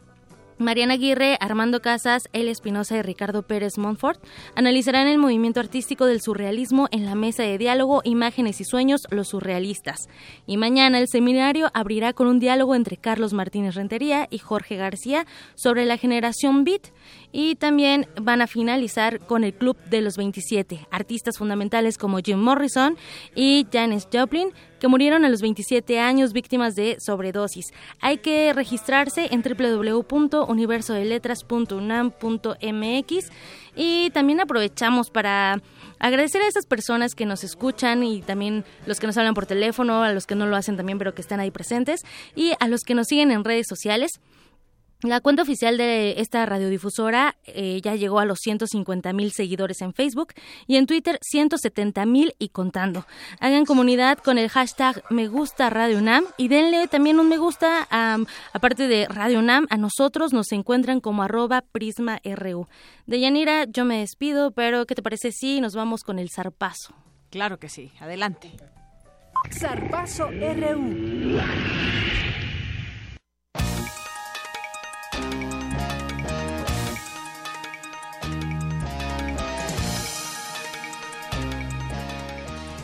Mariana Aguirre, Armando Casas, El Espinosa y Ricardo Pérez Montfort analizarán el movimiento artístico del surrealismo en la mesa de diálogo Imágenes y Sueños, los surrealistas. Y mañana el seminario abrirá con un diálogo entre Carlos Martínez Rentería y Jorge García sobre la generación Beat. Y también van a finalizar con el Club de los 27, artistas fundamentales como Jim Morrison y Janis Joplin, que murieron a los 27 años víctimas de sobredosis. Hay que registrarse en www.universodeletras.unam.mx y también aprovechamos para agradecer a esas personas que nos escuchan y también los que nos hablan por teléfono, a los que no lo hacen también pero que están ahí presentes y a los que nos siguen en redes sociales. La cuenta oficial de esta radiodifusora eh, ya llegó a los 150 mil seguidores en Facebook y en Twitter 170 mil y contando. Hagan comunidad con el hashtag Me Gusta Radio UNAM y denle también un me gusta, aparte de Radio UNAM, a nosotros nos encuentran como arroba Prisma RU. De Yanira, yo me despido, pero ¿qué te parece si nos vamos con el zarpazo? Claro que sí, adelante. Zarpazo RU.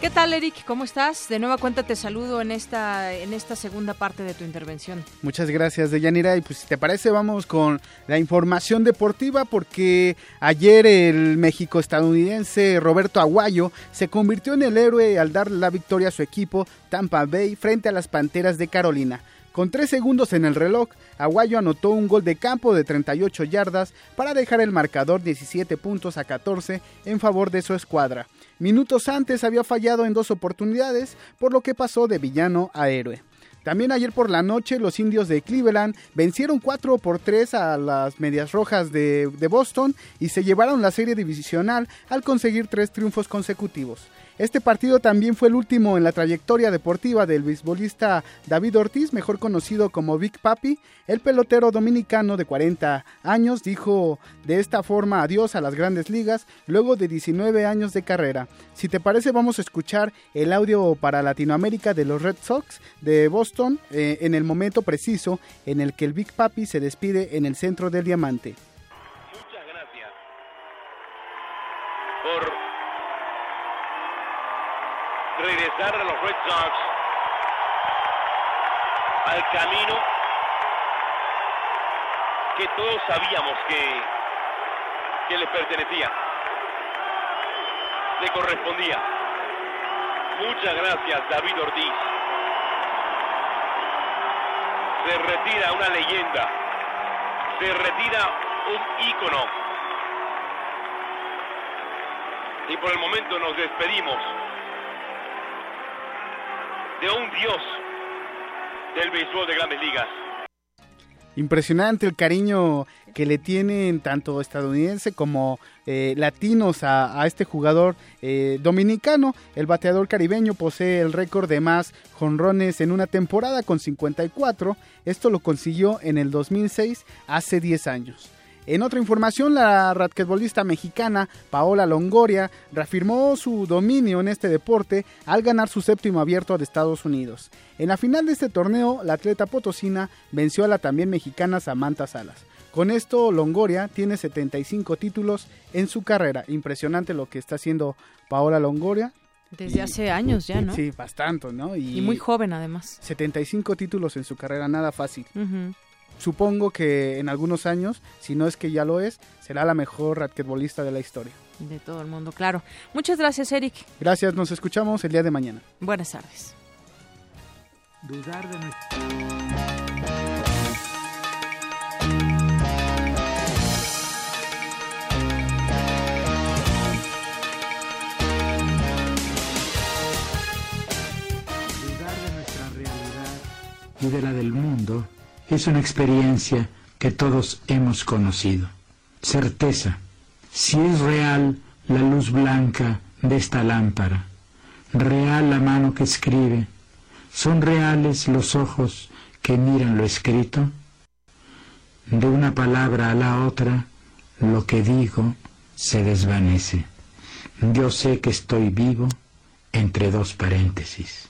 ¿Qué tal, Eric? ¿Cómo estás? De nueva cuenta te saludo en esta, en esta segunda parte de tu intervención. Muchas gracias, Deyanira. Y pues si te parece, vamos con la información deportiva porque ayer el México estadounidense Roberto Aguayo se convirtió en el héroe al dar la victoria a su equipo Tampa Bay frente a las Panteras de Carolina. Con tres segundos en el reloj, Aguayo anotó un gol de campo de 38 yardas para dejar el marcador 17 puntos a 14 en favor de su escuadra. Minutos antes había fallado en dos oportunidades, por lo que pasó de villano a héroe. También ayer por la noche los indios de Cleveland vencieron 4 por 3 a las Medias Rojas de, Boston y se llevaron la serie divisional al conseguir tres triunfos consecutivos. Este partido también fue el último en la trayectoria deportiva del beisbolista David Ortiz, mejor conocido como Big Papi. El pelotero dominicano de 40 años dijo de esta forma adiós a las grandes ligas luego de 19 años de carrera. Si te parece vamos a escuchar el audio para Latinoamérica de los Red Sox de Boston eh, en el momento preciso en el que el Big Papi se despide en el centro del diamante. Muchas gracias por regresar a los Red Sox al camino que todos sabíamos que, que les pertenecía, le correspondía. Muchas gracias, David Ortiz. Se retira una leyenda, se retira un ícono. Y por el momento nos despedimos de un dios del béisbol de grandes ligas. Impresionante el cariño que le tienen tanto estadounidense como eh, latinos a, este jugador eh, dominicano. El bateador caribeño posee el récord de más jonrones en una temporada con 54. Esto lo consiguió en el 2006, hace 10 años. En otra información, la raquetbolista mexicana Paola Longoria reafirmó su dominio en este deporte al ganar su séptimo abierto de Estados Unidos. En la final de este torneo, la atleta potosina venció a la también mexicana Samantha Salas. Con esto, Longoria tiene 75 títulos en su carrera. Impresionante lo que está haciendo Paola Longoria. Desde hace años ya, ¿no? Sí, bastante, ¿no? Y, y, muy joven además. 75 títulos en su carrera, nada fácil. Uh -huh supongo que en algunos años, si no es que ya lo es, será la mejor raquetbolista de la historia. De todo el mundo, claro. Muchas gracias, Eric. Gracias, nos escuchamos el día de mañana. Buenas tardes. Dudar de Dudar de nuestra realidad y de la del mundo es una experiencia que todos hemos conocido. Certeza, si es real la luz blanca de esta lámpara, real la mano que escribe, son reales los ojos que miran lo escrito. De una palabra a la otra, lo que digo se desvanece. Yo sé que estoy vivo entre dos paréntesis.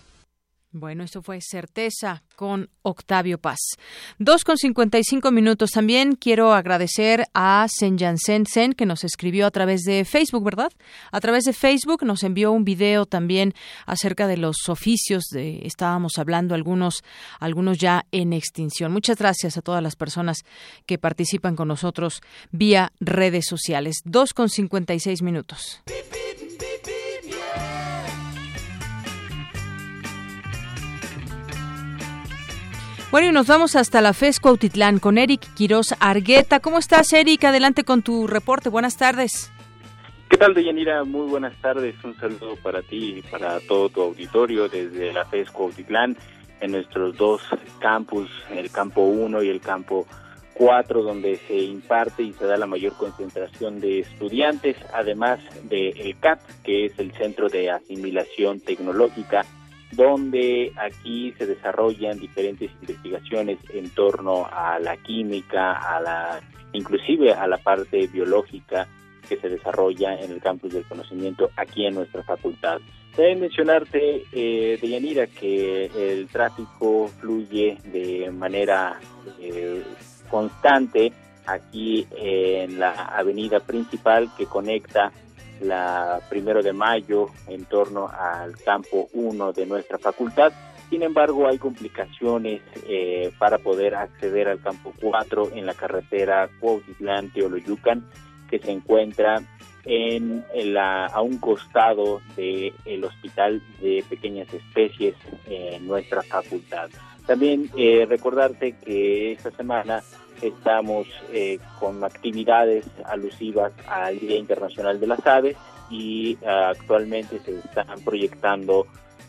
Bueno, esto fue Certeza con Octavio Paz. Dos con cincuenta y cinco minutos. También quiero agradecer a Sen Jansen Sen, que nos escribió a través de Facebook, ¿verdad? A través de Facebook nos envió un video también acerca de los oficios. De, estábamos hablando algunos, algunos ya en extinción. Muchas gracias a todas las personas que participan con nosotros vía redes sociales. Dos con cincuenta y seis minutos. Bueno, y nos vamos hasta la FES Cuautitlán con Eric Quiroz Argueta. ¿Cómo estás, Eric? Adelante con tu reporte. Buenas tardes. ¿Qué tal, Deyanira? Muy buenas tardes. Un saludo para ti y para todo tu auditorio desde la FES Cuautitlán en nuestros dos campus, el campo 1 y el campo 4, donde se imparte y se da la mayor concentración de estudiantes, además del el CAP, que es el Centro de Asimilación Tecnológica donde aquí se desarrollan diferentes investigaciones en torno a la química, a la inclusive a la parte biológica que se desarrolla en el campus del conocimiento aquí en nuestra facultad. Deben mencionarte, eh, Deyanira, que el tráfico fluye de manera eh, constante aquí en la avenida principal que conecta la primero de mayo en torno al campo 1 de nuestra facultad. Sin embargo, hay complicaciones eh, para poder acceder al campo 4 en la carretera Cuautitlán-Teoloyucan, que se encuentra en, la, a un costado del Hospital de Pequeñas Especies en nuestra facultad. También eh, recordarte que esta semana estamos eh, con actividades alusivas al Día Internacional de las Aves y ah, actualmente se están proyectando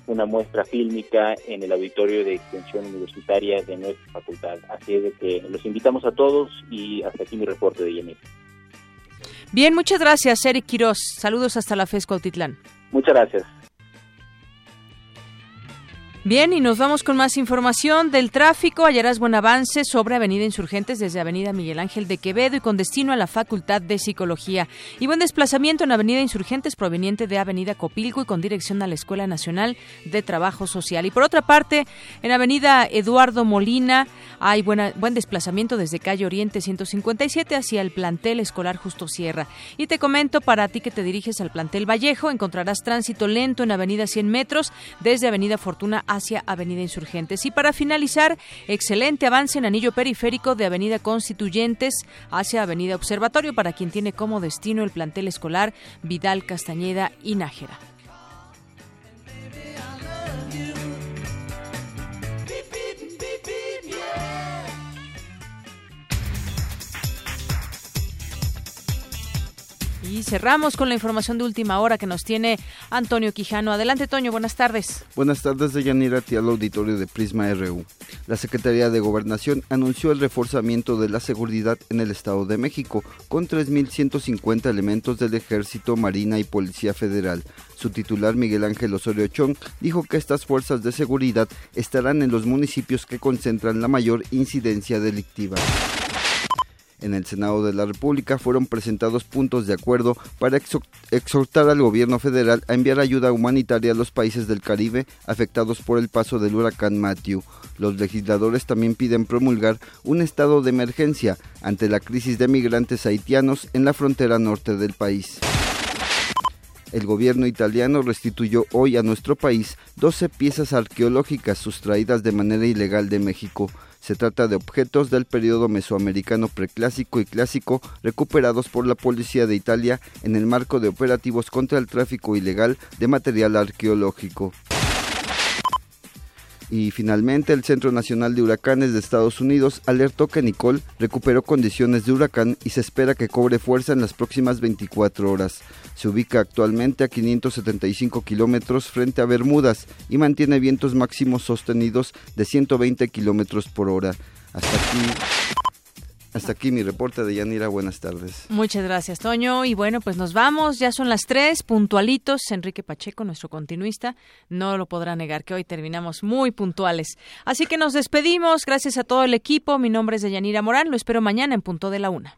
una muestra fílmica en el auditorio de extensión universitaria de nuestra facultad. Así es de que los invitamos a todos y hasta aquí mi reporte de Yemen. Bien, muchas gracias, Eric Quiroz. Saludos hasta la FES Cuautitlán. Muchas gracias. Bien, y nos vamos con más información del tráfico. Hallarás buen avance sobre Avenida Insurgentes desde Avenida Miguel Ángel de Quevedo y con destino a la Facultad de Psicología. Y buen desplazamiento en Avenida Insurgentes proveniente de Avenida Copilco y con dirección a la Escuela Nacional de Trabajo Social. Y por otra parte, en Avenida Eduardo Molina hay buen desplazamiento desde calle Oriente 157 hacia el plantel escolar Justo Sierra. Y te comento, para ti que te diriges al plantel Vallejo, encontrarás tránsito lento en Avenida 100 metros desde Avenida Fortuna hacia Avenida Insurgentes. Y para finalizar, excelente avance en anillo periférico de Avenida Constituyentes hacia Avenida Observatorio para quien tiene como destino el plantel escolar Vidal Castañeda y Nájera. Y cerramos con la información de última hora que nos tiene Antonio Quijano. Adelante, Toño, buenas tardes. Buenas tardes, de Yanira al auditorio de Prisma RU. La Secretaría de Gobernación anunció el reforzamiento de la seguridad en el Estado de México con 3.150 elementos del Ejército, Marina y Policía Federal. Su titular, Miguel Ángel Osorio Chong, dijo que estas fuerzas de seguridad estarán en los municipios que concentran la mayor incidencia delictiva. En el Senado de la República fueron presentados puntos de acuerdo para exhortar al gobierno federal a enviar ayuda humanitaria a los países del Caribe afectados por el paso del huracán Matthew. Los legisladores también piden promulgar un estado de emergencia ante la crisis de migrantes haitianos en la frontera norte del país. El gobierno italiano restituyó hoy a nuestro país 12 piezas arqueológicas sustraídas de manera ilegal de México. Se trata de objetos del periodo mesoamericano preclásico y clásico recuperados por la Policía de Italia en el marco de operativos contra el tráfico ilegal de material arqueológico. Y finalmente, el Centro Nacional de Huracanes de Estados Unidos alertó que Nicole recuperó condiciones de huracán y se espera que cobre fuerza en las próximas 24 horas. Se ubica actualmente a 575 kilómetros frente a Bermudas y mantiene vientos máximos sostenidos de 120 kilómetros por hora. Hasta aquí hasta aquí mi reporte de Yanira. Buenas tardes. Muchas gracias, Toño. Y bueno, pues nos vamos. Ya son las tres, puntualitos. Enrique Pacheco, nuestro continuista, no lo podrá negar que hoy terminamos muy puntuales. Así que nos despedimos. Gracias a todo el equipo. Mi nombre es Yanira Morán. Lo espero mañana en punto de la una.